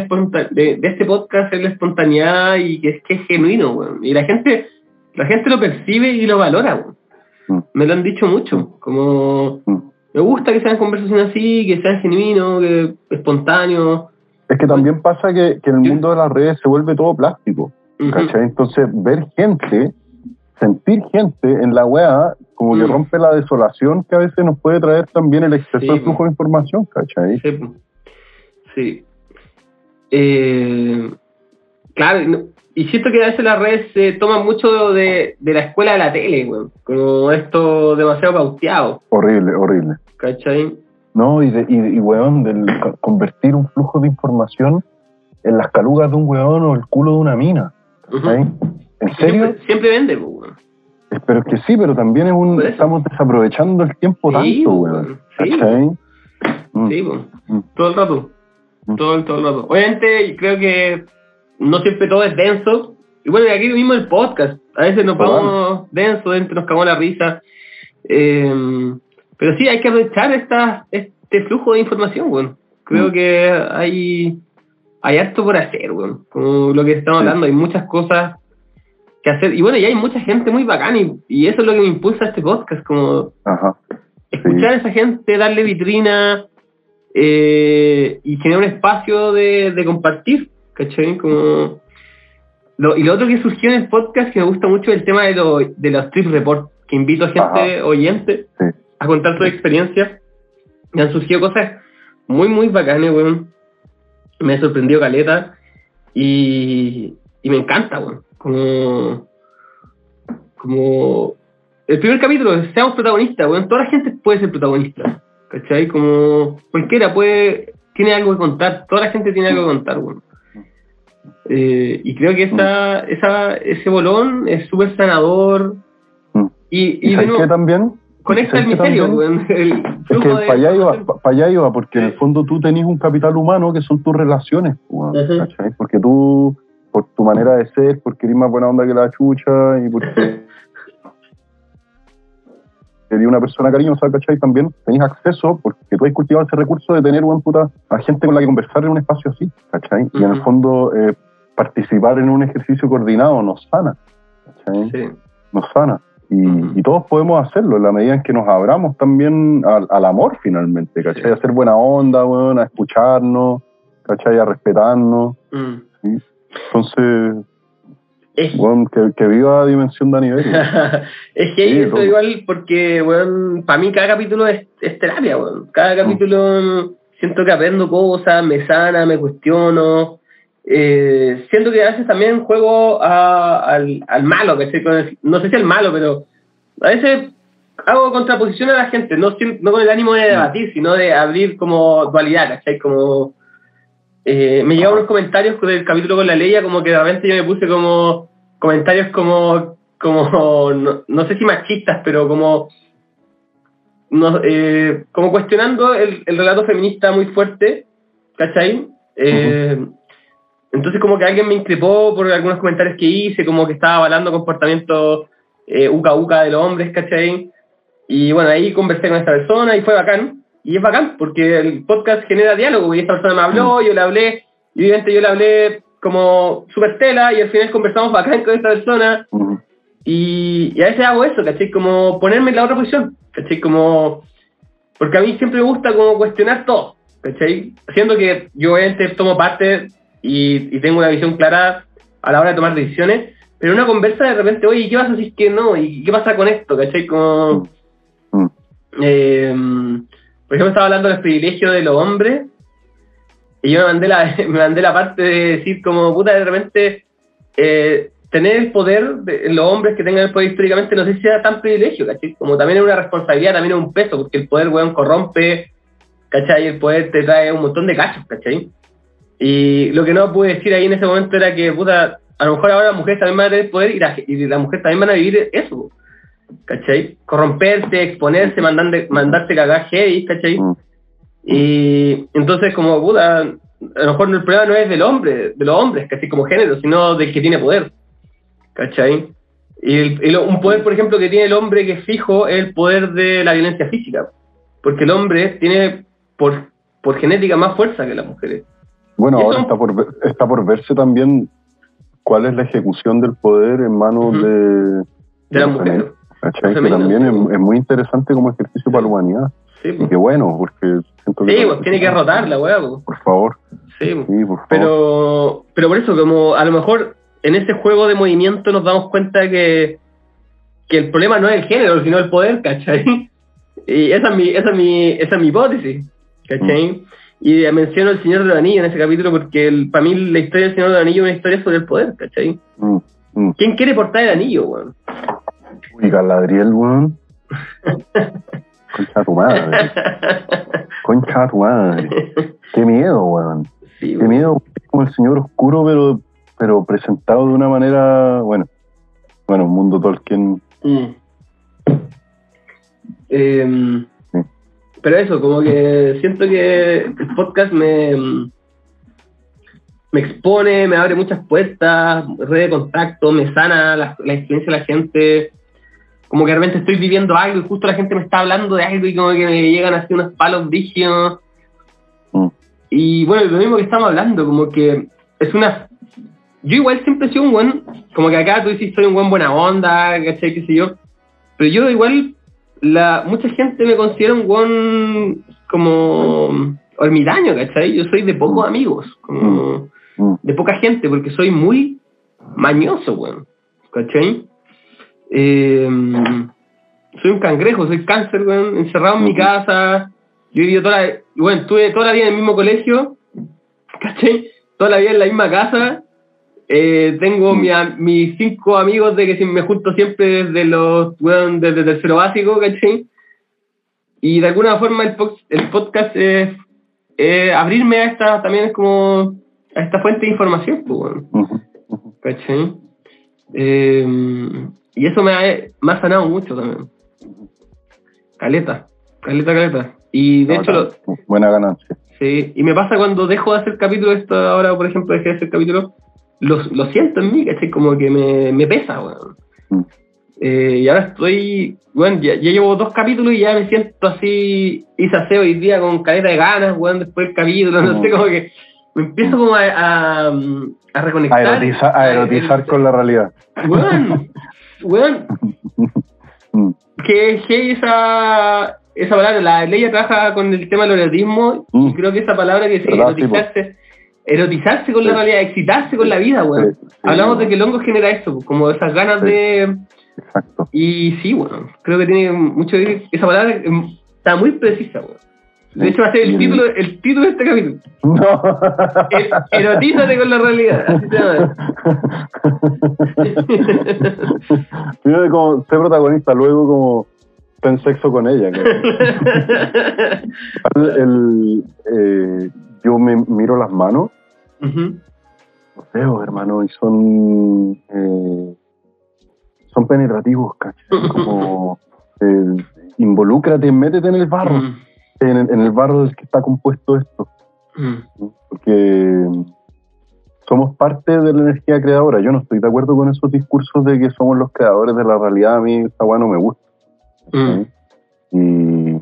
de, de este podcast es la espontaneidad y que es que es genuino, weón. Y la gente, la gente lo percibe y lo valora. Mm. Me lo han dicho mucho. Como Mm. me gusta que sean conversaciones así, que sea genuino, que espontáneo. Es que también pasa que, que en el mundo de las redes se vuelve todo plástico. Entonces, ver gente, sentir gente en la weá, como que Mm. rompe la desolación que a veces nos puede traer también el exceso Sí, de flujo de información, ¿cachai? Sí. Sí. Eh, claro, y siento que a veces las redes se toman mucho de, de la escuela de la tele, weón. Como esto demasiado pauteado, Horrible, horrible. ¿cachai? No, y, de, y, y weón, del co- convertir un flujo de información en las calugas de un weón o el culo de una mina, ¿cachai? Ujú. ¿En serio? Siempre, siempre vende, po, weón. Pero es que sí, pero también es un, estamos desaprovechando el tiempo Sí, tanto, weón. weón. Sí. Mm, Sí, po. mm. todo el rato. Mm. Todo, el- todo el rato. Obviamente, creo que no siempre todo es denso. Y bueno, aquí mismo el podcast. A veces nos vamos denso, dentro nos cagamos la risa. Eh, pero sí, hay que aprovechar esta, este flujo de información, weón. Creo Mm. que hay, hay harto por hacer, weón. Como lo que estamos Sí. hablando, hay muchas cosas que hacer. Y bueno, y hay mucha gente muy bacana y, y eso es lo que me impulsa este podcast, como Ajá. escuchar a esa gente, darle vitrina eh, y generar un espacio de, de compartir, ¿cachai? Como... Lo, y lo otro que surgió en el podcast que me gusta mucho es el tema de, lo- de los trip report, que invito a gente Ajá. oyente Sí. a contar su experiencia. Y han surgido cosas muy, muy bacanas, weón. Me ha sorprendido Caleta y, y me encanta, weón. Como, como el primer capítulo, seamos protagonistas, weón. Toda la gente puede ser protagonista, ¿cachai? Como cualquiera puede, tiene algo que contar, toda la gente tiene algo que contar, weón. Eh, y creo que esa, esa, ese bolón es súper sanador Mm. y, ¿Y de nuevo, también? conecta el ¿Sabes qué misterio, también? weón. El Es que para allá iba, pa- pa' allá iba, porque en el fondo tú tenés un capital humano que son tus relaciones. Porque tú, por tu manera de ser, porque eres más buena onda que la chucha y porque [LAUGHS] dio una persona cariñosa, ¿cachai? También tenés acceso, porque tú has cultivado ese recurso de tener, buen puta, a gente con la que conversar en un espacio así, ¿cachai? Y en el fondo, eh, participar en un ejercicio coordinado nos sana, ¿cachai? Sí. Nos sana. Y, y todos podemos hacerlo en la medida en que nos abramos también al, al amor finalmente, ¿cachai? Sí. A hacer buena onda, weón, a escucharnos, ¿cachai? A respetarnos. Entonces, Es, que, que viva Dimensión de [LAUGHS] es que Sí, eso igual porque, weón, para mí cada capítulo es, es terapia, weón. Cada capítulo mm, siento que aprendo cosas, me sana, me cuestiono. Eh, siento que a veces también juego a- al, al malo, no sé si al malo, pero a veces hago contraposición a la gente, no, no con el ánimo de debatir, sino de abrir como dualidad, ¿cachai? Como... Eh, me llegaron unos comentarios del capítulo con la Leia, como que de repente yo me puse como comentarios como, como no, no sé si machistas, pero como, no, eh, como cuestionando el, el relato feminista muy fuerte, ¿cachai? Eh, Entonces como que alguien me increpó por algunos comentarios que hice, como que estaba avalando comportamientos uca uca de los hombres, ¿cachai? Y bueno, ahí conversé con esta persona y fue bacán. Y es bacán porque el podcast genera diálogo y esta persona me habló, yo le hablé, y obviamente yo le hablé como super tela y al final conversamos bacán con esta persona y, y a veces hago eso, ¿cachai? Como ponerme en la otra posición, ¿cachai? Como, porque a mí siempre me gusta como cuestionar todo, ¿cachai? Siendo que yo obviamente tomo parte y, y tengo una visión clara a la hora de tomar decisiones, pero en una conversa de repente, oye, ¿qué pasa si es que no? ¿Y qué pasa con esto? ¿cachai? Como, Mm. eh, por ejemplo, estaba hablando de los privilegios de los hombres y yo me mandé la, [LAUGHS] me mandé la parte de decir como, puta, de repente eh, tener el poder, de, los hombres que tengan el poder históricamente, no sé si sea tan privilegio, ¿cachai? Como también es una responsabilidad, también es un peso, porque el poder, weón, corrompe, ¿cachai? El poder te trae un montón de cachos, ¿cachai? Y lo que no pude decir ahí en ese momento era que, puta, a lo mejor ahora las mujeres también van a tener poder y, la, y las mujeres también van a vivir eso, ¿cachai? Corromperse, exponerse, mandande, mandarse cagar heavy, ¿cachai? Mm. Y entonces, como, puta, a lo mejor el problema no es del hombre, de los hombres, casi como género, sino del que tiene poder, ¿cachai? Y, el- un poder, por ejemplo, que tiene el hombre que es fijo es el poder de la violencia física, porque el hombre tiene por, por genética más fuerza que las mujeres. Bueno, ahora está por, está por verse también cuál es la ejecución del poder en manos Ujú. de, De las lo femenino, ¿cachai? Que también sí. es, es muy interesante como ejercicio para la humanidad. Sí, Y qué bueno, porque siento que... Sí, pues, tiene que rotar la weá, pues. Por favor, Sí, sí, por favor. Pero, pero por eso, como a lo mejor en ese juego de movimiento nos damos cuenta que, que el problema no es el género, sino el poder, ¿cachai? [LAUGHS] Y esa es mi, esa es mi, esa es mi hipótesis, ¿cachai? Y menciono el Señor del Anillo en ese capítulo porque el, para mí la historia del Señor del Anillo es una historia sobre el poder, ¿cachai? Mm, mm. ¿Quién quiere portar el anillo, weón? Uy, Galadriel, weón. [LAUGHS] Concha tu madre. Concha tu madre. Qué miedo, weón. sí, Qué weón. miedo. Como el señor oscuro, pero, pero presentado de una manera, bueno, bueno, un mundo Tolkien. Mm. Em, Sí. pero eso, como que siento que el podcast me, me expone, me abre muchas puertas, red de contacto, me sana la, la experiencia de la gente. Como que de repente estoy viviendo algo y justo la gente me está hablando de algo y como que me llegan así unos palos brígidos. Mm. Y bueno, lo mismo que estamos hablando, como que es una... Yo igual siempre he sido un buen, como que acá tú dices soy un buen buena onda, ¿cachai? qué sé yo. Pero yo igual, la mucha gente me considera un buen como ermitaño, ¿cachai? Yo soy de pocos amigos, como Mm, de poca gente, porque soy muy mañoso, weón. ¿Cachai? Eh, soy un cangrejo, soy cáncer, weón, encerrado en mi casa. Yo he vivido toda la, bueno, estuve toda la vida en el mismo colegio, ¿cachai? Toda la vida en la misma casa. Eh, tengo mi a- mis cinco amigos de que me junto siempre desde los, weón, desde tercero básico, ¿cachai? Y de alguna forma el, podcast es eh, abrirme a esta, también es como a esta fuente de información, pues, weón. ¿Cachai? Eh, y eso me ha, me ha sanado mucho también. Caleta, caleta, caleta. Y de No, hecho, lo- buena ganancia. sí, y me pasa cuando dejo de hacer capítulos, esto ahora por ejemplo dejé de hacer capítulos, lo, lo siento en mí, ¿cachai? Como que me, me pesa, weón. Mm. Eh, y ahora estoy, bueno, ya, ya llevo dos capítulos y ya me siento así, hice aseo hoy día con caleta de ganas, weón, después del capítulo, no Mm. sé, como que me empiezo como a, a, a reconectar. A erotizar, a erotizar con la realidad. Weón, [LAUGHS] weón, [LAUGHS] Mm, que es que esa, esa palabra, la ley trabaja con el tema del erotismo y Mm. creo que esa palabra que. Sí, erotizarse, erotizarse con Sí. la realidad, excitarse con la vida, weón. sí, sí, Hablamos de que el hongo genera eso, como esas ganas de... Exacto. Y sí, bueno, creo que tiene mucho que. Esa palabra está muy precisa, weón. De hecho, va a ser el título, el título de este capítulo. No. Er- Erotízate con la realidad. Así se llama. [LAUGHS] Primero como ser protagonista, luego como ten sexo con ella. El, [LAUGHS] el, eh, yo me miro las manos, Ujú. los dedos, hermano, y son eh, son penetrativos, ¿cachai? [LAUGHS] Como eh, involúcrate, métete en el barro, Mm, en el, en el barro del que está compuesto esto. mm, porque somos parte de la energía creadora. Yo no estoy de acuerdo con esos discursos de que somos los creadores de la realidad. A mí weá no me gusta. mm. Y, y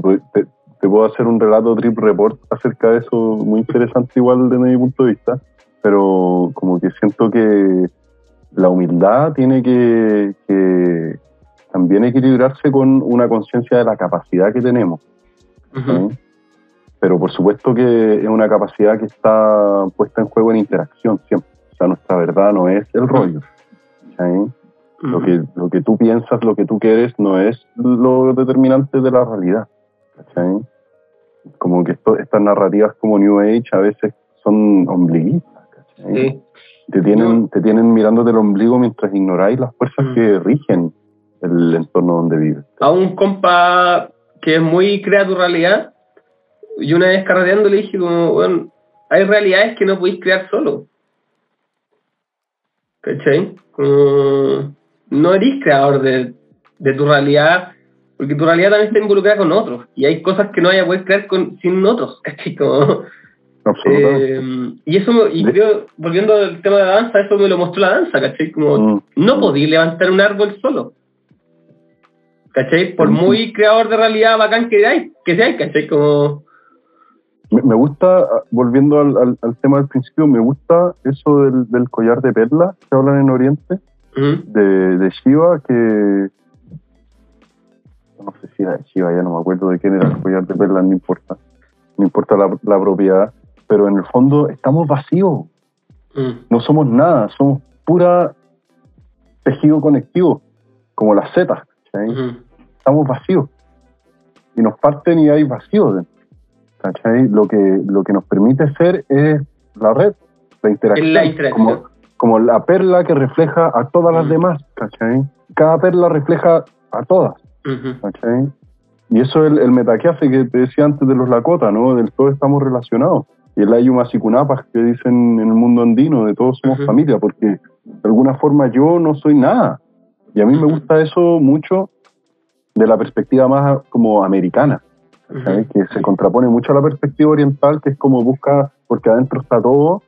pues, te, te puedo hacer un relato trip report acerca de eso, muy interesante igual desde mi punto de vista, pero como que siento que la humildad tiene que, que también equilibrarse con una conciencia de la capacidad que tenemos. Ujú. ¿sí? Pero por supuesto que es una capacidad que está puesta en juego en interacción siempre. O sea, nuestra verdad no es el rollo. ¿sí? Lo, que, lo que tú piensas, lo que tú quieres, no es lo determinante de la realidad. ¿cachai? Como que esto, estas narrativas como New Age a veces son ombliguistas. Sí. Te, tienen, te tienen mirándote el ombligo mientras ignoráis las fuerzas Mm. que rigen el entorno donde vives. A un compa que es muy crea tu realidad, y una vez carreteando le dije como, bueno, hay realidades que no podéis crear solo. ¿Cachai? Como, no eres creador de, de tu realidad, porque tu realidad también está involucrada con otros, y hay cosas que no vaya a poder crear con, sin otros, [LAUGHS] ¿cachai? Como, Absolutamente. eh, y eso, me- y creo, volviendo al tema de la danza, eso me lo mostró la danza, ¿cachai? Como, Mm. no podí levantar un árbol solo. ¿Cachai? Por Mm. muy creador de realidad bacán que seáis, que seáis, ¿cachai? Como... Me, me gusta, ah, volviendo al, al- al tema del principio, me gusta eso del, del collar de perlas que hablan en Oriente, de, de Shiva, que no sé si era de Shiva, ya no me acuerdo de quién era el collar de perlas, no importa, no importa la, la propiedad, pero en el fondo estamos vacíos, mm, no somos nada, somos pura tejido conectivo, como las setas, ¿cachai? ujú, estamos vacíos y nos parten y hay vacío dentro. ¿cachai? Lo que, lo que nos permite ser es la red, la interacción, la interacción. Como, como la perla que refleja a todas las Mm. demás, ¿cachai? Cada perla refleja a todas, ujú, ¿cachai? Y eso es el, el metaquiace que te decía antes de los Lakota, ¿no? Del todo estamos relacionados. Y el Ayuma Sikunapas que dicen en el mundo andino, de todos somos Ujú. familia, porque de alguna forma yo no soy nada. Y a mí me gusta eso mucho de la perspectiva más como americana, que se contrapone mucho a la perspectiva oriental, que es como busca, porque adentro está todo,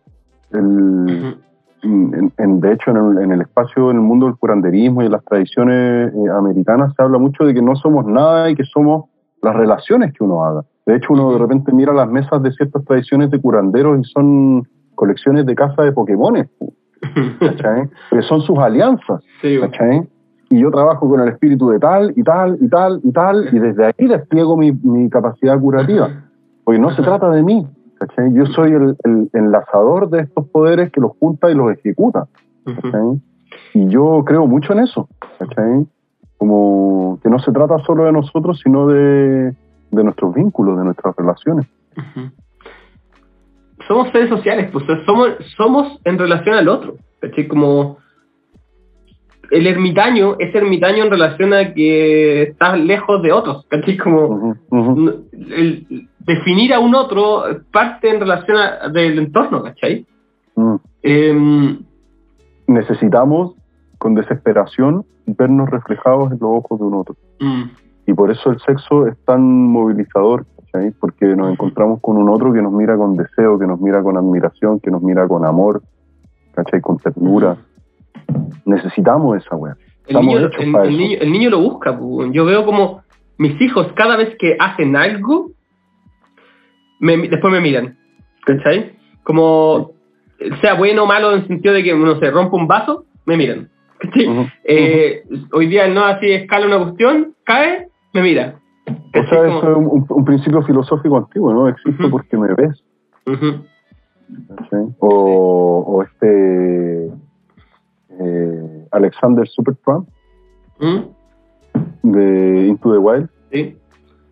el, en, en- de hecho en el, en el espacio, en el mundo del curanderismo y en las tradiciones eh, americanas se habla mucho de que no somos nada y que somos las relaciones que uno haga. De hecho uno de repente mira las mesas de ciertas tradiciones de curanderos y son colecciones de casa de Pokémones, ¿cachai? que son sus alianzas. Sí, ¿cachai? Y yo trabajo con el espíritu de tal y tal y tal y tal, y desde ahí despliego mi, mi capacidad curativa. Porque no se trata de mí, ¿cachai? Yo soy el, el enlazador de estos poderes que los junta y los ejecuta, ¿cachai? Y yo creo mucho en eso, ¿cachai? Como que no se trata solo de nosotros, sino de, de nuestros vínculos, de nuestras relaciones. Somos seres sociales, pues somos, somos en relación al otro, ¿cachai? Como el ermitaño es ermitaño en relación a que estás lejos de otros, ¿cachai? Como el, definir a un otro parte en relación a- del entorno, ¿cachai? Mm. Em, Necesitamos, con desesperación, vernos reflejados en los ojos de un otro. mm, Y por eso el sexo es tan movilizador, ¿cachai? Porque nos encontramos con un otro que nos mira con deseo, que nos mira con admiración, que nos mira con amor, ¿cachai? Con ternura. Necesitamos esa weá. El niño, hechos el, para el eso. niño, el niño lo busca. Yo veo como mis hijos cada vez que hacen algo, me- después me miran. ¿Cachai? Como sea bueno o malo en el sentido de que uno se rompe un vaso, me miran. ¿Cachai? Eh, Hoy día no así escala una cuestión, cae, me mira. O sea, Como- eso es un, un principio filosófico antiguo, ¿no? Existo porque me ves. O, o este eh, Alexander Supertramp ¿Mm? de Into the Wild, Sí,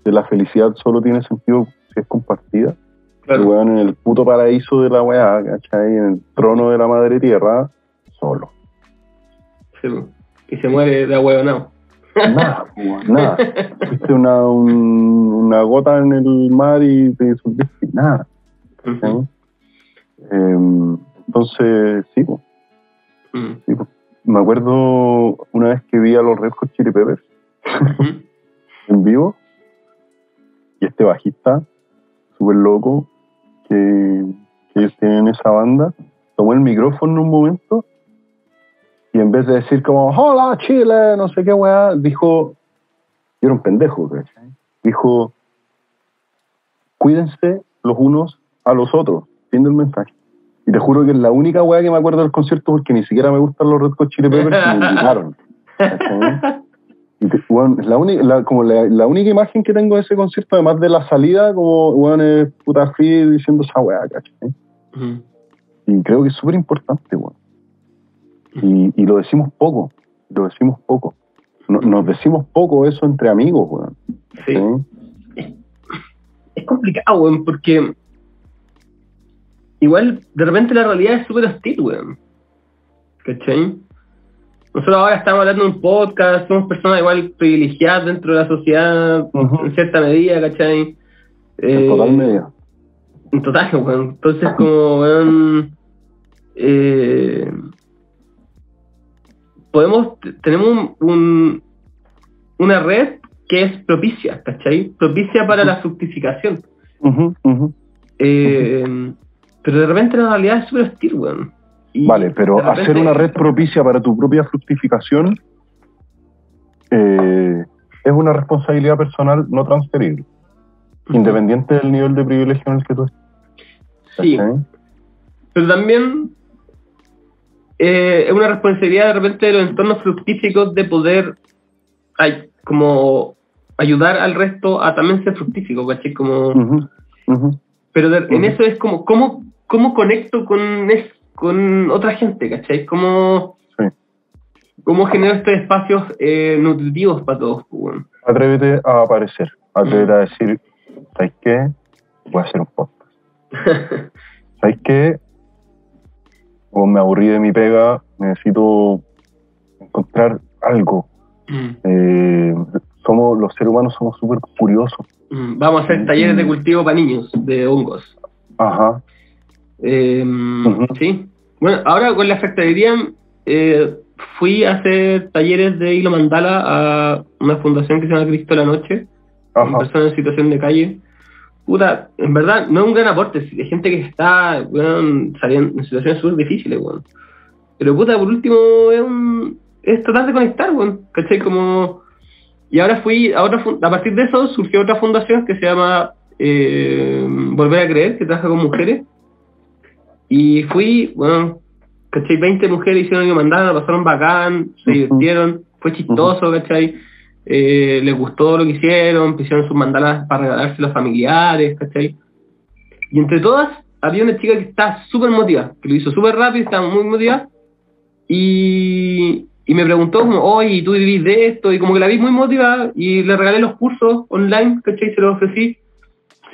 de la felicidad solo tiene sentido si es compartida. El claro. weón en el puto paraíso de la weá, ¿cachai? En el trono de la madre tierra, solo. Sí, y se muere de ahueonado. Nada, [LAUGHS] nada. Fuiste una, un- una gota en el mar y te disolviste, nada. Em, entonces, sí, pues. Sí. Me acuerdo una vez que vi a los Red Hot Chili Peppers [LAUGHS] en vivo y este bajista, súper loco, que, que ellos tienen esa banda, tomó el micrófono en un momento y en vez de decir como, hola Chile, no sé qué weá, dijo, yo era un pendejo, ¿cachai? Dijo, cuídense los unos a los otros, fin del mensaje. Y te juro que es la única weá que me acuerdo del concierto porque ni siquiera me gustan los Red Hot Chili Peppers y me invitaron. ¿cachai? Y te- es la única, la- como la, la única imagen que tengo de ese concierto, además de la salida, como weón es puta free diciendo esa weá, ¿cachai? Y creo que es súper importante, weón. Y, y lo decimos poco, lo decimos poco. No- nos decimos poco eso entre amigos, weón. Sí. ¿sí? es complicado, weón, porque igual de repente la realidad es súper hostil, weón. ¿Cachai? Nosotros ahora estamos hablando de un podcast, somos personas igual privilegiadas dentro de la sociedad en cierta medida, ¿cachai? En Eh, total medida. En total, weón. Entonces, como, weón, eh, podemos, tenemos un, un- una red que es propicia, ¿cachai? Propicia para la fructificación. Eh, pero de repente la realidad es súper hostil, weón. Y Vale, pero repente- hacer una red [LAUGHS] propicia para tu propia fructificación eh, es una responsabilidad personal no transferible, independiente del nivel de privilegio en el que tú estés. Sí, ¿cachai? pero también eh, es una responsabilidad de repente de los entornos fructíficos de poder ay, como ayudar al resto a también ser fructífico, ¿cachai? Como, pero de- en eso es como, ¿cómo, cómo conecto con, es- con otra gente, ¿cachai? ¿Cómo, Sí. cómo genero estos espacios eh, nutritivos para todos? pues, weón? Atrévete a aparecer, atrévete a decir, ¿sabes qué? Voy a hacer un podcast. [LAUGHS] ¿Sabes qué? Como me aburrí de mi pega, necesito encontrar algo. Mm, Eh, somos Los seres humanos somos súper curiosos. mm. Vamos a hacer talleres de cultivo para niños, de hongos. Ajá. Eh, Ujú. Sí. Bueno, ahora con la factoría eh, fui a hacer talleres de hilo mandala a una fundación que se llama Cristo la Noche, con Ajá. personas en situación de calle. Puta, en verdad, no es un gran aporte, de gente que está weón, saliendo en situaciones súper difíciles, weón. Pero puta, por último, es, un, es tratar de conectar, weón. ¿Cachai? Como... Y ahora fui, a, otra fun- a partir de eso surgió otra fundación que se llama eh, Volver a Creer, que trabaja con mujeres. Y fui, bueno, ¿cachai? 20 mujeres hicieron lo que mandaron, la pasaron bacán, se divirtieron, fue chistoso, ¿cachai? Eh, les gustó lo que hicieron, hicieron sus mandalas para regalarse a los familiares, ¿cachai? Y entre todas había una chica que estaba súper motivada, que lo hizo súper rápido, estaba muy motivada, y, y me preguntó como, oye, ¿y tú vivís de esto? Y como que la vi muy motivada, y le regalé los cursos online, ¿cachai? Se los ofrecí,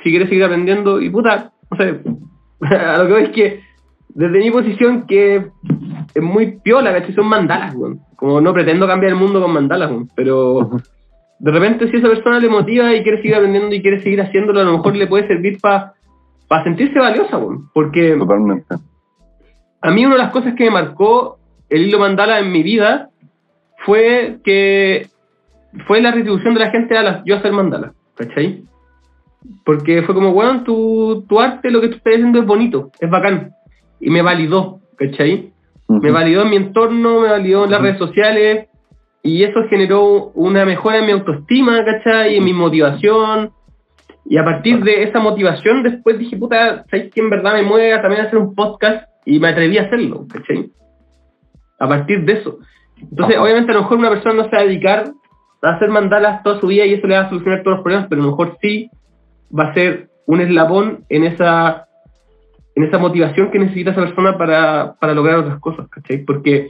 si quieres seguir aprendiendo, y puta, no sé, [LAUGHS] a lo que es que desde mi posición que es muy piola, ¿cachai? Son mandalas, weón. Como no pretendo cambiar el mundo con mandalas, weón. Pero de repente si esa persona le motiva y quiere seguir aprendiendo y quiere seguir haciéndolo, a lo mejor le puede servir para sentirse valiosa, weón. Porque Totalmente. a mí una de las cosas que me marcó el hilo mandala en mi vida fue que fue la retribución de la gente a las, yo hacer mandala, ¿cachai? Porque fue como, weón, tu, tu arte, lo que tú estás haciendo es bonito, es bacán. Y me validó, ¿cachai? Me validó en mi entorno, me validó en las redes sociales. y eso generó una mejora en mi autoestima, ¿cachai? Y en mi motivación. Y a partir de esa motivación, después dije, puta, ¿sabes que en verdad me mueve también a hacer un podcast? Y me atreví a hacerlo, ¿cachai? A partir de eso. Entonces, obviamente, a lo mejor una persona no se va a dedicar a hacer mandalas toda su vida y eso le va a solucionar todos los problemas, pero a lo mejor sí va a ser un eslabón en esa en esa motivación que necesita esa persona para, para lograr otras cosas, ¿cachai? Porque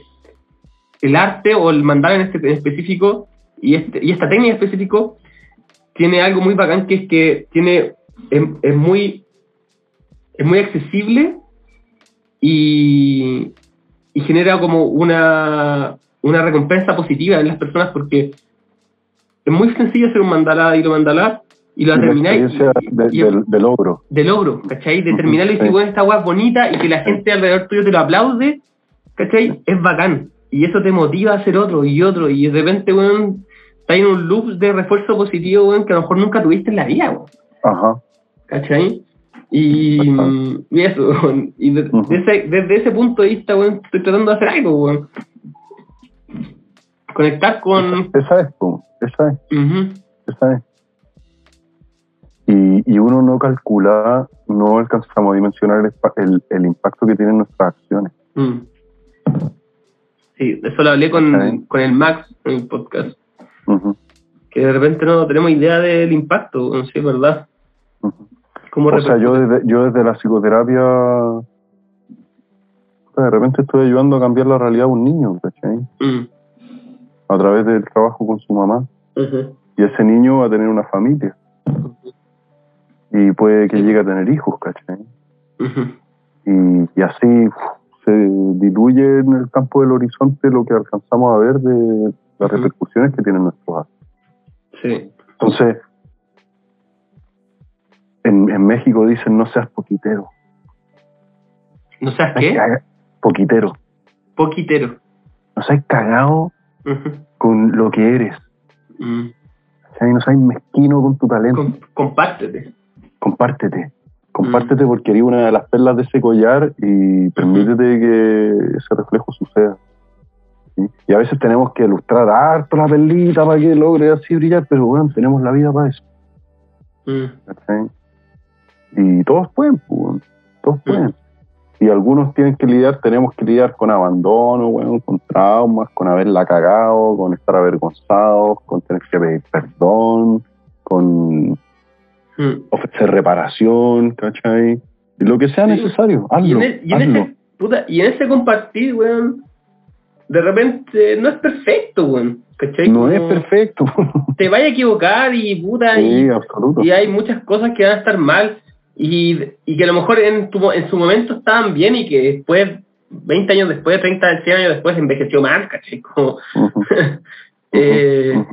el arte o el mandala en, este, en específico y, este, y esta técnica en específico tiene algo muy bacán que es que tiene es, es muy es muy accesible y, y genera como una, una recompensa positiva en las personas porque es muy sencillo hacer un mandala y lo mandala y lo termináis de, del, del logro. de logro, ¿cachai? De terminarlo y sí. decir, bueno, esta weá es bonita y que la gente alrededor tuyo te lo aplaude, ¿cachai? Es bacán. Y eso te motiva a hacer otro y otro. Y de repente, weón, estás en un loop de refuerzo positivo, weón, que a lo mejor nunca tuviste en la vida, weón. Ajá. ¿cachai? Y, y eso, weón. y de- ese- desde ese punto de vista, weón, estoy tratando de hacer algo, weón. Conectar con... Esa es, esa es, esa es. Y, y uno no calcula, no alcanzamos a dimensionar el, el, el impacto que tienen nuestras acciones. mm. Sí, eso lo hablé con, con el Max en el podcast. Que de repente no tenemos idea del impacto, no sé, ¿verdad? ujú. ¿Cómo O sea, yo desde, yo desde la psicoterapia, de repente estoy ayudando a cambiar la realidad de un niño, ¿cachai? Mm, A través del trabajo con su mamá. Y ese niño va a tener una familia. Y puede que llegue a tener hijos, ¿cachai? Y, y así uf, se diluye en el campo del horizonte lo que alcanzamos a ver de las repercusiones que tienen nuestros actos. Sí. Entonces, en, en México dicen no seas poquitero. ¿No seas qué? caga- Poquitero. Poquitero. No seas cagado con lo que eres. mm. ¿cachai? No seas mezquino con tu talento. Com- compártete. Compártete. Compártete porque eres una de las perlas de ese collar y permítete que ese reflejo suceda. ¿sí? Y a veces tenemos que ilustrar harto la perlita para que logre así brillar, pero bueno, tenemos la vida para eso. Mm. Y todos pueden, pues, todos pueden. Y algunos tienen que lidiar, tenemos que lidiar con abandono, weón, con traumas, con haberla cagado, con estar avergonzados, con tener que pedir perdón, con mm. ofrecer reparación, ¿cachai? Y lo que sea Sí. necesario, Y hazlo, en, e- y en hazlo. ese, puta, y en ese compartir, weón, de repente no es perfecto, weón. ¿Cachai? No es perfecto. [LAUGHS] Te vaya a equivocar y puta, sí, y, absoluto. y hay muchas cosas que van a estar mal y, y que a lo mejor en, tu, en su momento estaban bien y que después, 20 años después, 30, 100 años después, envejeció mal, ¿cachai? Como, [LAUGHS] eh,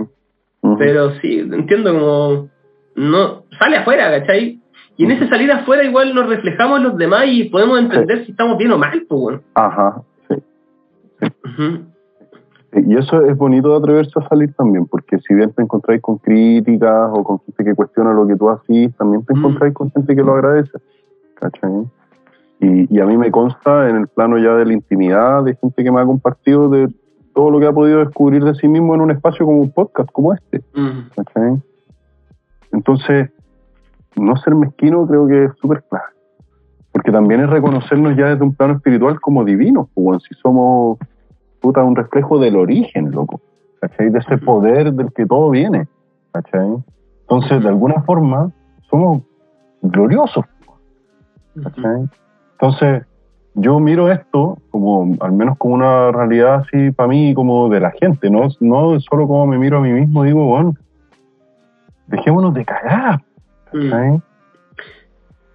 pero sí, entiendo como no sale afuera, ¿cachai? Y en ese salir afuera igual nos reflejamos los demás y podemos entender si estamos bien o mal, pues bueno. Ajá, sí. Y eso es bonito de atreverse a salir también, porque si bien te encontráis con críticas o con gente que cuestiona lo que tú haces, también te Mm. encontráis con gente que lo agradece. ¿Cachai? Y, y a mí me consta en el plano ya de la intimidad, de gente que me ha compartido de todo lo que ha podido descubrir de sí mismo en un espacio como un podcast como este. ¿cachai? Entonces, no ser mezquino creo que es súper clave. Porque también es reconocernos ya desde un plano espiritual como divinos, pues, bueno, si somos puta, un reflejo del origen, loco, ¿cachai? De ese poder del que todo viene, ¿cachai? Entonces, de alguna forma, somos gloriosos, ¿cachai? Entonces, yo miro esto como, al menos como una realidad así para mí, como de la gente, no, no solo como me miro a mí mismo, digo, bueno, dejémonos de cagar. ¿cachai?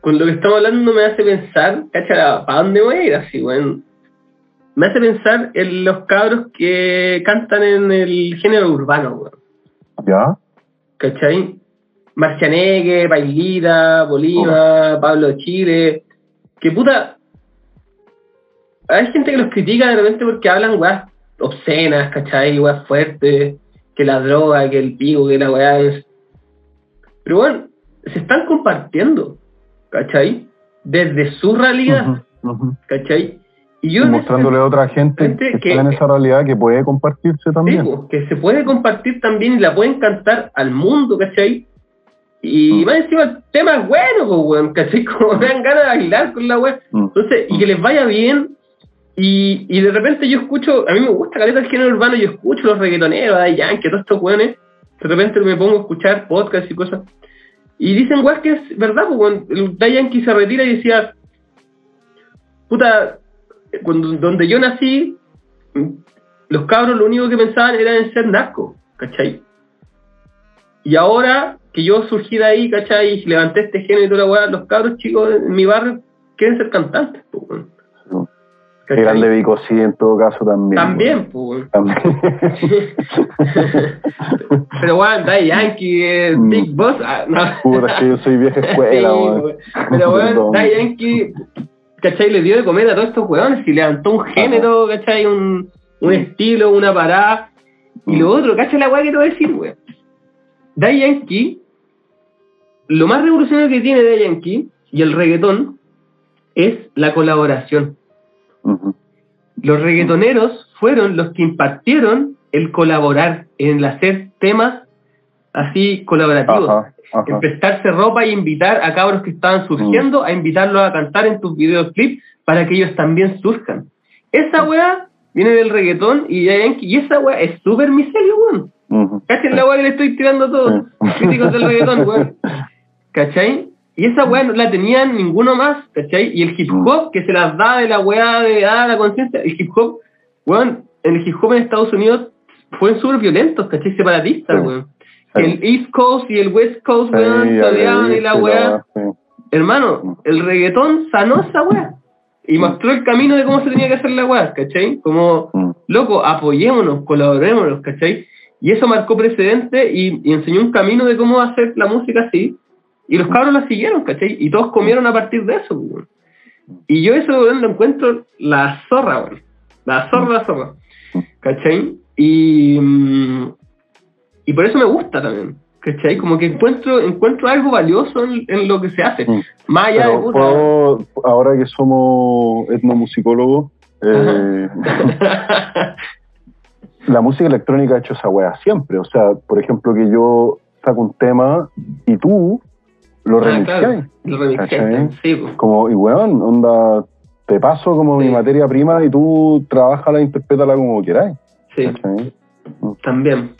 Con lo que estamos hablando me hace pensar, ¿cachai? ¿Para dónde voy a ir así, weón? Me hace pensar en los cabros que cantan en el género urbano, weón. ¿Ya? ¿cachai? Marcianegue, Bailita, Bolívar, Pablo Chile, que puta, hay gente que los critica de repente porque hablan weas obscenas, ¿cachai? Weas fuertes, que la droga, que el pico, que la weá es... Pero bueno, se están compartiendo, ¿cachai? Desde su realidad, Ujú, ujú. ¿cachai? Y yo Y mostrándole a otra gente gente que, que- está en esa realidad que puede compartirse también. sí, que se puede compartir también y la pueden cantar al mundo, ¿cachai? Y Mm. más encima el tema es bueno, pues, weón, ¿cachai? [LAUGHS] Como me dan ganas de bailar con la weá. Mm. Entonces, y que les vaya bien. Y, y de repente yo escucho, a mí me gusta caleta el género urbano, yo escucho los reggaetoneros, a Yankee, todos estos weones. De repente me pongo a escuchar podcasts y cosas. Y dicen, weón, que es verdad, weón, el Yankee se retira y decía, puta, cuando, donde yo nací, los cabros lo único que pensaban era en ser narco, ¿cachai? Y ahora que yo surgí de ahí, ¿cachai? Y levanté este género y toda la weá, los cabros chicos en mi barrio quieren ser cantantes, pues. ¿Cachai? Grande Vico sí, en todo caso también. También, pues. También. [LAUGHS] Pero weón, Daddy Yankee, eh, Mm. Big Boss, ah, no. Puta, que yo soy vieja [LAUGHS] escuela, weón. Pero weón. Daddy Yankee, ¿cachai? Le dio de comer a todos estos weones y levantó un género, ¿cachai? Un, un estilo, una parada. Y lo otro, ¿cachai la weá que te voy a decir, weón? Daddy Yankee, lo más revolucionario que tiene Daddy Yankee y el reggaetón es la colaboración. Los reggaetoneros fueron los que impartieron el colaborar, en el hacer temas así colaborativos. Ajá, ajá. En prestarse ropa y invitar a cabros que estaban surgiendo a invitarlos a cantar en tus videoclips para que ellos también surjan. Esa weá viene del reggaetón y, y esa weá es súper miserio, weón. ¿Cachai la weá que le estoy tirando a todos? Críticos del reggaetón, weón. [LAUGHS] ¿Cachai? Y esa weá no la tenían ninguno más, ¿cachai? Y el hip hop que se las da de la weá de ah, la conciencia, el hip hop, weón, el hip hop en Estados Unidos fueron súper violentos, ¿cachai? Separatistas, Sí. weón. Sí. El East Coast y el West Coast, Sí, weón, leí, y la weá. Hermano, el reggaetón sanó esa weá. Y mostró el camino de cómo se tenía que hacer la weá, ¿cachai? Como, loco, apoyémonos, colaborémonos, ¿cachai? Y eso marcó precedente y, y enseñó un camino de cómo hacer la música así. Y los cabros la siguieron, ¿cachai? Y todos comieron a partir de eso, weón. Y yo eso, weón, lo encuentro la zorra, weón. La zorra, la zorra. ¿Cachai? Y, mm, y por eso me gusta también. ¿Cachai? Como que encuentro, encuentro algo valioso en, en lo que se hace. Mm. Más allá de puta. ahora que somos etnomusicólogos, eh, [LAUGHS] la música electrónica ha hecho esa wea siempre. O sea, por ejemplo, que yo saco un tema y tú lo Ah, claro, lo sí, pues. Como, y weón, onda, te paso como mi materia prima y tú trabajala e interprétala como queráis. sí, ¿cachai? también.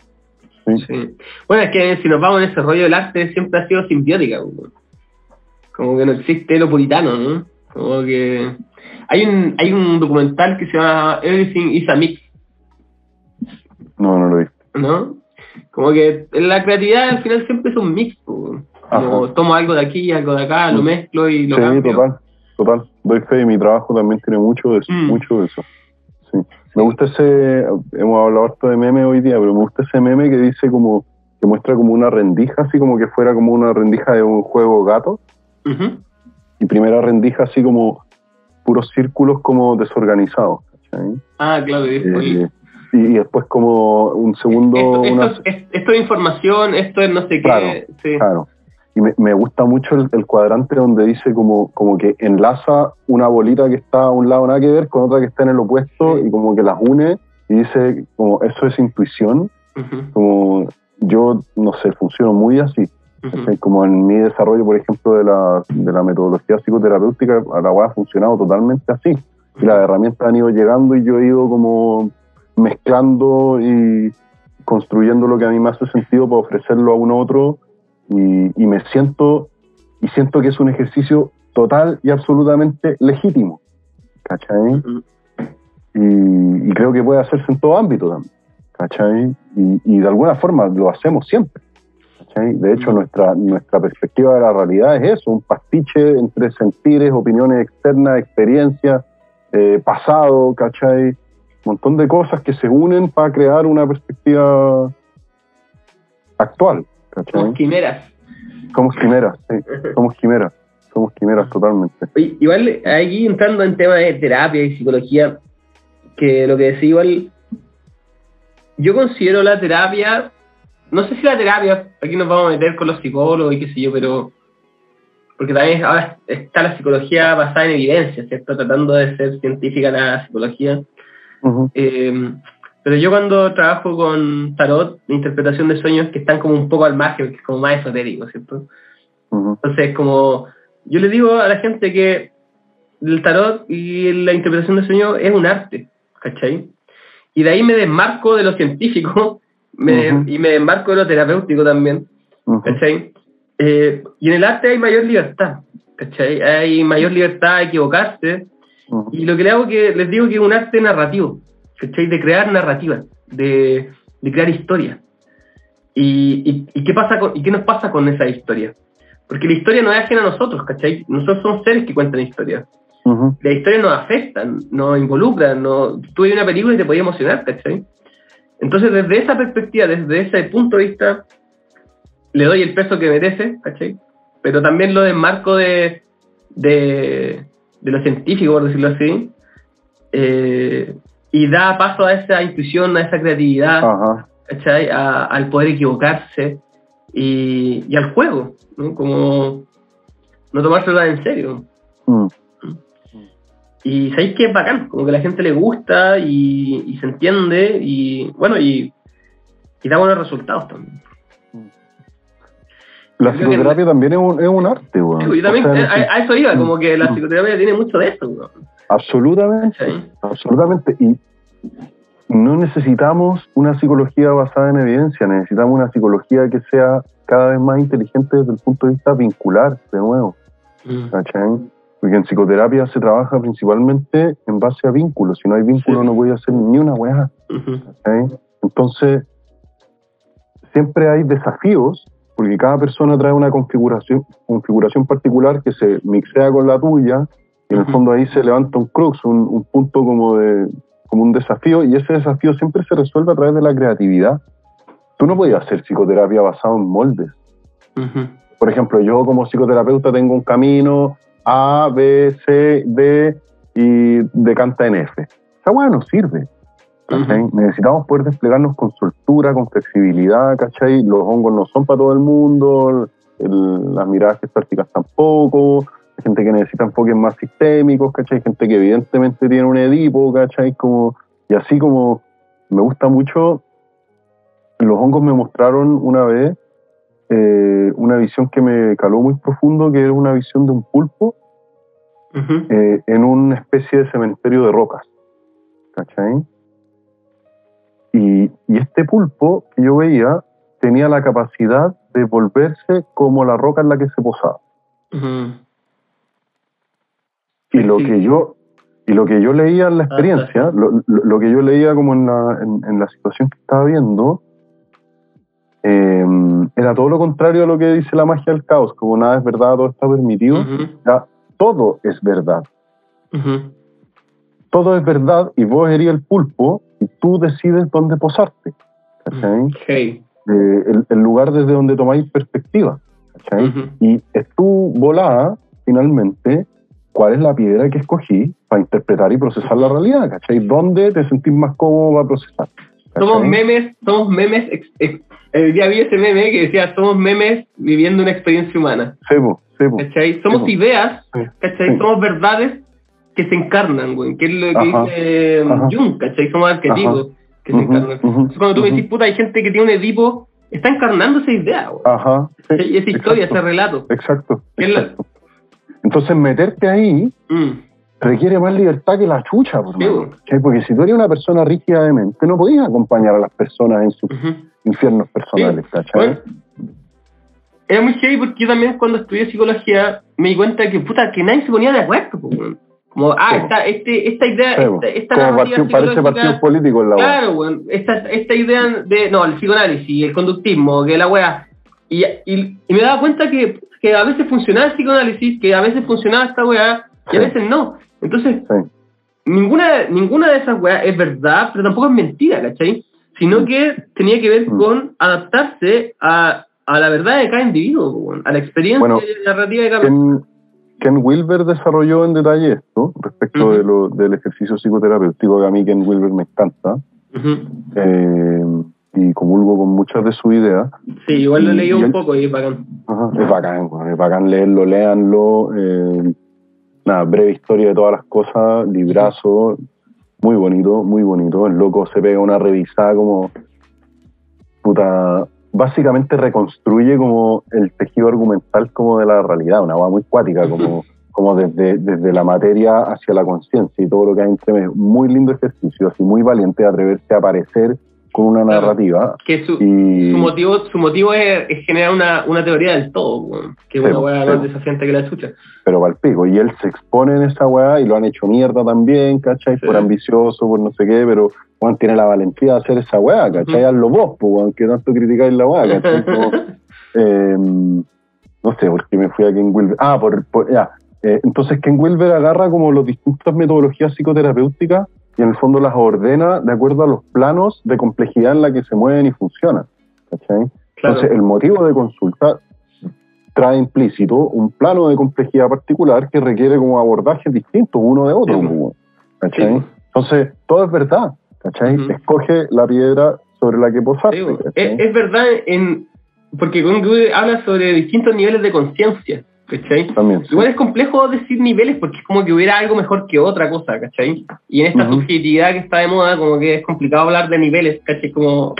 Sí. Sí. Bueno, es que si nos vamos en ese rollo del arte, siempre ha sido simbiótica. weón. Como que no existe lo puritano, ¿no? Como que. Hay un, hay un documental que se llama Everything is a Mix, No, no lo he visto. ¿no? Como que la creatividad al final siempre es un mix. Como tomo algo de aquí, algo de acá, lo Mm. mezclo y lo Sí, cambio. total, total. Doy fe y mi trabajo también tiene mucho de eso, Mm. mucho de eso. Sí. Me gusta ese, hemos hablado harto de meme hoy día, pero me gusta ese meme que dice como, que muestra como una rendija, así como que fuera como una rendija de un juego gato, y primera rendija así como puros círculos como desorganizados. Ah, claro, y después- Eh, y, y después como un segundo, esto, esto- una, es- esto es información, esto es no sé Claro, qué. Sí. Claro. Y me, me gusta mucho el, el cuadrante donde dice como, como que enlaza una bolita que está a un lado nada que ver con otra que está en el opuesto Sí. y como que las une y dice como eso es intuición, como yo no sé, funciono muy así. Como en mi desarrollo, por ejemplo, de la, de la metodología psicoterapéutica, a la ha funcionado totalmente así. Y las herramientas han ido llegando y yo he ido como mezclando y construyendo lo que a mí me hace sentido para ofrecerlo a un otro y, y me siento y siento que es un ejercicio total y absolutamente legítimo ¿cachai? Y creo que puede hacerse en todo ámbito también ¿cachai? Y, y de alguna forma lo hacemos siempre ¿cachai? de hecho nuestra, nuestra perspectiva de la realidad es eso, un pastiche entre sentires, opiniones externas, experiencias eh, pasado, ¿cachai? Un montón de cosas que se unen para crear una perspectiva actual, ¿cachai? Como quimeras. Somos quimeras, sí, somos quimeras, somos quimeras totalmente. Oye, igual aquí entrando en temas de terapia y psicología, que lo que decía igual, yo considero la terapia, no sé si la terapia, aquí nos vamos a meter con los psicólogos y qué sé yo, pero porque también ahora está la psicología basada en evidencia, ¿cierto? Tratando de ser científica la psicología. Eh, pero yo cuando trabajo con tarot, interpretación de sueños que están como un poco al margen, que es como más esotérico, ¿cierto? ujú, Entonces, como yo le digo a la gente que el tarot y la interpretación de sueños es un arte, ¿cachai? Y de ahí me desmarco de lo científico [LAUGHS] me- Ujú. y me desmarco de lo terapéutico también, ujú. ¿cachai? Eh, y en el arte hay mayor libertad, ¿cachai? Hay mayor libertad a equivocarse, y lo que le hago que les digo que es un arte narrativo, ¿cachai? De crear narrativa, de, de crear historia. Y, y, y qué pasa con, ¿Y qué nos pasa con esa historia? Porque la historia no es ajena a nosotros, ¿cachai? Nosotros somos seres que cuentan historias. Ujú, La historia nos afecta, nos involucra, no, tú ves una película y te puede emocionar, ¿cachai? Entonces, desde esa perspectiva, desde ese punto de vista, le doy el peso que merece, ¿cachai? Pero también lo desmarco de, de, de lo científico, por decirlo así, eh, y da paso a esa intuición, a esa creatividad, Ajá. ¿cachai? A- al poder equivocarse y, y al juego, ¿no? Como no tomárselo en serio. Mm. Y sabéis que es bacán, como que a la gente le gusta y, y se entiende y bueno, y, y da buenos resultados también. La que psicoterapia también es un, es un arte, weón. Yo también O sea, a, a eso iba, como que la Mm. psicoterapia tiene mucho de eso. weón. Absolutamente, absolutamente. Y no necesitamos una psicología basada en evidencia, necesitamos una psicología que sea cada vez más inteligente desde el punto de vista vincular, de nuevo. Mm. ¿cachai? Porque en psicoterapia se trabaja principalmente en base a vínculos. Si no hay vínculo Sí. no voy a hacer ni una weá. Entonces, siempre hay desafíos, porque cada persona trae una configuración, configuración particular que se mixea con la tuya, y en el fondo ahí se levanta un crux, un, un punto como de como un desafío, y ese desafío siempre se resuelve a través de la creatividad. Tú no podías hacer psicoterapia basado en moldes. Por ejemplo, yo como psicoterapeuta tengo un camino A, B, C, D y decanta en F. Esa weá no sirve. Necesitamos poder desplegarnos con soltura, con flexibilidad, ¿cachai? Los hongos no son para todo el mundo, el- las miradas prácticas tampoco, gente que necesita enfoques más sistémicos, ¿cachai? Gente que evidentemente tiene un Edipo, ¿cachai? Como, y así como me gusta mucho, los hongos me mostraron una vez eh, una visión que me caló muy profundo, que era una visión de un pulpo eh, en una especie de cementerio de rocas. ¿Cachai? Y, y este pulpo que yo veía tenía la capacidad de volverse como la roca en la que se posaba. Ujú. Y lo que yo y lo que yo leía en la Ah, experiencia, lo, lo- lo que yo leía como en la, en, en la situación que estaba viendo, eh, era todo lo contrario a lo que dice la magia del caos, como nada es verdad, todo está permitido. Ujú. Ya, todo es verdad. Ujú. todo es verdad y vos eres el pulpo y tú decides dónde posarte. Hey. Eh, el, el lugar desde donde tomáis perspectiva. ¿cachai? Ujú. Y es tu volada, finalmente, cuál es la piedra que escogí para interpretar y procesar la realidad. ¿cachai? ¿Dónde te sentís más cómodo para procesar? Somos ¿cachai? memes, somos memes. ex- ex- el día vi ese meme que decía, somos memes viviendo una experiencia humana. Sí, po. ¿Cachai? Somos Sí. ideas. ¿cachai? Sí. Somos verdades que se encarnan, güey. Que es lo que Ajá. dice um, Ajá. Jung, ¿cachai? Somos arquetipos que se Ujú, encarnan. ujú, Entonces, cuando tú me ujú. decís, puta, hay gente que tiene un edipo, está encarnando esa idea, güey. Ajá. sí, esa historia, exacto, ese relato. Exacto. ¿Qué es la- exacto. Entonces, meterte ahí Mm. requiere más libertad que la chucha, por Sí. Porque si tú eres una persona rígida de mente, no podías acompañar a las personas en sus Ujú. infiernos personales, Sí. ¿cachai? Bueno, era muy heavy porque yo también cuando estudié psicología me di cuenta que puta que nadie se ponía de acuerdo, weón. como ah Sí. esta, este, esta idea, Sí, esta, esta partido- parece partido político en la. Claro, weón. Esta, esta idea de, no, el psicoanálisis, el conductismo, que la weá. Y, y, y me daba cuenta que, que a veces funcionaba el psicoanálisis, que a veces funcionaba esta weá, y a veces no. Entonces, Sí. ninguna, ninguna de esas weas es verdad, pero tampoco es mentira, ¿cachai? Sino que tenía que ver Mm. con adaptarse a, a la verdad de cada individuo, a la experiencia Bueno, narrativa de cada. Ken, Ken Wilber desarrolló en detalle esto respecto de lo, del ejercicio psicoterapéutico, que a mí Ken Wilber me encanta. Eh, y comulgo con muchas de sus ideas. Sí, igual lo he Y- leído y un él- poco y es bacán. Ajá, es bacán, es bacán leerlo, léanlo. eh, nada, breve historia de todas las cosas, librazo, muy bonito, muy bonito. El loco se pega una revisada como. Puta. Básicamente reconstruye como el tejido argumental como de la realidad, una agua muy cuática, como, como desde, desde la materia hacia la conciencia y todo lo que hay entre medio. Muy lindo ejercicio, así muy valiente de atreverse a aparecer con una Claro. narrativa. Que su, Y, su motivo, su motivo es, es generar una, una teoría del todo, que es Sí, una weá sí. más desafiante que la escucha. pero pal pico. Y él se expone en esa weá y lo han hecho mierda también, ¿cachai? Sí. Por ambicioso, por no sé qué, pero Juan tiene la valentía de hacer esa weá, ¿cachai? Ujú. Hazlo vos, weón, que tanto criticáis la weá, ¿cachai? [LAUGHS] Como, eh, no sé, porque me fui a Ken Wilber. Ah, por, por- ya. Eh, entonces Ken Wilber agarra como las distintas metodologías psicoterapéuticas y en el fondo las ordena de acuerdo a los planos de complejidad en la que se mueven y funcionan. Claro. Entonces, el motivo de consulta trae implícito un plano de complejidad particular que requiere como abordajes distintos uno de otro. Sí, pues, ¿cachai? Sí. Entonces, todo es verdad. ¿cachai? Escoge la piedra sobre la que posarte. Es, es verdad, en, porque Google habla sobre distintos niveles de conciencia, ¿cachai? También. sí. Igual es complejo decir niveles porque es como que hubiera algo mejor que otra cosa, ¿cachai? Y en esta subjetividad que está de moda, como que es complicado hablar de niveles, ¿cachai? Como,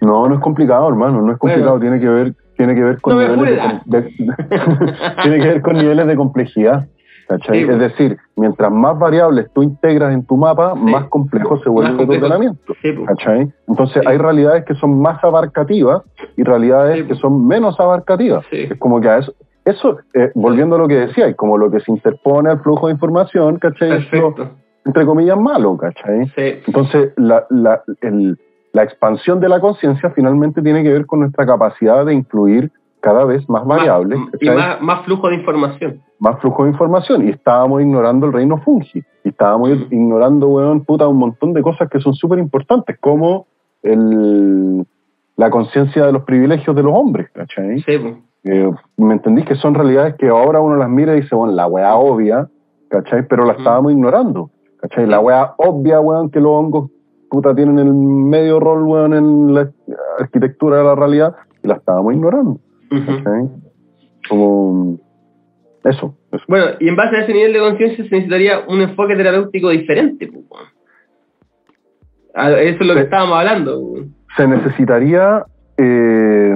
No, no es complicado, hermano, no es complicado, Bueno. tiene que ver, tiene que ver con No niveles de, [LAUGHS] tiene que ver con niveles de complejidad. Sí, es bueno. decir, mientras más variables tú integras en tu mapa, más complejo se vuelve tu ordenamiento. sí, pues. ¿cachai? Entonces hay realidades que son más abarcativas y realidades Sí. que son menos abarcativas. Es como que a eso, eso eh, volviendo a lo que decía, como lo que se interpone al flujo de información, ¿cachai? Es lo, Perfecto. entre comillas, malo, ¿cachai? Sí. Entonces, la, la, el- la expansión de la conciencia finalmente tiene que ver con nuestra capacidad de incluir cada vez más variables, Más- y más, más flujo de información. más flujo de información. Y estábamos ignorando el reino fungi. Y estábamos Mm. ignorando, weón, puta, un montón de cosas que son súper importantes, como el, la conciencia de los privilegios de los hombres, ¿cachai? Sí. Eh, ¿Me entendís? Que son realidades que ahora uno las mira y dice, bueno, la weá obvia, ¿cachai? Pero la estábamos ignorando, ¿cachai? La weá obvia, weón, que los hongos, puta, tienen el medio rol, weón, en la arquitectura de la realidad, y la estábamos ignorando. ¿cachai? Como... Eso, eso. Bueno, y en base a ese nivel de conciencia se necesitaría un enfoque terapéutico diferente. pues, Eso es lo que estábamos hablando. se necesitaría eh,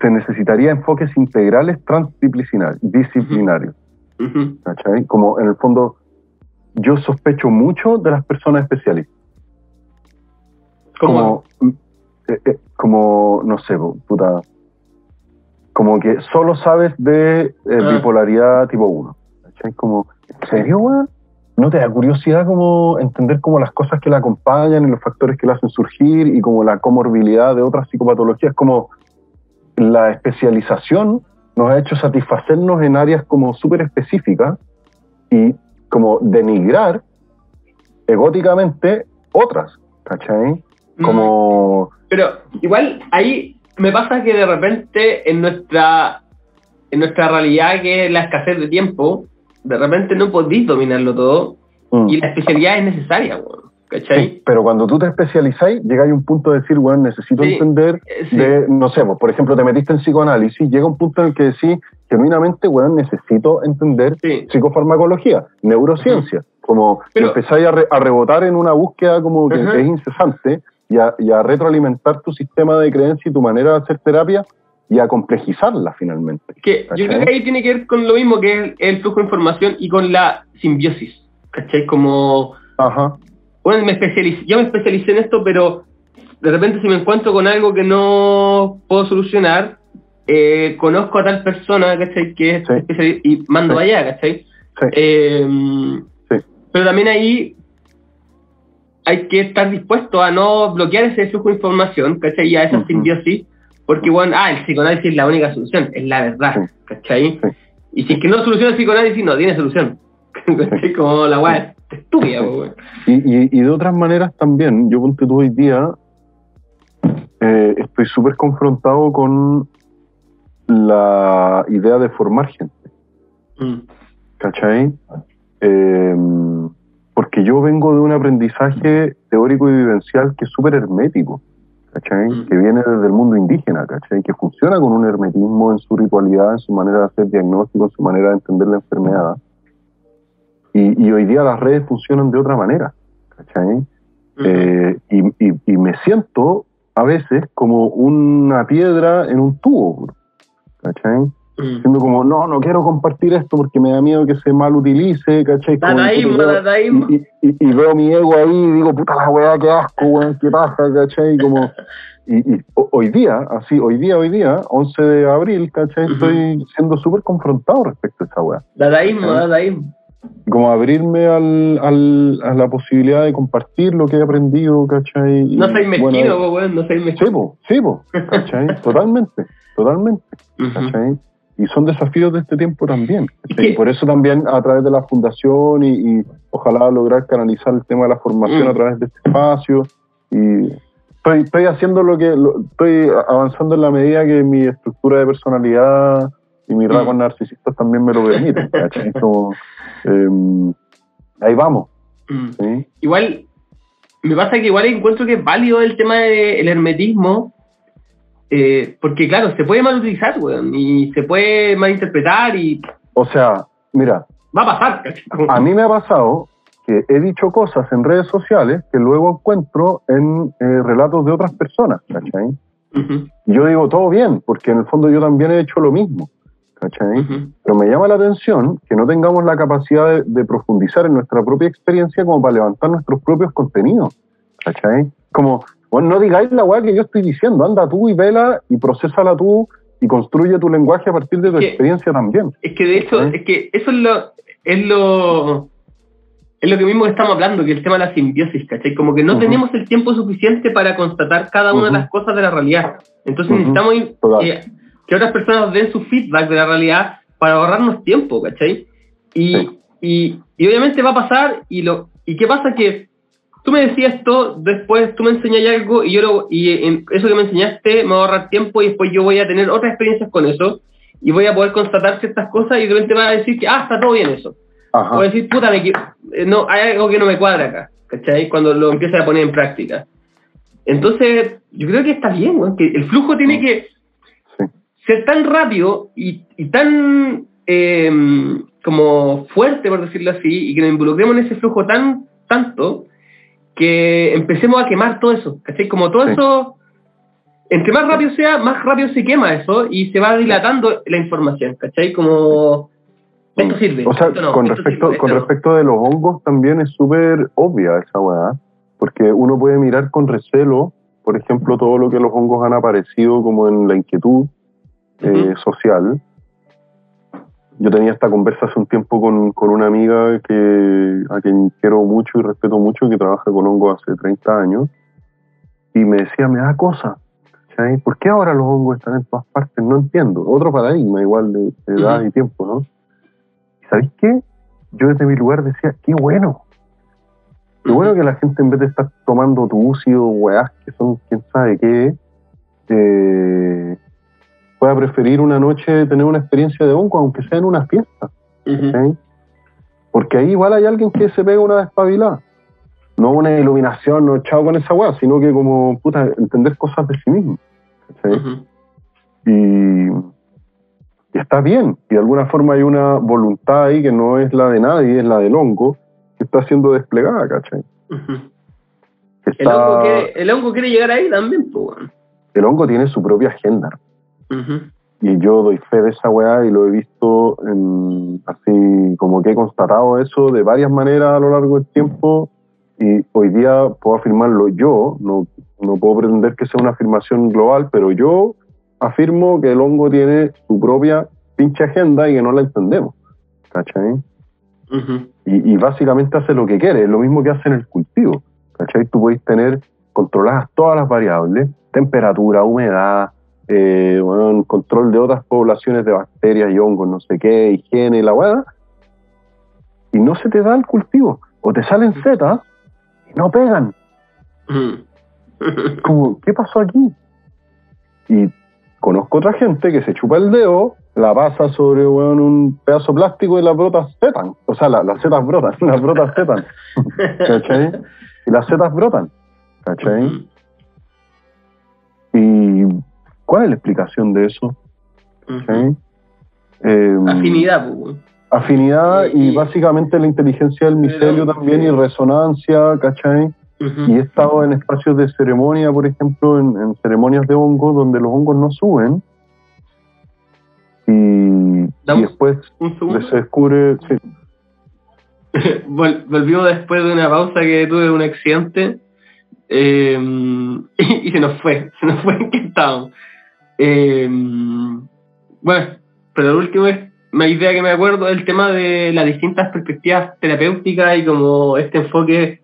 se necesitaría enfoques integrales transdisciplinarios disciplinarios Ujú. ¿cachai? como en el fondo yo sospecho mucho de las personas especialistas ¿Cómo? como eh, eh, como no sé puta como que solo sabes de eh, Ah. bipolaridad tipo 1 ¿cachai? como ¿en serio weón? ¿No te da curiosidad como entender como las cosas que la acompañan y los factores que la hacen surgir y como la comorbilidad de otras psicopatologías? Como la especialización nos ha hecho satisfacernos en áreas como súper específicas y como denigrar egóticamente otras, ¿cachai? Como... Pero igual ahí me pasa que de repente en nuestra en nuestra realidad que es la escasez de tiempo, de repente no podéis dominarlo todo mm. y la especialidad es necesaria. ¿Cachai? Sí, pero cuando tú te especializáis, llegáis a un punto de decir, bueno, necesito Sí, entender sí. de, no sé, pues, por ejemplo, te metiste en psicoanálisis, llega un punto en el que decís, genuinamente, bueno, necesito entender psicofarmacología, neurociencia, como Pero- empezáis a, re- a rebotar en una búsqueda como que, es incesante y a, y a retroalimentar tu sistema de creencia y tu manera de hacer terapia y a complejizarla finalmente. Que yo creo que ahí tiene que ver con lo mismo que es el flujo de información y con la simbiosis. ¿Cachai? Como, Ajá, bueno, me especialicé, yo me especialicé en esto, pero de repente si me encuentro con algo que no puedo solucionar, eh, conozco a tal persona, ¿cachai? Que es Sí. especialista y mando Sí. allá, ¿cachai? sí, Eh, Sí. Pero también ahí hay que estar dispuesto a no bloquear ese flujo de información, ¿cachai? Y a esa Ujú. simbiosis, porque bueno, ah, el psicoanálisis es la única solución, es la verdad. ¿cachai? Y si es que no soluciona el psicoanálisis, no tiene solución. [LAUGHS] ¿Cachai? Como la es estúpida, weón. Y, y, y de otras maneras también, yo ponte tú hoy día, eh, estoy súper confrontado con la idea de formar gente, Mm. ¿cachai? Eh, porque yo vengo de un aprendizaje teórico y vivencial que es súper hermético, ¿cachai? Mm. Que viene desde el mundo indígena, ¿cachai? Que funciona con un hermetismo en su ritualidad, en su manera de hacer diagnóstico, en su manera de entender la enfermedad. Y, y hoy día las redes funcionan de otra manera, ¿cachai? Eh, y, y- y me siento a veces como una piedra en un tubo, ¿cachai? Mm. Siendo como, no, no quiero compartir esto porque me da miedo que se mal utilice, ¿cachai? Dadaísmo, dadaísmo. y, veo mi ego ahí y digo, puta la weá, qué asco, weón, qué paja, ¿cachai? Como, y, y ho- hoy día, así, hoy día, hoy día, 11 de abril, ¿cachai? Estoy siendo súper confrontado respecto a esa weá. Dadaísmo, dadaísmo. Como abrirme al, al- a la posibilidad de compartir lo que he aprendido, ¿cachai? Y, No soy mezquino, bueno, po, weón, no soy Sí, mezquino. po, sí, po, [LAUGHS] ¿cachai? Totalmente, totalmente. ¿cachai? Y son desafíos de este tiempo también. ¿cachai? Sí. Y por eso también a través de la fundación y, y ojalá lograr canalizar el tema de la formación Mm. a través de este espacio. Y estoy, estoy haciendo lo que, lo- estoy avanzando en la medida que mi estructura de personalidad y mis Mm. rasgos narcisistas también me lo permiten. ¿cachai? [LAUGHS] Como, em, ahí vamos. Mm. ¿sí? Igual, me pasa que igual encuentro que es válido el tema del hermetismo, eh, porque claro, se puede malutilizar, weón, y se puede malinterpretar y O sea, mira, va a pasar, A mí me ha pasado que he dicho cosas en redes sociales que luego encuentro en eh, relatos de otras personas, ¿cachai? Yo digo, todo bien, porque en el fondo yo también he hecho lo mismo, ¿cachai? ujú. Pero me llama la atención que no tengamos la capacidad de, de profundizar en nuestra propia experiencia como para levantar nuestros propios contenidos, ¿cachai? Como, bueno, no digáis la weá que yo estoy diciendo, anda tú y vela y procésala tú y construye tu lenguaje a partir de tu ¿Qué? experiencia también. Es que de hecho, ¿Eh? es que eso es lo, es lo, es lo que mismo que estamos hablando, que el tema de la simbiosis, ¿cachai? Como que no Ujú. tenemos el tiempo suficiente para constatar cada una Ujú. de las cosas de la realidad. Entonces Ujú. necesitamos ir- eh, que otras personas den su feedback de la realidad para ahorrarnos tiempo, ¿cachai? Y, Sí. y, y obviamente va a pasar, y lo y qué pasa que tú me decías esto, después tú me enseñas algo, y yo lo, y en eso que me enseñaste me va a ahorrar tiempo, y después yo voy a tener otras experiencias con eso, y voy a poder constatar ciertas cosas, y de repente va a decir que, ah, está todo bien eso. Ajá. A decir, puta, me eh, no, hay algo que no me cuadra acá, ¿cachai? Cuando lo empiezas a poner en práctica. Entonces, yo creo que está bien, weón, que el flujo tiene que. Ser tan rápido y, y tan eh, como fuerte, por decirlo así, y que nos involucremos en ese flujo tan tanto que empecemos a quemar todo eso, ¿cachai? Como todo Sí. eso, entre más rápido sea, más rápido se quema eso y se va dilatando la información, ¿cachai? Como esto sirve. O sea, esto no, con, esto respecto, sirve, con no. respecto de los hongos también es súper obvia esa weá, porque uno puede mirar con recelo, por ejemplo, todo lo que los hongos han aparecido como en la inquietud eh, social. Yo tenía esta conversa hace un tiempo con, con una amiga que, a quien quiero mucho y respeto mucho, que trabaja con hongos hace 30 años, y me decía, me da cosa. ¿Por qué ahora los hongos están en todas partes? No entiendo. Otro paradigma igual de, de edad Ujú. y tiempo, ¿no? ¿Y ¿Sabéis qué? Yo desde mi lugar decía, qué bueno. Qué bueno que la gente en vez de estar tomando tucio, weás, que son quién sabe qué, eh, pueda preferir una noche tener una experiencia de hongo, aunque sea en una fiesta. Porque ahí igual hay alguien que se pega una despabilada. No una iluminación, no chao con esa weá, sino que como, puta, entender cosas de sí mismo. y, y está bien. Y de alguna forma hay una voluntad ahí que no es la de nadie, es la del hongo, que está siendo desplegada, ¿cachai? El, hongo quiere, el hongo quiere llegar ahí también, pues. el hongo tiene su propia agenda. Ujú. Y yo doy fe de esa weá y lo he visto en- así como que he constatado eso de varias maneras a lo largo del tiempo. Y hoy día puedo afirmarlo yo, no, no puedo pretender que sea una afirmación global, pero yo afirmo que el hongo tiene su propia pinche agenda y que no la entendemos. ¿Cachai? Ujú. y, y básicamente hace lo que quiere, es lo mismo que hace en el cultivo. ¿Cachai? Tú podéis tener controladas todas las variables, temperatura, humedad, eh, bueno, control de otras poblaciones de bacterias y hongos, no sé qué, higiene y la hueá, y no se te da el cultivo. O te salen setas y no pegan. Ujú. [LAUGHS] Como, ¿qué pasó aquí? Y conozco otra gente que se chupa el dedo, la pasa sobre weón, un pedazo plástico y las brotas setan. O sea, la- las setas brotan, [LAUGHS] las brotas setan. ¿Cachai? Y las setas brotan. ¿Cachai? Ujú. ¿Y cuál es la explicación de eso? Eh, Afinidad, pues. Afinidad y, Y- básicamente la inteligencia del micelio Pero, también sí. y resonancia, ¿cachai? Y he estado en espacios de ceremonia, por ejemplo, en, en ceremonias de hongos donde los hongos no suben. Y, después se descubre, sí, [LAUGHS] Vol- volvimos después de una pausa que tuve un accidente eh, [LAUGHS] y, se nos fue, se nos fue en qué estábamos. Eh, bueno, pero lo último es una idea que me acuerdo el tema de las distintas perspectivas terapéuticas y como este enfoque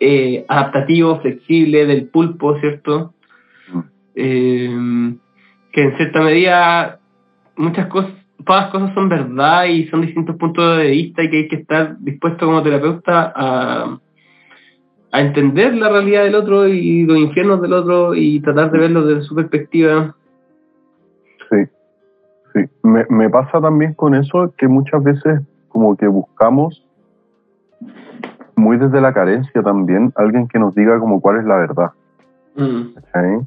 eh, adaptativo, flexible del pulpo, ¿cierto? Eh, que en cierta medida muchas cosas, todas las cosas son verdad y son distintos puntos de vista y que hay que estar dispuesto como terapeuta a, a entender la realidad del otro y los infiernos del otro y tratar de verlo desde su perspectiva. sí, sí. Me, me pasa también con eso que muchas veces como que buscamos muy desde la carencia también alguien que nos diga como cuál es la verdad. Mm, ¿cachai?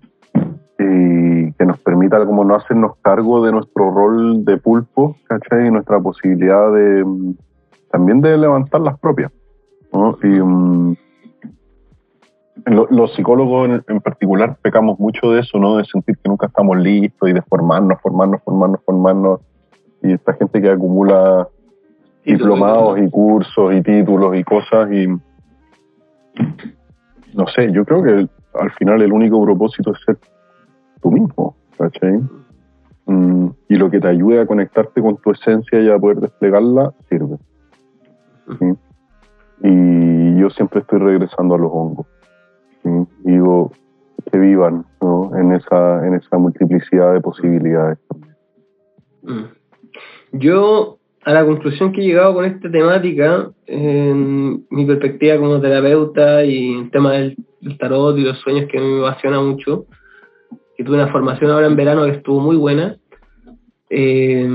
Y que nos permita como no hacernos cargo de nuestro rol de pulpo, ¿cachai? Y nuestra posibilidad de mm, también de levantar las propias. ¿no? Y mm, lo- los psicólogos en, en particular pecamos mucho de eso, ¿no? De sentir que nunca estamos listos y de formarnos, formarnos, formarnos, formarnos. Y esta gente que acumula diplomados y cursos y títulos y cosas y no sé, yo creo que al final el único propósito es ser tú mismo, ¿cachai? Mm, y lo que te ayude a conectarte con tu esencia y a poder desplegarla, sirve. ¿sí? Y yo siempre estoy regresando a los hongos. Digo, que vivan ¿no? en, esa, en esa multiplicidad de posibilidades. Mm. Yo, a la conclusión que he llegado con esta temática, en mi perspectiva como terapeuta y el tema del, tarot y los sueños que me apasiona mucho, que tuve una formación ahora en verano que estuvo muy buena, eh,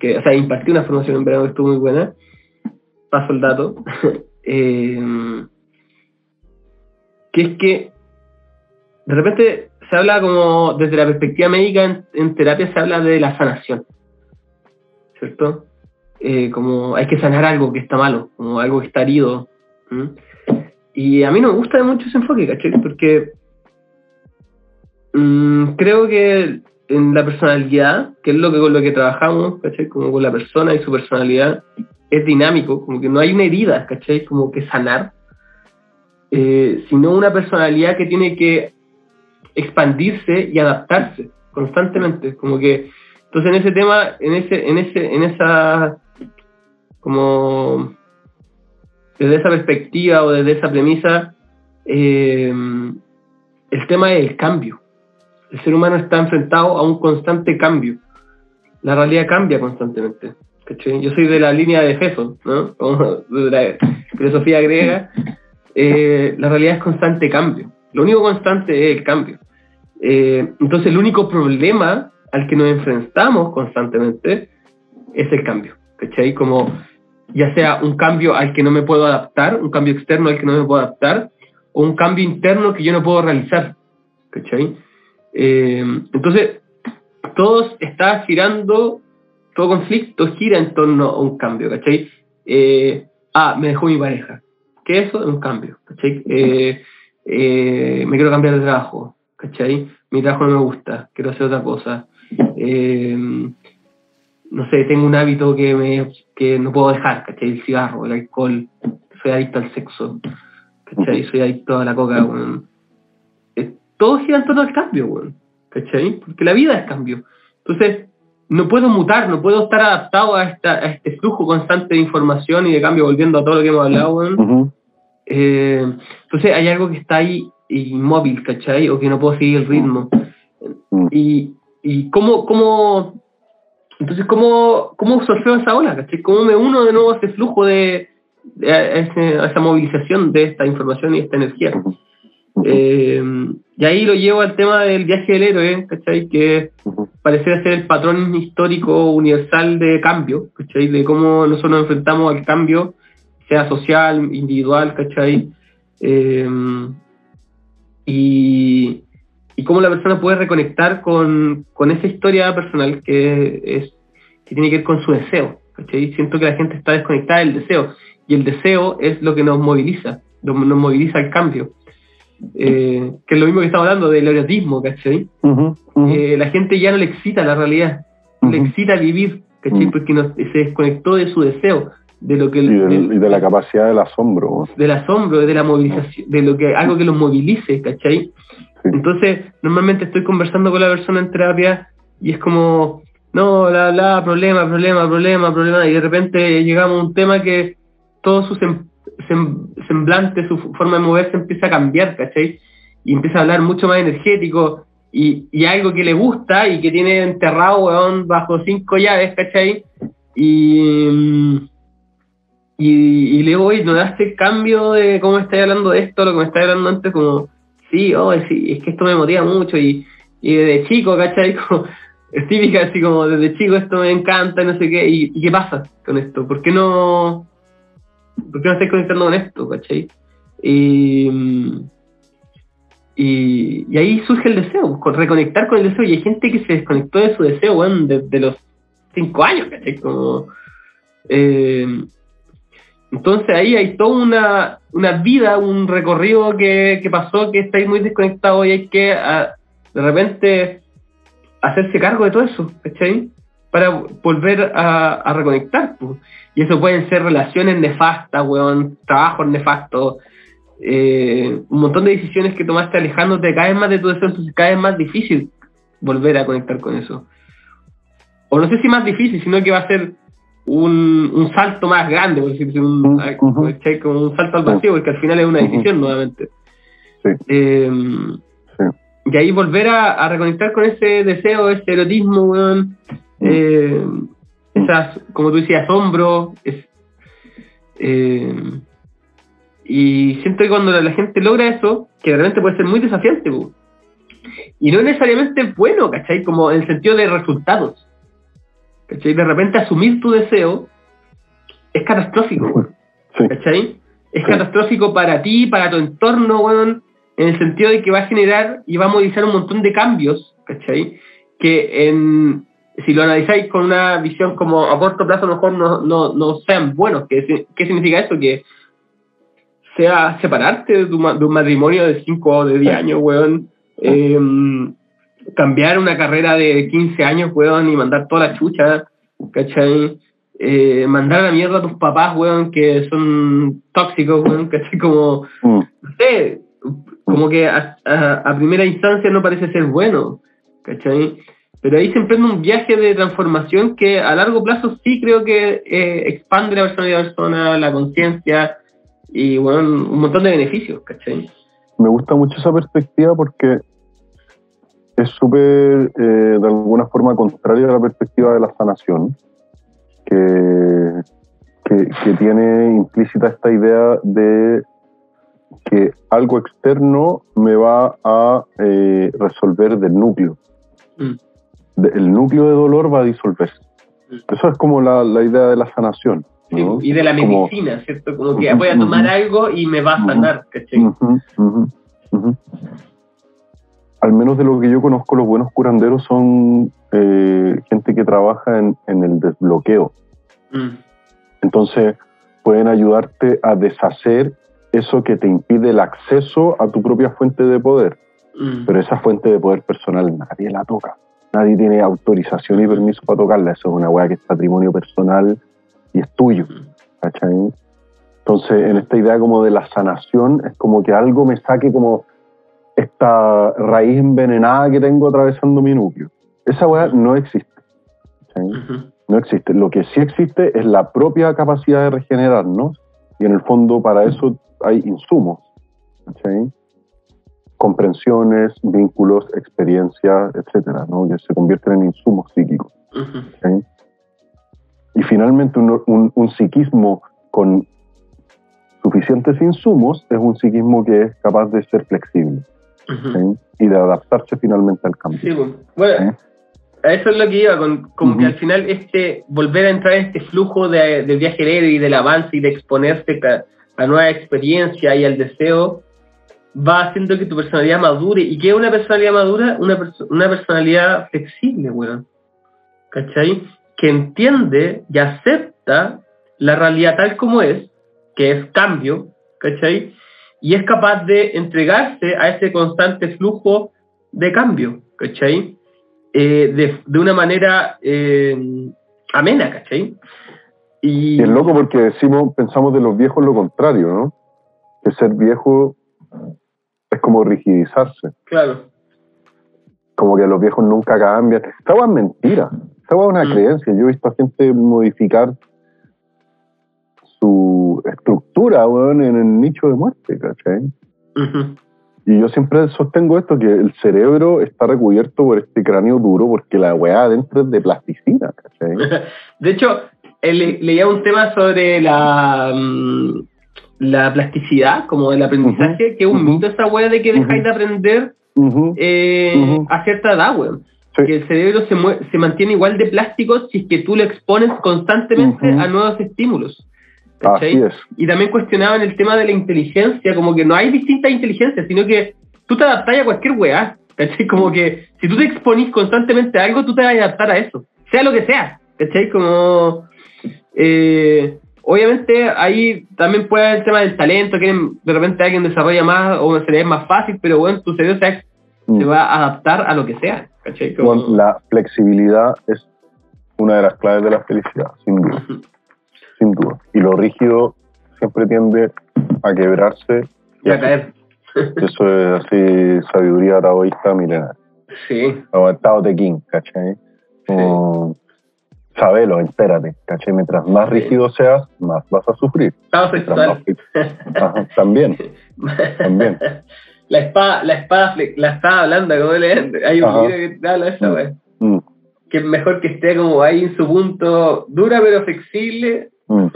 que, o sea, impartí una formación en verano que estuvo muy buena, paso el dato, [LAUGHS] eh, que es que de repente se habla como desde la perspectiva médica en, en terapia se habla de la sanación, ¿cierto? Eh, como hay que sanar algo que está malo, como algo que está herido. Y a mí no me gusta mucho ese enfoque, ¿cachai? Porque mm, creo que en la personalidad, que es lo que con lo que trabajamos, ¿cachai? Como con la persona y su personalidad, es dinámico, como que no hay una herida, ¿cachai? Como que sanar, eh, sino una personalidad que tiene que expandirse y adaptarse constantemente, como que entonces en ese tema, en ese, en ese, en esa como desde esa perspectiva o desde esa premisa, eh, el tema es el cambio. El ser humano está enfrentado a un constante cambio. La realidad cambia constantemente. Yo soy de la línea de Efeso, ¿no? De la filosofía griega. Eh, la realidad es constante cambio. Lo único constante es el cambio. Eh, entonces el único problema al que nos enfrentamos constantemente es el cambio. ¿Cachai? Como ya sea un cambio al que no me puedo adaptar, un cambio externo al que no me puedo adaptar, o un cambio interno que yo no puedo realizar. ¿Cachai? Eh, entonces, todo está girando, todo conflicto gira en torno a un cambio, ¿cachai? Eh, ah, me dejó mi pareja. ¿Qué es eso? Es un cambio, ¿cachai? Eh, eh, me quiero cambiar de trabajo, ¿cachai? Mi trabajo no me gusta, quiero hacer otra cosa. Eh, no sé, tengo un hábito que, me, que no puedo dejar, ¿cachai? El cigarro, el alcohol, soy adicto al sexo, ¿cachai? Soy adicto a la coca. Eh, todo gira en al cambio, weón, ¿cachai? Porque la vida es cambio. Entonces, no puedo mutar, no puedo estar adaptado a, esta, a este flujo constante de información y de cambio, volviendo a todo lo que hemos hablado. Ujú. Eh, entonces hay algo que está ahí inmóvil, ¿cachai? O que no puedo seguir el ritmo. Mm. Y, y cómo, cómo, entonces cómo, cómo surfeo esa ola, ¿cachai? ¿Cómo me uno de nuevo a ese flujo de, de a, ese- a esa movilización de esta información y esta energía? Eh, y ahí lo llevo al tema del viaje del héroe, ¿cachai? Que parece ser el patrón histórico universal de cambio, ¿cachai? De cómo nosotros nos enfrentamos al cambio, sea social, individual, ¿cachai? Eh, y, y cómo la persona puede reconectar con, con esa historia personal que, es, que tiene que ver con su deseo. ¿cachai? Siento que la gente está desconectada del deseo y el deseo es lo que nos moviliza, nos moviliza el cambio. Eh, que es lo mismo que estamos hablando del erotismo, ¿cachai? Eh, la gente ya no le excita la realidad, le excita vivir, ¿cachai? Porque se desconectó de su deseo, de lo que... Y, de la capacidad del asombro. Del asombro, de la movilización, de lo que algo que los movilice, ¿cachai? Entonces, normalmente estoy conversando con la persona en terapia y es como, no, la, la, problema, problema, problema, problema, y de repente llegamos a un tema que todo su semblante, su forma de moverse empieza a cambiar, ¿cachai? Y empieza a hablar mucho más energético y, y algo que le gusta y que tiene enterrado, weón, bajo cinco llaves, ¿cachai? Y, y, y luego, oye, ¿no daste cambio de cómo estáis hablando de esto, lo que me estáis hablando antes, como sí, oh, es que esto me motiva mucho y, desde chico, ¿cachai? [LAUGHS] Es típica, así como desde chico esto me encanta, no sé qué, y, qué pasa con esto, ¿por qué no, por qué no estáis conectando con esto, ¿cachai? Y, y, ahí surge el deseo, con reconectar con el deseo, y hay gente que se desconectó de su deseo, bueno, desde los cinco años, ¿cachai? Como, eh, entonces ahí hay toda una, una vida, un recorrido que, que pasó que está ahí muy desconectado y hay que ah, de repente hacerse cargo de todo eso, ¿cachai? Para volver a, a reconectar. Pues. Y eso pueden ser relaciones nefastas, weón, trabajos nefastos, eh, un montón de decisiones que tomaste alejándote cada vez más de todo eso, entonces cada vez más difícil volver a conectar con eso. O no sé si más difícil, sino que va a ser un, un salto más grande, por decirlo, un, como un salto al vacío, porque al final es una decisión nuevamente. Eh, y ahí volver a, reconectar con ese deseo, ese erotismo, eh, esas, como tú decías, asombro. Es, eh, y siento que cuando la, gente logra eso, que realmente puede ser muy desafiante, y no necesariamente bueno, ¿cachai? Como en el sentido de resultados. ¿Cachai? De repente asumir tu deseo es catastrófico, ¿cachai? Es catastrófico para ti, para tu entorno, weón, en el sentido de que va a generar y va a movilizar un montón de cambios, ¿cachai? Que en, si lo analizáis con una visión como a corto plazo, a lo mejor no, no, no sean buenos. ¿Qué, ¿Qué significa eso? Que sea separarte de, tu, de un matrimonio de 5 o de 10 años, weón. Eh, cambiar una carrera de 15 años, weón, y mandar toda la chucha, ¿cachai? Eh, mandar a la mierda a tus papás, weón, que son tóxicos, weón, [LAUGHS] ¿cachai? Como, mm. no sé, como que a, primera instancia no parece ser bueno, ¿cachai? Pero ahí se emprende un viaje de transformación que a largo plazo sí creo que eh, expande la personalidad de la persona, la conciencia y, bueno, un montón de beneficios, ¿cachai? Me gusta mucho esa perspectiva porque es súper, eh, de alguna forma, contraria a la perspectiva de la sanación, que, que, tiene implícita esta idea de que algo externo me va a eh, resolver del núcleo. Mm. el núcleo de dolor va a disolverse. Mm. Eso es como la, la, idea de la sanación. y de la medicina, ¿cierto? Como que voy a tomar algo y me va a sanar, ¿cachai? Al menos de lo que yo conozco, los buenos curanderos son eh, gente que trabaja en, el desbloqueo. Mm. Entonces, pueden ayudarte a deshacer eso que te impide el acceso a tu propia fuente de poder. Mm. Pero esa fuente de poder personal nadie la toca. Nadie tiene autorización y permiso para tocarla. Eso es una weá que es patrimonio personal y es tuyo. Mm. Entonces, en esta idea como de la sanación, es como que algo me saque como esta raíz envenenada que tengo atravesando mi núcleo. Esa weá no existe. No existe. Lo que sí existe es la propia capacidad de regenerarnos y en el fondo para eso hay insumos. Comprensiones, vínculos, experiencias, etcétera, ¿no? que se convierten en insumos psíquicos. Y finalmente un, un psiquismo con suficientes insumos es un psiquismo que es capaz de ser flexible y de adaptarse finalmente al cambio. Sí, bueno, eso es lo que iba, con, como que al final este volver a entrar en este flujo de, del viaje y del avance y de exponerse a, a nueva experiencia y al deseo, va haciendo que tu personalidad madure. ¿Y qué es una personalidad madura? Una, perso- una personalidad flexible, weón. ¿Cachai? Que entiende y acepta la realidad tal como es, que es cambio, ¿cachai? Y es capaz de entregarse a ese constante flujo de cambio, ¿cachai? Eh, de, de una manera eh, amena, ¿cachai? Y, es loco porque decimos, pensamos de los viejos lo contrario, ¿no? Que ser viejo es como rigidizarse. Claro. como que los viejos nunca cambian. Esta es mentira. Esta es una Mm. creencia. Yo he visto a gente modificar su estructura, weón, en el nicho de muerte, ¿cachai? Y yo siempre sostengo esto, que el cerebro está recubierto por este cráneo duro porque la weá adentro es de plasticina, ¿cachai? [LAUGHS] De hecho, le- leía un tema sobre la, mm, la plasticidad, como el aprendizaje, que es un mito esa wea de que dejáis de aprender eh, a cierta edad, weón. Que el cerebro se, se mantiene igual de plástico si es que tú lo expones constantemente a nuevos estímulos. Así es. Y también cuestionaban el tema de la inteligencia, como que no hay distintas inteligencias, sino que tú te adaptas a cualquier weá. ¿Cachai? Como que si tú te exponís constantemente a algo, tú te vas a adaptar a eso. Sea lo que sea. ¿Cachai? Como. eh, obviamente ahí también puede haber el tema del talento, que de repente alguien desarrolla más o se le es más fácil, pero bueno, tu cerebro se, Mm. se va a adaptar a lo que sea. ¿Cachai? Como- Bueno, la flexibilidad es una de las claves de la felicidad, sin duda. Sin duda. Y lo rígido siempre tiende a quebrarse. y a caer. [LAUGHS] Eso es así, sabiduría taoísta milenaria. Sí. O Tao Te King, ¿cachai? Como, sabelo, entérate, ¿cachai? Mientras más rígido seas, más vas a sufrir. Más sexual. también. También. [LAUGHS] La espada, la espada, la espada blanda, como le hay un Ajá. libro que te habla de esa, wea. Mm, Que es mejor que esté como ahí en su punto dura pero flexible. Mm.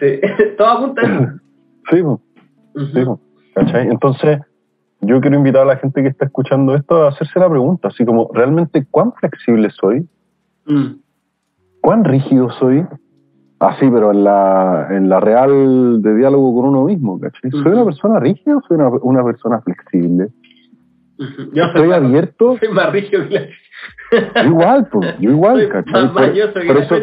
sí. [LAUGHS] Todo apunta a eso. Sí, po, sí, po, ¿cachai? Entonces, yo quiero invitar a la gente que está escuchando esto a hacerse la pregunta, así como, ¿realmente cuán flexible soy? Mm. ¿Cuán rígido soy? Así, pero en la, en la real de diálogo con uno mismo, ¿cachai? ¿Soy una persona rígida o soy una, una persona flexible? Yo ¿Estoy más, abierto? [LAUGHS] soy más rígido que la... Yo igual, pues, yo [LAUGHS] igual, ¿cachai? Por, por eso,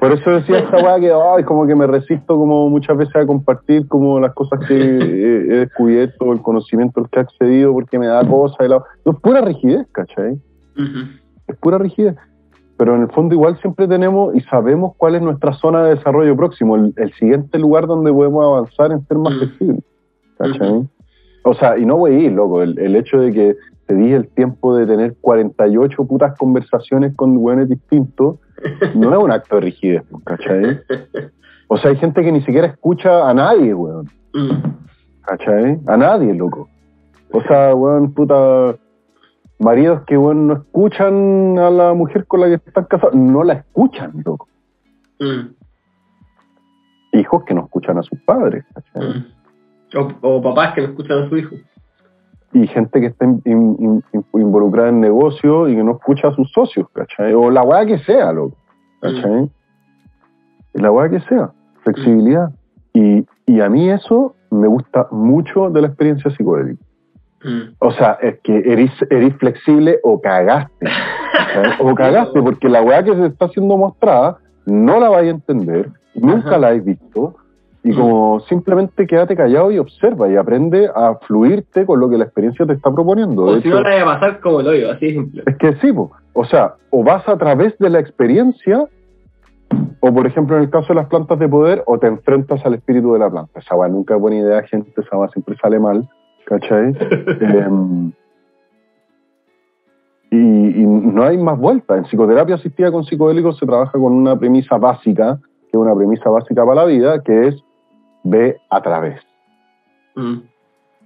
por eso decía esta weá que ay, como que me resisto como muchas veces a compartir como las cosas que [LAUGHS] he, he descubierto, el conocimiento al que he accedido porque me da cosa. Y la... No, es pura rigidez, ¿cachai? Es pura rigidez. Pero en el fondo igual siempre tenemos y sabemos cuál es nuestra zona de desarrollo próximo, el, el siguiente lugar donde podemos avanzar en ser más Mm. flexibles. ¿Cachai? O sea, y no voy a ir, loco, el, el hecho de que te di el tiempo de tener 48 putas conversaciones con güeyes distintos, no es un acto de rigidez, ¿cachai? O sea, hay gente que ni siquiera escucha a nadie, weón. ¿cachai? A nadie, loco. O sea, weón, puta, maridos que, weón, no escuchan a la mujer con la que están casados, no la escuchan, loco. Mm. Hijos que no escuchan a sus padres, ¿cachai? Mm. O, o papás que no escuchan a su hijo. y gente que está in- in- in- involucrada en negocio y que no escucha a sus socios, ¿cachai? O la weá que sea, loco, ¿cachai? Y La weá que sea, flexibilidad. Y, y a mí eso me gusta mucho de la experiencia psicodélica. Mm. O sea, es que eres, eres flexible o cagaste. O [LAUGHS] cagaste, porque la weá que se está siendo mostrada no la vais a entender, nunca Ajá. la has visto, y Mm. como simplemente quédate callado y observa y aprende a fluirte con lo que la experiencia te está proponiendo. O De si hecho, no la vaya a pasar como el hoyo, así simple. es que sí, po. o sea, o vas a través de la experiencia, o por ejemplo en el caso de las plantas de poder, o te enfrentas al espíritu de la planta. Esa weá nunca es buena idea, gente, esa weá siempre sale mal, ¿cachai? [LAUGHS] Em, y, y no hay más vuelta. En psicoterapia asistida con psicodélicos se trabaja con una premisa básica, que es una premisa básica para la vida, que es ve a través. Mm.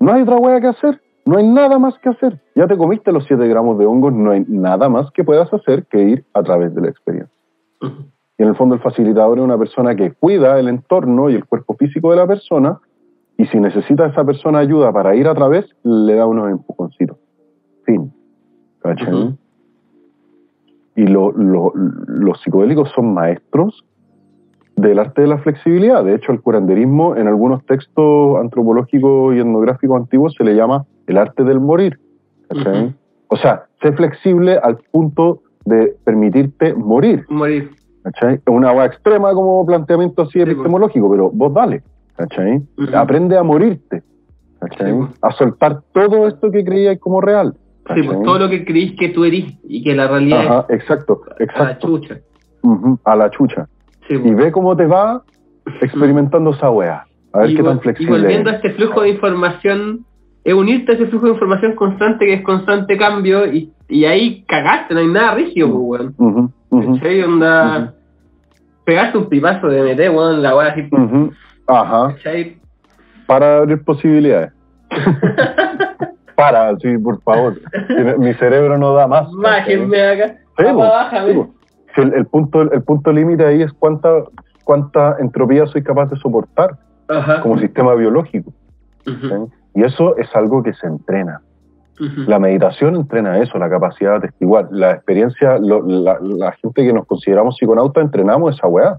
No hay otra hueá que hacer, no hay nada más que hacer. Ya te comiste los 7 gramos de hongos, no hay nada más que puedas hacer que ir a través de la experiencia. Ujú. Y en el fondo el facilitador es una persona que cuida el entorno y el cuerpo físico de la persona, y si necesita esa persona ayuda para ir a través, le da unos empujoncitos. Fin. ¿Cachai? Y lo- lo- los psicodélicos son maestros del arte de la flexibilidad. De hecho, el curanderismo en algunos textos antropológicos y etnográficos antiguos se le llama el arte del morir. O sea, ser flexible al punto de permitirte morir. Morir. Es una agua extrema como planteamiento así Sí, pues. epistemológico, pero vos dale. ¿cachai? Aprende a morirte. ¿cachai? Sí, pues. A soltar todo esto que creías como real. Sí, pues todo lo que creís que tú eres y que la realidad Ajá, exacto, es a la exacto. chucha. A la chucha. Sí, Y pues. ve cómo te va experimentando esa wea. A ver y, qué tan y flexible volviendo a eres. este flujo de información, es unirte a ese flujo de información constante que es constante cambio y, y ahí cagaste, no hay nada rígido, pues, weón. Ujú, ujú, ¿Cachai? Onda, pegaste un pipazo de MT, weón, la weá así. Ajá, ¿cachai? para abrir posibilidades. [LAUGHS] Para, sí, por favor. Mi cerebro no da más. Bájenme acá, Sí, papá, po, bájame. sí, po. Si el, el punto, el punto límite ahí es cuánta, cuánta entropía soy capaz de soportar Ajá. como sistema biológico. Y eso es algo que se entrena. La meditación entrena eso, la capacidad de atestiguar. La experiencia, lo- la, la gente que nos consideramos psiconautas entrenamos esa weá.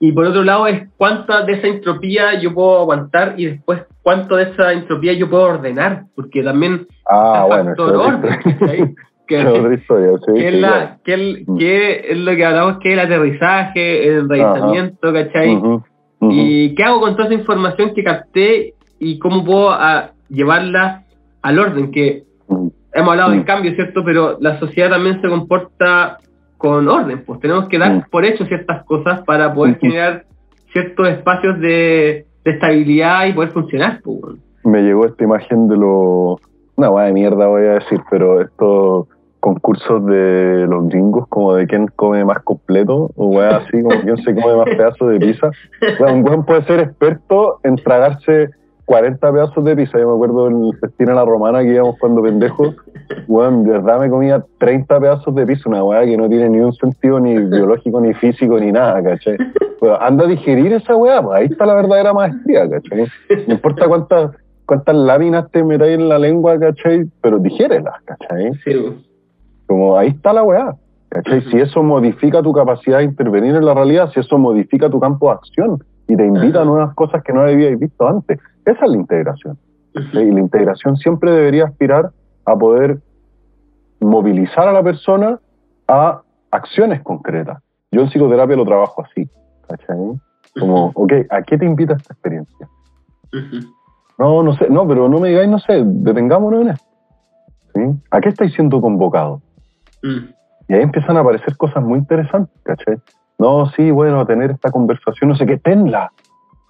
Y por otro lado es cuánta de esa entropía yo puedo aguantar y después cuánto de esa entropía yo puedo ordenar, porque también Ah, bueno, eso es orden. [LAUGHS] Que- historia, sí, que es, la, que, el- Mm. que es lo que hablamos, que es el aterrizaje, el enraizamiento, ¿cachai? Ujú, ujú. ¿Y qué hago con toda esa información que capté y cómo puedo ah, llevarla al orden? Que Ujú. hemos hablado Mm. del cambio, ¿cierto? Pero la sociedad también se comporta con orden, pues tenemos que dar Mm. por hecho ciertas cosas para poder generar ciertos espacios de, de estabilidad y poder funcionar, pues. me llegó esta imagen de los. Una weá de mierda voy a decir, pero estos concursos de los gringos, como de quién come más completo, o weá así, como quién se come más pedazos de pizza. Un weón puede ser experto en tragarse 40 pedazos de pizza. Yo me acuerdo en el festín a la romana que íbamos cuando pendejo, weón, de verdad me comía 30 pedazos de pizza, una weá que no tiene ni un sentido ni biológico, ni físico, ni nada, ¿cachai? Pero anda a digerir esa weá, pues ahí está la verdadera maestría, ¿cachai? No importa cuántas cuántas láminas te metáis en la lengua, ¿cachai? Pero digérelas, ¿cachai? Sí. Como ahí está la weá, ¿cachai? Si eso modifica tu capacidad de intervenir en la realidad, si eso modifica tu campo de acción y te invita a nuevas cosas que no habíais visto antes, esa es la integración. Y la integración siempre debería aspirar a poder movilizar a la persona a acciones concretas. Yo en psicoterapia lo trabajo así, ¿cachai? Como, ok, ¿a qué te invita esta experiencia? No, no sé, no, pero no me digáis, no sé, detengámonos en esto. ¿Sí? ¿A qué estáis siendo convocados? Mm. Y ahí empiezan a aparecer cosas muy interesantes, ¿cachai? No, sí, bueno, a tener esta conversación, no sé qué, tenla.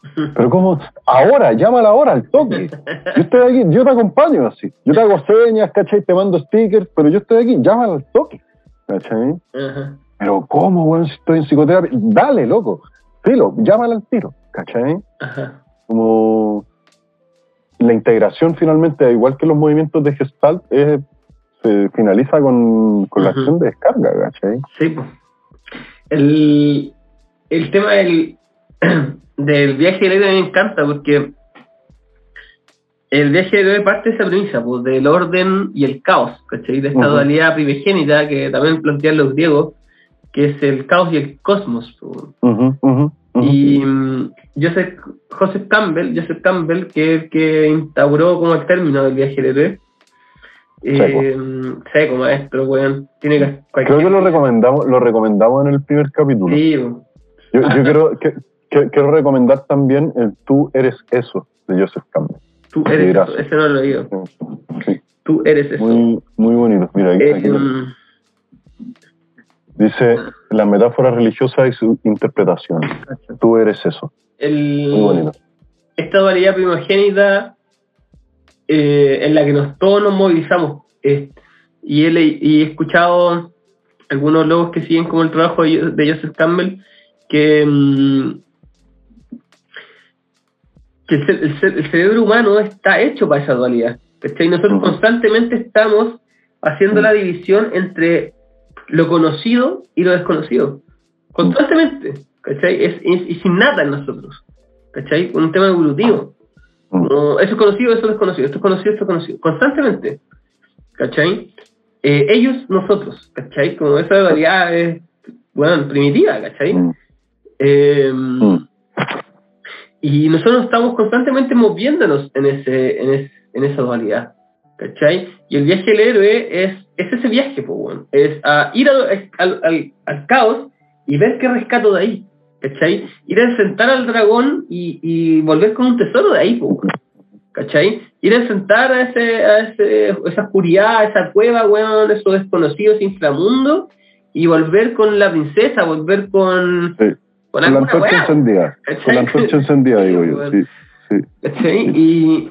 [LAUGHS] Pero ¿cómo? Ahora, llámala ahora, al toque. Yo estoy aquí, yo te acompaño así. Yo te hago señas, ¿cachai? Te mando stickers, pero yo estoy aquí, llámala al toque. ¿Cachai? Pero ¿cómo, weón, si estoy en psicoterapia? Dale, loco. Filo, llámala al tiro, ¿cachai? Ajá. como la integración finalmente, igual que los movimientos de Gestalt, es- se finaliza con, con la acción de descarga, ¿cachai? Sí. El, el tema del, [CLEARS THROAT] del viaje del héroe me encanta porque el viaje del héroe parte de esa premisa, pues, del orden y el caos, ¿cachai? De esta Ujú. dualidad primigénita que también plantean los griegos, que es el caos y el cosmos. pues. Y mm, Joseph, Joseph Campbell, Joseph Campbell, que que instauró como el término del viaje del héroe. Eh, seco, maestro, weón. Tiene que Creo que lo recomendamos, lo recomendamos en el primer capítulo. Sí. Yo, yo [LAUGHS] quiero, que- que- quiero recomendar también el Tú eres eso de Joseph Campbell. Tú eres eso. Ese no lo he oído. Sí, Tú eres eso. muy, muy bonito. Mira, aquí, Eh, aquí lo- mm, dice la metáfora religiosa y su interpretación. Tú eres eso. el- Muy bonito. esta dualidad primogénita eh, en la que nos, todos nos movilizamos. eh, y, y he escuchado algunos logos que siguen como el trabajo de, de Joseph Campbell, que, mm, que el, ce- el ce- el cerebro humano está hecho para esa dualidad. ¿cachai? Nosotros constantemente estamos haciendo la división entre lo conocido y lo desconocido. Constantemente. ¿cachai? Es, es, innata en nosotros. ¿cachai? Un tema evolutivo. Mm. Como, eso es conocido, eso es desconocido, esto es conocido, esto es conocido. Constantemente. ¿Cachai? Eh, ellos, nosotros. ¿Cachai? Como esa dualidad es, bueno, primitiva, ¿cachai? Eh. Y nosotros estamos constantemente moviéndonos en, ese, en, es- en esa dualidad. ¿Cachai? Y el viaje del héroe es, es ese viaje, pues, weón. Es a ir al, al, al- al caos y ver qué rescato de ahí. ¿Cachai? Ir a enfrentar al dragón y, y volver con un tesoro de ahí, pues, weón. ¿Cachai? Ir a enfrentar a, ese, a ese, esa oscuridad, a esa cueva, weón, esos desconocidos inframundos y volver con la princesa, volver con, Sí. con Con la antorcha encendida. ¿Cachai? Con la antorcha encendida, digo yo. [LAUGHS] Sí, sí. ¿Cachai? Y,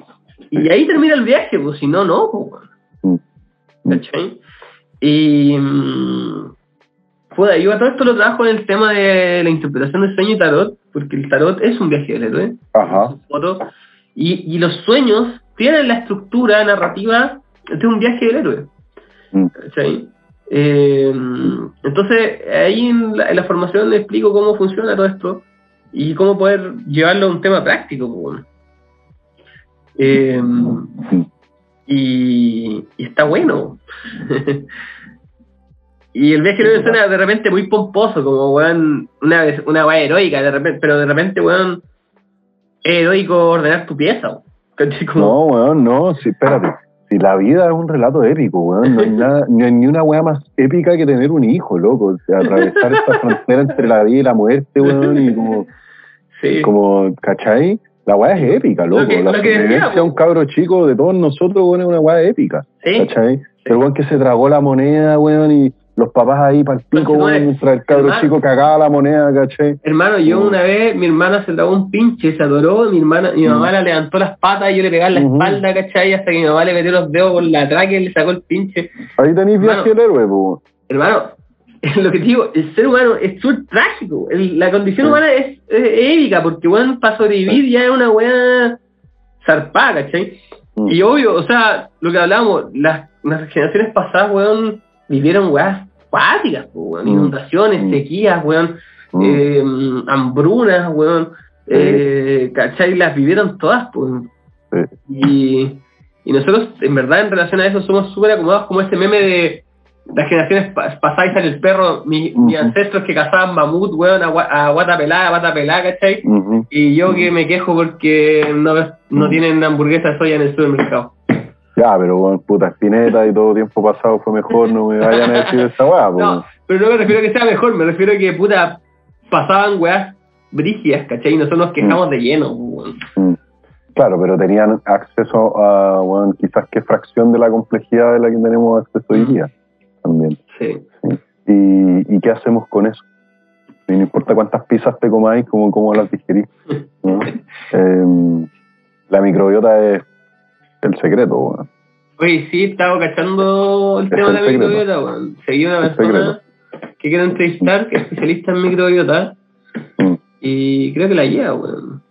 y ahí termina el viaje, pues si no, no, pues. ¿Cachai? Y. mm, Joder, yo a todo esto lo trabajo en el tema de la interpretación del sueño y tarot, porque el tarot es un viaje del héroe. Ajá. y, y los sueños tienen la estructura narrativa de un viaje del héroe. Mm. ¿cachai? Eh, entonces, ahí en la, en la formación le explico cómo funciona todo esto y cómo poder llevarlo a un tema práctico. pues. Eh. Y, y está bueno. [LAUGHS] y el viaje héroe suena de repente muy pomposo, como weón, una, vez- una weá heroica, de repente, pero de repente, weón, es heroico ordenar tu pieza. Como- No, weón, no, sí, espérate. Si la vida es un relato épico, weón, no hay, [LAUGHS] nada, no hay ni una weá más épica que tener un hijo, loco. O sea, atravesar esta frontera entre la vida y la muerte, weón, y como, [LAUGHS] sí. como ¿cachai? La weá es épica, loco. Lo que- la lo que decía, un cabro chico de todos nosotros, weón, es una weá épica, Sí. ¿cachai? El weón que se tragó la moneda, weón, y los papás ahí para el pico, weón, mientras el cabro hermano. chico cagaba la moneda, ¿cachai? Hermano, yo Mm. una vez, mi hermana se tragó un pinche, se adoró, mi hermana, mi mamá Mm. la levantó las patas y yo le pegaba en la espalda, ¿cachai? Hasta que mi mamá le metió los dedos por la tráquea y le sacó el pinche. Ahí tenéis viaje del héroe, po. Hermano, lo que te digo, el ser humano es súper trágico. El- la condición Sí. humana es, es épica, porque, weón, para sobrevivir ya es una weá zarpada, ¿cachai? Mm. Y obvio, o sea, lo que hablábamos, las, las generaciones pasadas, weón, vivieron weas cuáticas, weón, Mm. inundaciones, Mm. sequías, weón, eh, hambrunas, weón, eh, ¿cachai? Las vivieron todas, pues. Y, y nosotros, en verdad, en relación a eso, somos súper acomodados como ese meme de las generaciones pa- pasadas y sale el perro, mi- mis Ujú. ancestros que cazaban mamut, weón, a, gua- a guata pelada, a guata pelada, ¿cachai? Y yo que me quejo porque no, no tienen hamburguesa de soya en el supermercado. Ya, pero bueno, puta espineta y todo tiempo pasado fue mejor, no me vayan a decir esa weá. [LAUGHS] No, pero no me refiero a que sea mejor, me refiero a que, puta, pasaban weas brígidas, ¿cachai? Y nosotros nos quejamos de lleno, weón. Mm. Claro, pero tenían acceso a, bueno, quizás qué fracción de la complejidad de la que tenemos acceso hoy día también. Sí. ¿Y, y qué hacemos con eso? Y no importa cuántas pizzas te comáis, como cómo las digerís. ¿no? [LAUGHS] Em, la microbiota es el secreto, weón. Oye, sí, estaba cachando el Es tema el de la secreto. microbiota, weón. Seguí una El persona que quiero entrevistar, que es especialista en microbiota, Mm. y creo que la lleva, weón.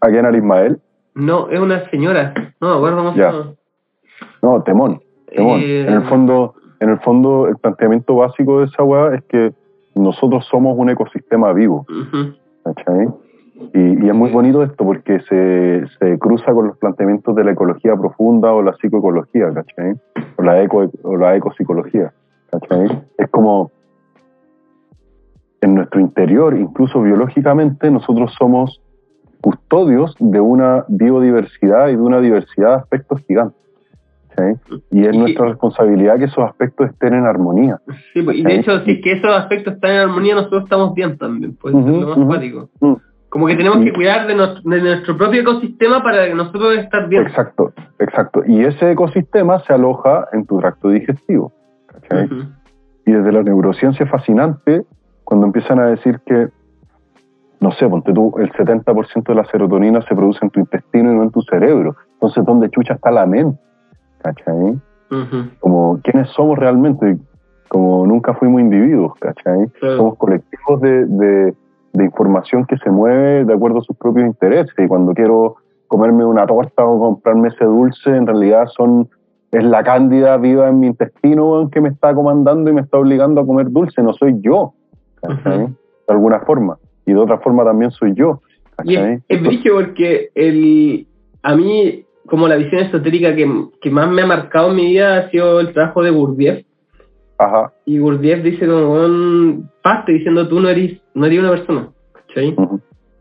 ¿A quién al Ismael? No, es una señora, no me acuerdo cómo se Ya. llama. No, Temón. Temón. Eh, En el fondo, en el fondo, el planteamiento básico de esa weá es que nosotros somos un ecosistema vivo. ¿cachai? Y, y es muy bonito esto porque se, se cruza con los planteamientos de la ecología profunda o la psicoecología, ¿cachai? O la, eco, o la ecopsicología, ¿cachai? Es como en nuestro interior, incluso biológicamente, nosotros somos custodios de una biodiversidad y de una diversidad de aspectos gigantes. Y es Y- nuestra responsabilidad que esos aspectos estén en armonía. Sí, pues, y de hecho, si es que esos aspectos están en armonía, nosotros estamos bien también, pues Ujú, eso es lo más ujú. cuático. Mm. Como que tenemos que cuidar de, nuestro propio ecosistema para que nosotros estar bien. Exacto, exacto. Y ese ecosistema se aloja en tu tracto digestivo. Y desde la neurociencia es fascinante cuando empiezan a decir que, no sé, ponte tú, el 70% de la serotonina se produce en tu intestino y no en tu cerebro. Entonces, ¿dónde chucha está la mente? ¿Cachai? Como, ¿quiénes somos realmente? Como nunca fuimos individuos, ¿cachai? Claro. Somos colectivos de, de, de información que se mueve de acuerdo a sus propios intereses. Y cuando quiero comerme una torta o comprarme ese dulce, en realidad son es la cándida viva en mi intestino que me está comandando y me está obligando a comer dulce, no soy yo, ¿cachai? De alguna forma. Y de otra forma también soy yo, es, es porque el, a mí, como la visión esotérica que, que más me ha marcado en mi vida ha sido el trabajo de Gurdjieff. Ajá, Y Gurdjieff dice como, weón, parte diciendo tú no eres, no eres una persona. ¿cachai?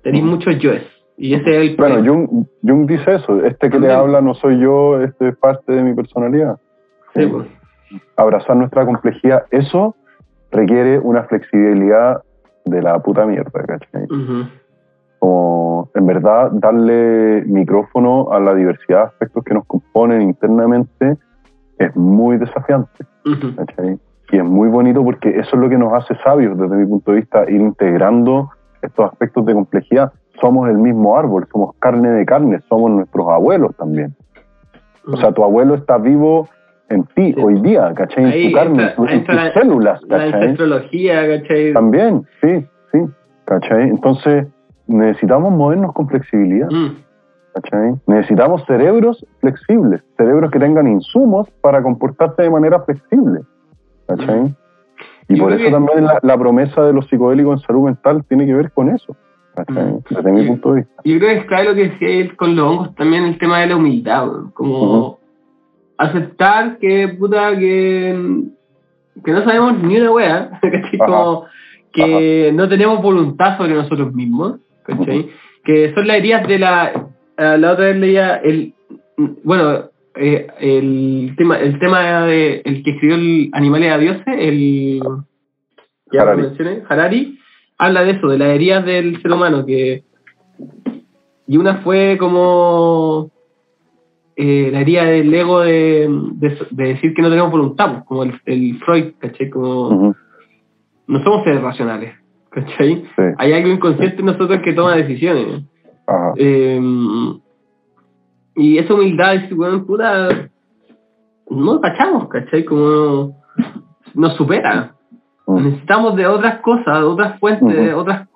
Tenéis muchos yoes. Y ese es el Bueno. Jung, Jung dice eso, este que le habla no soy yo, este es parte de mi personalidad. Sí, pues. Abrazar nuestra complejidad, eso requiere una flexibilidad de la puta mierda, ¿cachai? Ujú. Como, en verdad, darle micrófono a la diversidad de aspectos que nos componen internamente es muy desafiante. Y es muy bonito porque eso es lo que nos hace sabios desde mi punto de vista, ir integrando estos aspectos de complejidad. Somos el mismo árbol, somos carne de carne, somos nuestros abuelos también. O sea, tu abuelo está vivo en ti Sí. hoy día, ¿cachai? En tu carne, en tus la- células, la ¿cachai? ancestrología, ¿cachai? También, sí, sí, ¿cachai? Entonces, necesitamos movernos con flexibilidad, Mm. Necesitamos cerebros flexibles, cerebros que tengan insumos para comportarse de manera flexible, ¿cachai? Mm. Y Yo por eso que- también la, la promesa de los psicodélicos en salud mental tiene que ver con eso, ¿cachai? Mm. Desde mi punto de vista. Yo creo que es clave lo que decía él con los hongos también el tema de la humildad, como aceptar que puta que, que no sabemos ni una wea. [LAUGHS] Como que no tenemos voluntad sobre nosotros mismos, ¿cachai? Que son las heridas de la la otra vez leía el bueno eh, el tema el tema de el que escribió el Animales a Dioses, el ya Harari. lo mencioné, Harari, habla de eso, de las heridas del ser humano, que y una fue como eh, la herida del ego de, de, de decir que no tenemos voluntad, pues, como el, el Freud, ¿cachai? Como no somos seres racionales, ¿cachai? Sí, Hay algo inconsciente en nosotros que toma decisiones. ajá. Eh, y esa humildad, es, bueno, puta, no cachamos, ¿cachai? Como nos supera. Mm. Necesitamos de otras cosas, otras fuentes, Ujú. otras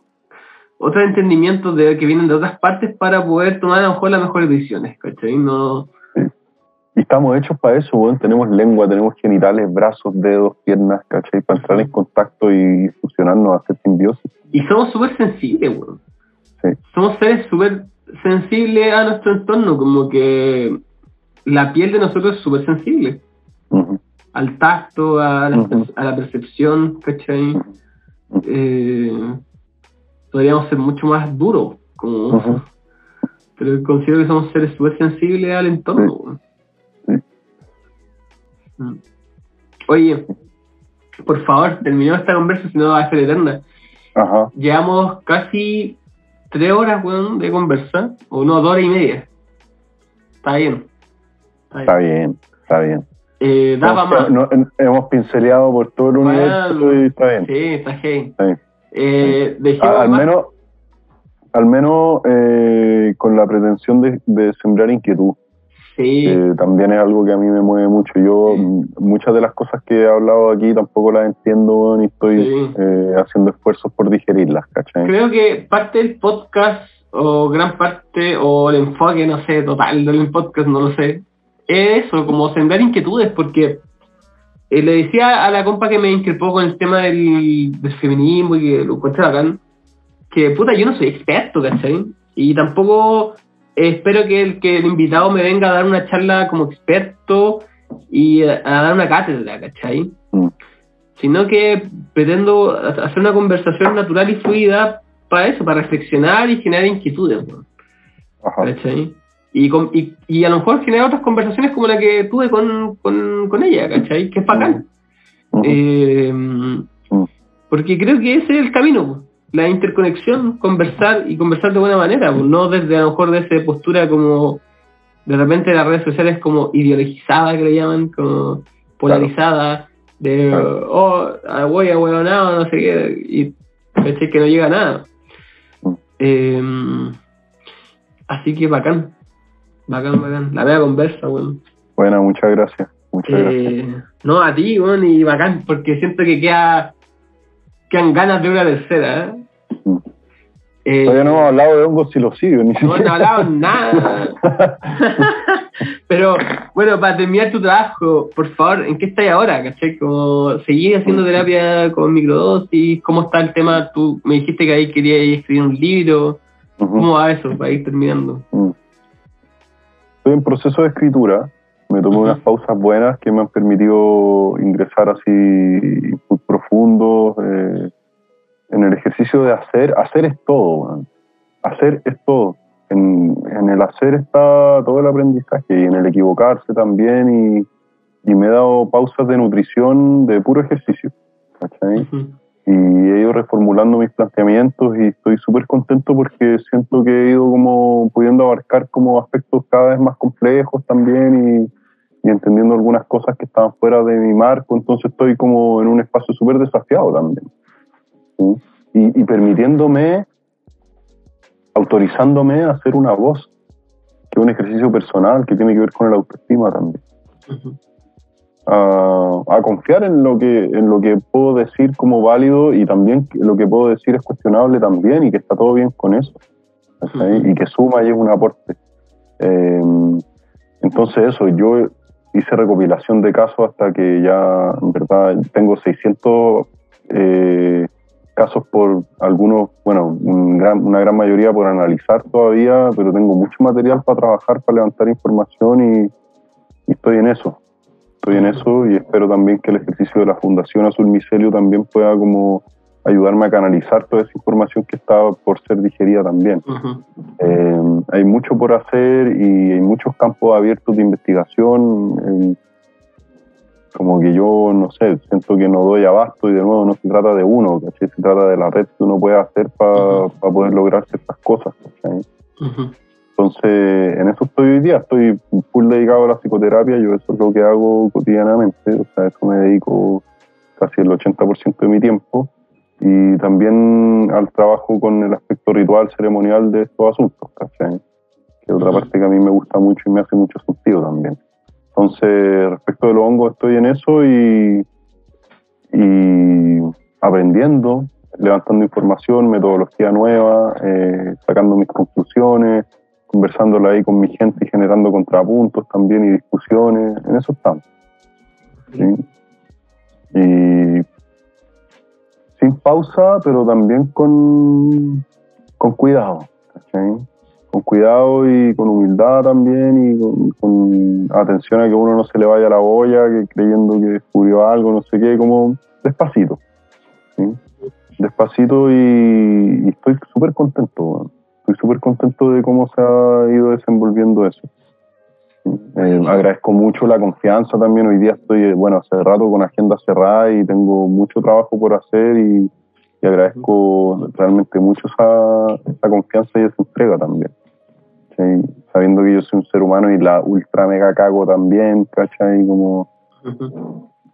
otros entendimientos de, que vienen de otras partes para poder tomar a lo mejor las mejores decisiones, ¿cachai? No, estamos hechos para eso, weón. Tenemos lengua, tenemos genitales, brazos, dedos, piernas, ¿cachai? Para entrar en contacto y fusionarnos, hacer simbiosis. y somos súper sensibles, weón. Sí. Somos seres súper sensibles a nuestro entorno, como que la piel de nosotros es súper sensible. Al tacto, a la, a la percepción, ¿cachai? Eh, podríamos ser mucho más duros, como, pero considero que somos seres súper sensibles al entorno. weón. Mm. Oye, por favor, terminemos esta conversa, si no va a ser eterna. Ajá. Llevamos casi tres horas, weón, de conversa, o no, dos horas y media. Está bien. Está bien. Está bien, bien. Eh, da pa' Hemos- más. no- hemos pinceleado por todo el universo Bueno, y está bien. Sí, está heavy. está bien. Eh, dejemos A- al más- menos, al menos eh, con la pretensión de, de sembrar inquietud. Sí, que también es algo que a mí me mueve mucho. Yo Sí. muchas de las cosas que he hablado aquí tampoco las entiendo y estoy Sí. eh, haciendo esfuerzos por digerirlas, ¿cachai? creo que parte del podcast, o gran parte, o el enfoque, no sé, total del podcast, no lo sé, es eso, como sembrar inquietudes, porque eh, le decía a la compa que me increpó con el tema del, del feminismo y que lo encontré bacán, que puta, yo no soy experto, ¿cachai? Y tampoco espero que el, que el invitado me venga a dar una charla como experto y a, a dar una cátedra, ¿cachai? Mm. Sino que pretendo hacer una conversación natural y fluida para eso, para reflexionar y generar inquietudes. ¿cachai? Y, con- y, y a lo mejor generar otras conversaciones como la que tuve con, con, con ella, ¿cachai? Que es bacán. Ujú. Eh, Mm. porque creo que ese es el camino, po. La interconexión, conversar y conversar de buena manera, po. no desde a lo mejor de esa postura como de repente las redes sociales como ideologizada que le llaman, como polarizada, de Claro. oh, voy a huevonado, no sé qué, y pensé que no llega a nada. Mm. Eh, así que bacán, bacán, bacán, la vea conversa, weón. Bueno, muchas gracias. Muchas gracias. Eh, no, a ti, weón, y bacán, porque siento que queda, quedan ganas de una tercera. ¿eh? Eh, Todavía no hemos hablado de hongos silocidios, ni no, no siquiera. hablado nada. [LAUGHS] Pero, bueno, para terminar tu trabajo, por favor, ¿en qué estás ahora? ¿Cachai? Como seguir haciendo terapia con microdosis, ¿cómo está el tema? Tú me dijiste que ahí querías escribir un libro. ¿Cómo va eso para ir terminando? Estoy en proceso de escritura. Me tomé unas pausas buenas que me han permitido ingresar así muy profundo eh, en el ejercicio de hacer, hacer es todo, hacer es todo. En, en el hacer está todo el aprendizaje y en el equivocarse también y, y me he dado pausas de nutrición de puro ejercicio. y he ido reformulando mis planteamientos y estoy súper contento porque siento que he ido como pudiendo abarcar como aspectos cada vez más complejos también y, y entendiendo algunas cosas que estaban fuera de mi marco, entonces estoy como en un espacio súper desafiado también. ¿Sí? Y, y permitiéndome, autorizándome a hacer una voz, que es un ejercicio personal que tiene que ver con el autoestima también Ujú. a, a confiar en lo que en lo que puedo decir como válido y también lo que puedo decir es cuestionable también y que está todo bien con eso y que suma y es un aporte Eh, entonces eso yo hice recopilación de casos hasta que ya en verdad tengo 600 eh, casos por algunos bueno un gran- una gran mayoría por analizar todavía pero tengo mucho material para trabajar para levantar información y, y estoy en eso estoy en eso y espero también que el ejercicio de la Fundación Azul Micelio también pueda como ayudarme a canalizar toda esa información que está por ser digerida también. Eh, hay mucho por hacer y hay muchos campos abiertos de investigación. eh, como que yo, no sé, siento que no doy abasto y de nuevo no se trata de uno, ¿cachai? Se trata de la red que uno puede hacer para poder lograr ciertas cosas. Entonces, en eso estoy hoy día, estoy full dedicado a la psicoterapia, yo eso es lo que hago cotidianamente, o sea, eso me dedico casi el 80% de mi tiempo, y también al trabajo con el aspecto ritual, ceremonial de estos asuntos, ¿cachai? Que es otra parte que a mí me gusta mucho y me hace mucho sentido también. Entonces, respecto de los hongos, estoy en eso y, y aprendiendo, levantando información, metodología nueva, eh, sacando mis conclusiones, conversándola ahí con mi gente y generando contrapuntos también y discusiones. En eso estamos. ¿sí? Y sin pausa, pero también con, con cuidado. ¿cachai? Con cuidado y con humildad también y con, atención a que uno no se le vaya la olla, que creyendo que descubrió algo, no sé qué, como despacito. Despacito y, estoy súper contento. Estoy súper contento de cómo se ha ido desenvolviendo eso. Eh, agradezco mucho la confianza también. Hoy día estoy, eh, bueno, hace rato con agenda cerrada y tengo mucho trabajo por hacer y, agradezco realmente mucho esa confianza y esa entrega también. Sabiendo que yo soy un ser humano y la ultra mega cago también, ¿cachai? Como,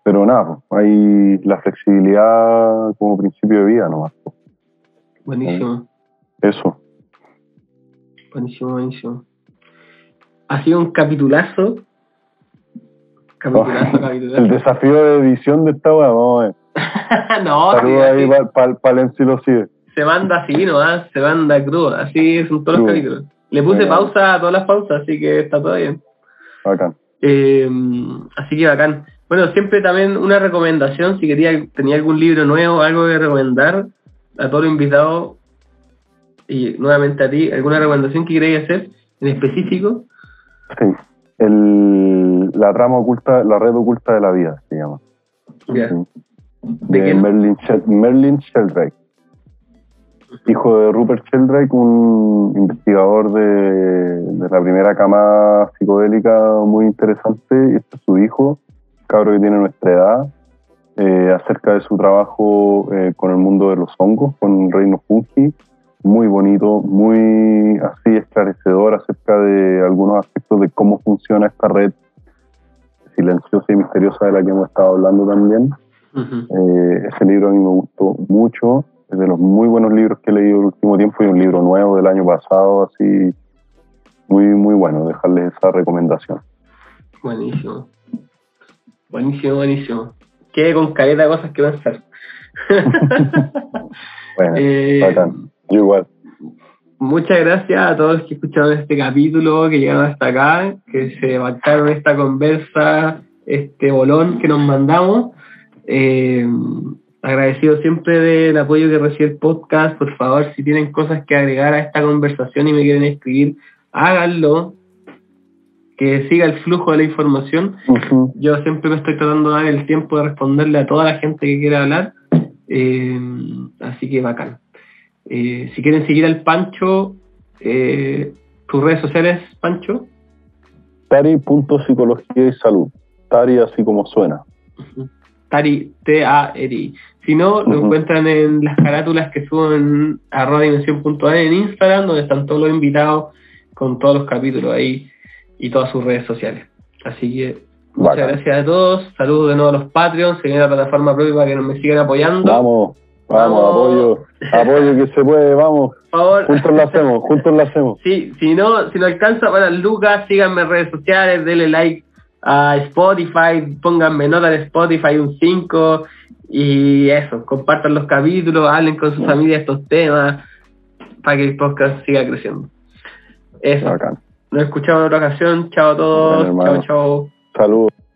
pero nada, pues, hay la flexibilidad como principio de vida nomás. pues. Buenísimo, Eso. buenísimo, buenísimo. Ha sido un capitulazo. Capitulazo, El capitulazo. desafío de edición de esta weá, vamos a ver. [LAUGHS] no, Saludos ahí para pa, pa Lenzi lo sigue. se manda así, ¿no? Ah, Se manda crudo. Así son todos los capítulos. Le puse pausa a todas las pausas, así que está todo bien. Bacán. Eh, así que bacán. Bueno, siempre también una recomendación, si quería, tenía algún libro nuevo, algo que recomendar a todos los invitados y nuevamente a ti, alguna recomendación que queráis hacer en específico. Sí. El, la rama oculta, la red oculta de la vida se llama. Ya. Sí. ¿De De? Merlin, Merlin Sheldrake. Hijo de Rupert Sheldrake, un investigador de, de la primera cama psicodélica muy interesante. Este es su hijo, cabro que tiene nuestra edad, eh, acerca de su trabajo eh, con el mundo de los hongos, con reino fungi. Muy bonito, muy así esclarecedor acerca de algunos aspectos de cómo funciona esta red silenciosa y misteriosa de la que hemos estado hablando también. Eh, ese libro a mí me gustó mucho, es de los muy buenos libros que he leído el último tiempo y un libro nuevo del año pasado, así muy, muy bueno, dejarles esa recomendación. Buenísimo. Buenísimo, buenísimo. Quede con caleta de cosas que pensar. [LAUGHS] Bueno, [LAUGHS] Eh, bacán. Yo igual. Muchas gracias a todos los que escucharon este capítulo, que llegaron hasta acá, que se bancaron esta conversa, este bolón que nos mandamos. Eh, agradecido siempre del apoyo que recibe el podcast. Por favor, si tienen cosas que agregar a esta conversación y me quieren escribir, háganlo. Que siga el flujo de la información. Yo siempre me estoy tratando de dar el tiempo de responderle a toda la gente que quiera hablar. Eh, así que bacán. Eh, si quieren seguir al Pancho, eh, tus redes sociales, Pancho. Tari.psicología y salud. Tari así como suena. Tari, T-A-R-I. Si no, lo encuentran en las carátulas que suben a arroba dimensión.a en Instagram, donde están todos los invitados con todos los capítulos ahí y todas sus redes sociales. Así que muchas Bacán. gracias a todos. Saludos de nuevo a los Patreons. Se viene la plataforma propia para que nos me sigan apoyando. Vamos, vamos, Vamos. apoyo, apoyo que se puede, vamos. Por favor. Juntos lo hacemos, juntos lo hacemos. Sí, si no, si no alcanza para Lucas, síganme en redes sociales, denle like a Spotify, pónganme nota en Spotify un 5 y eso, compartan los capítulos, hablen con su familia estos temas para que el podcast siga creciendo. Eso, Bacán. nos escuchamos en otra ocasión, chao a todos, chao, chao. Saludos.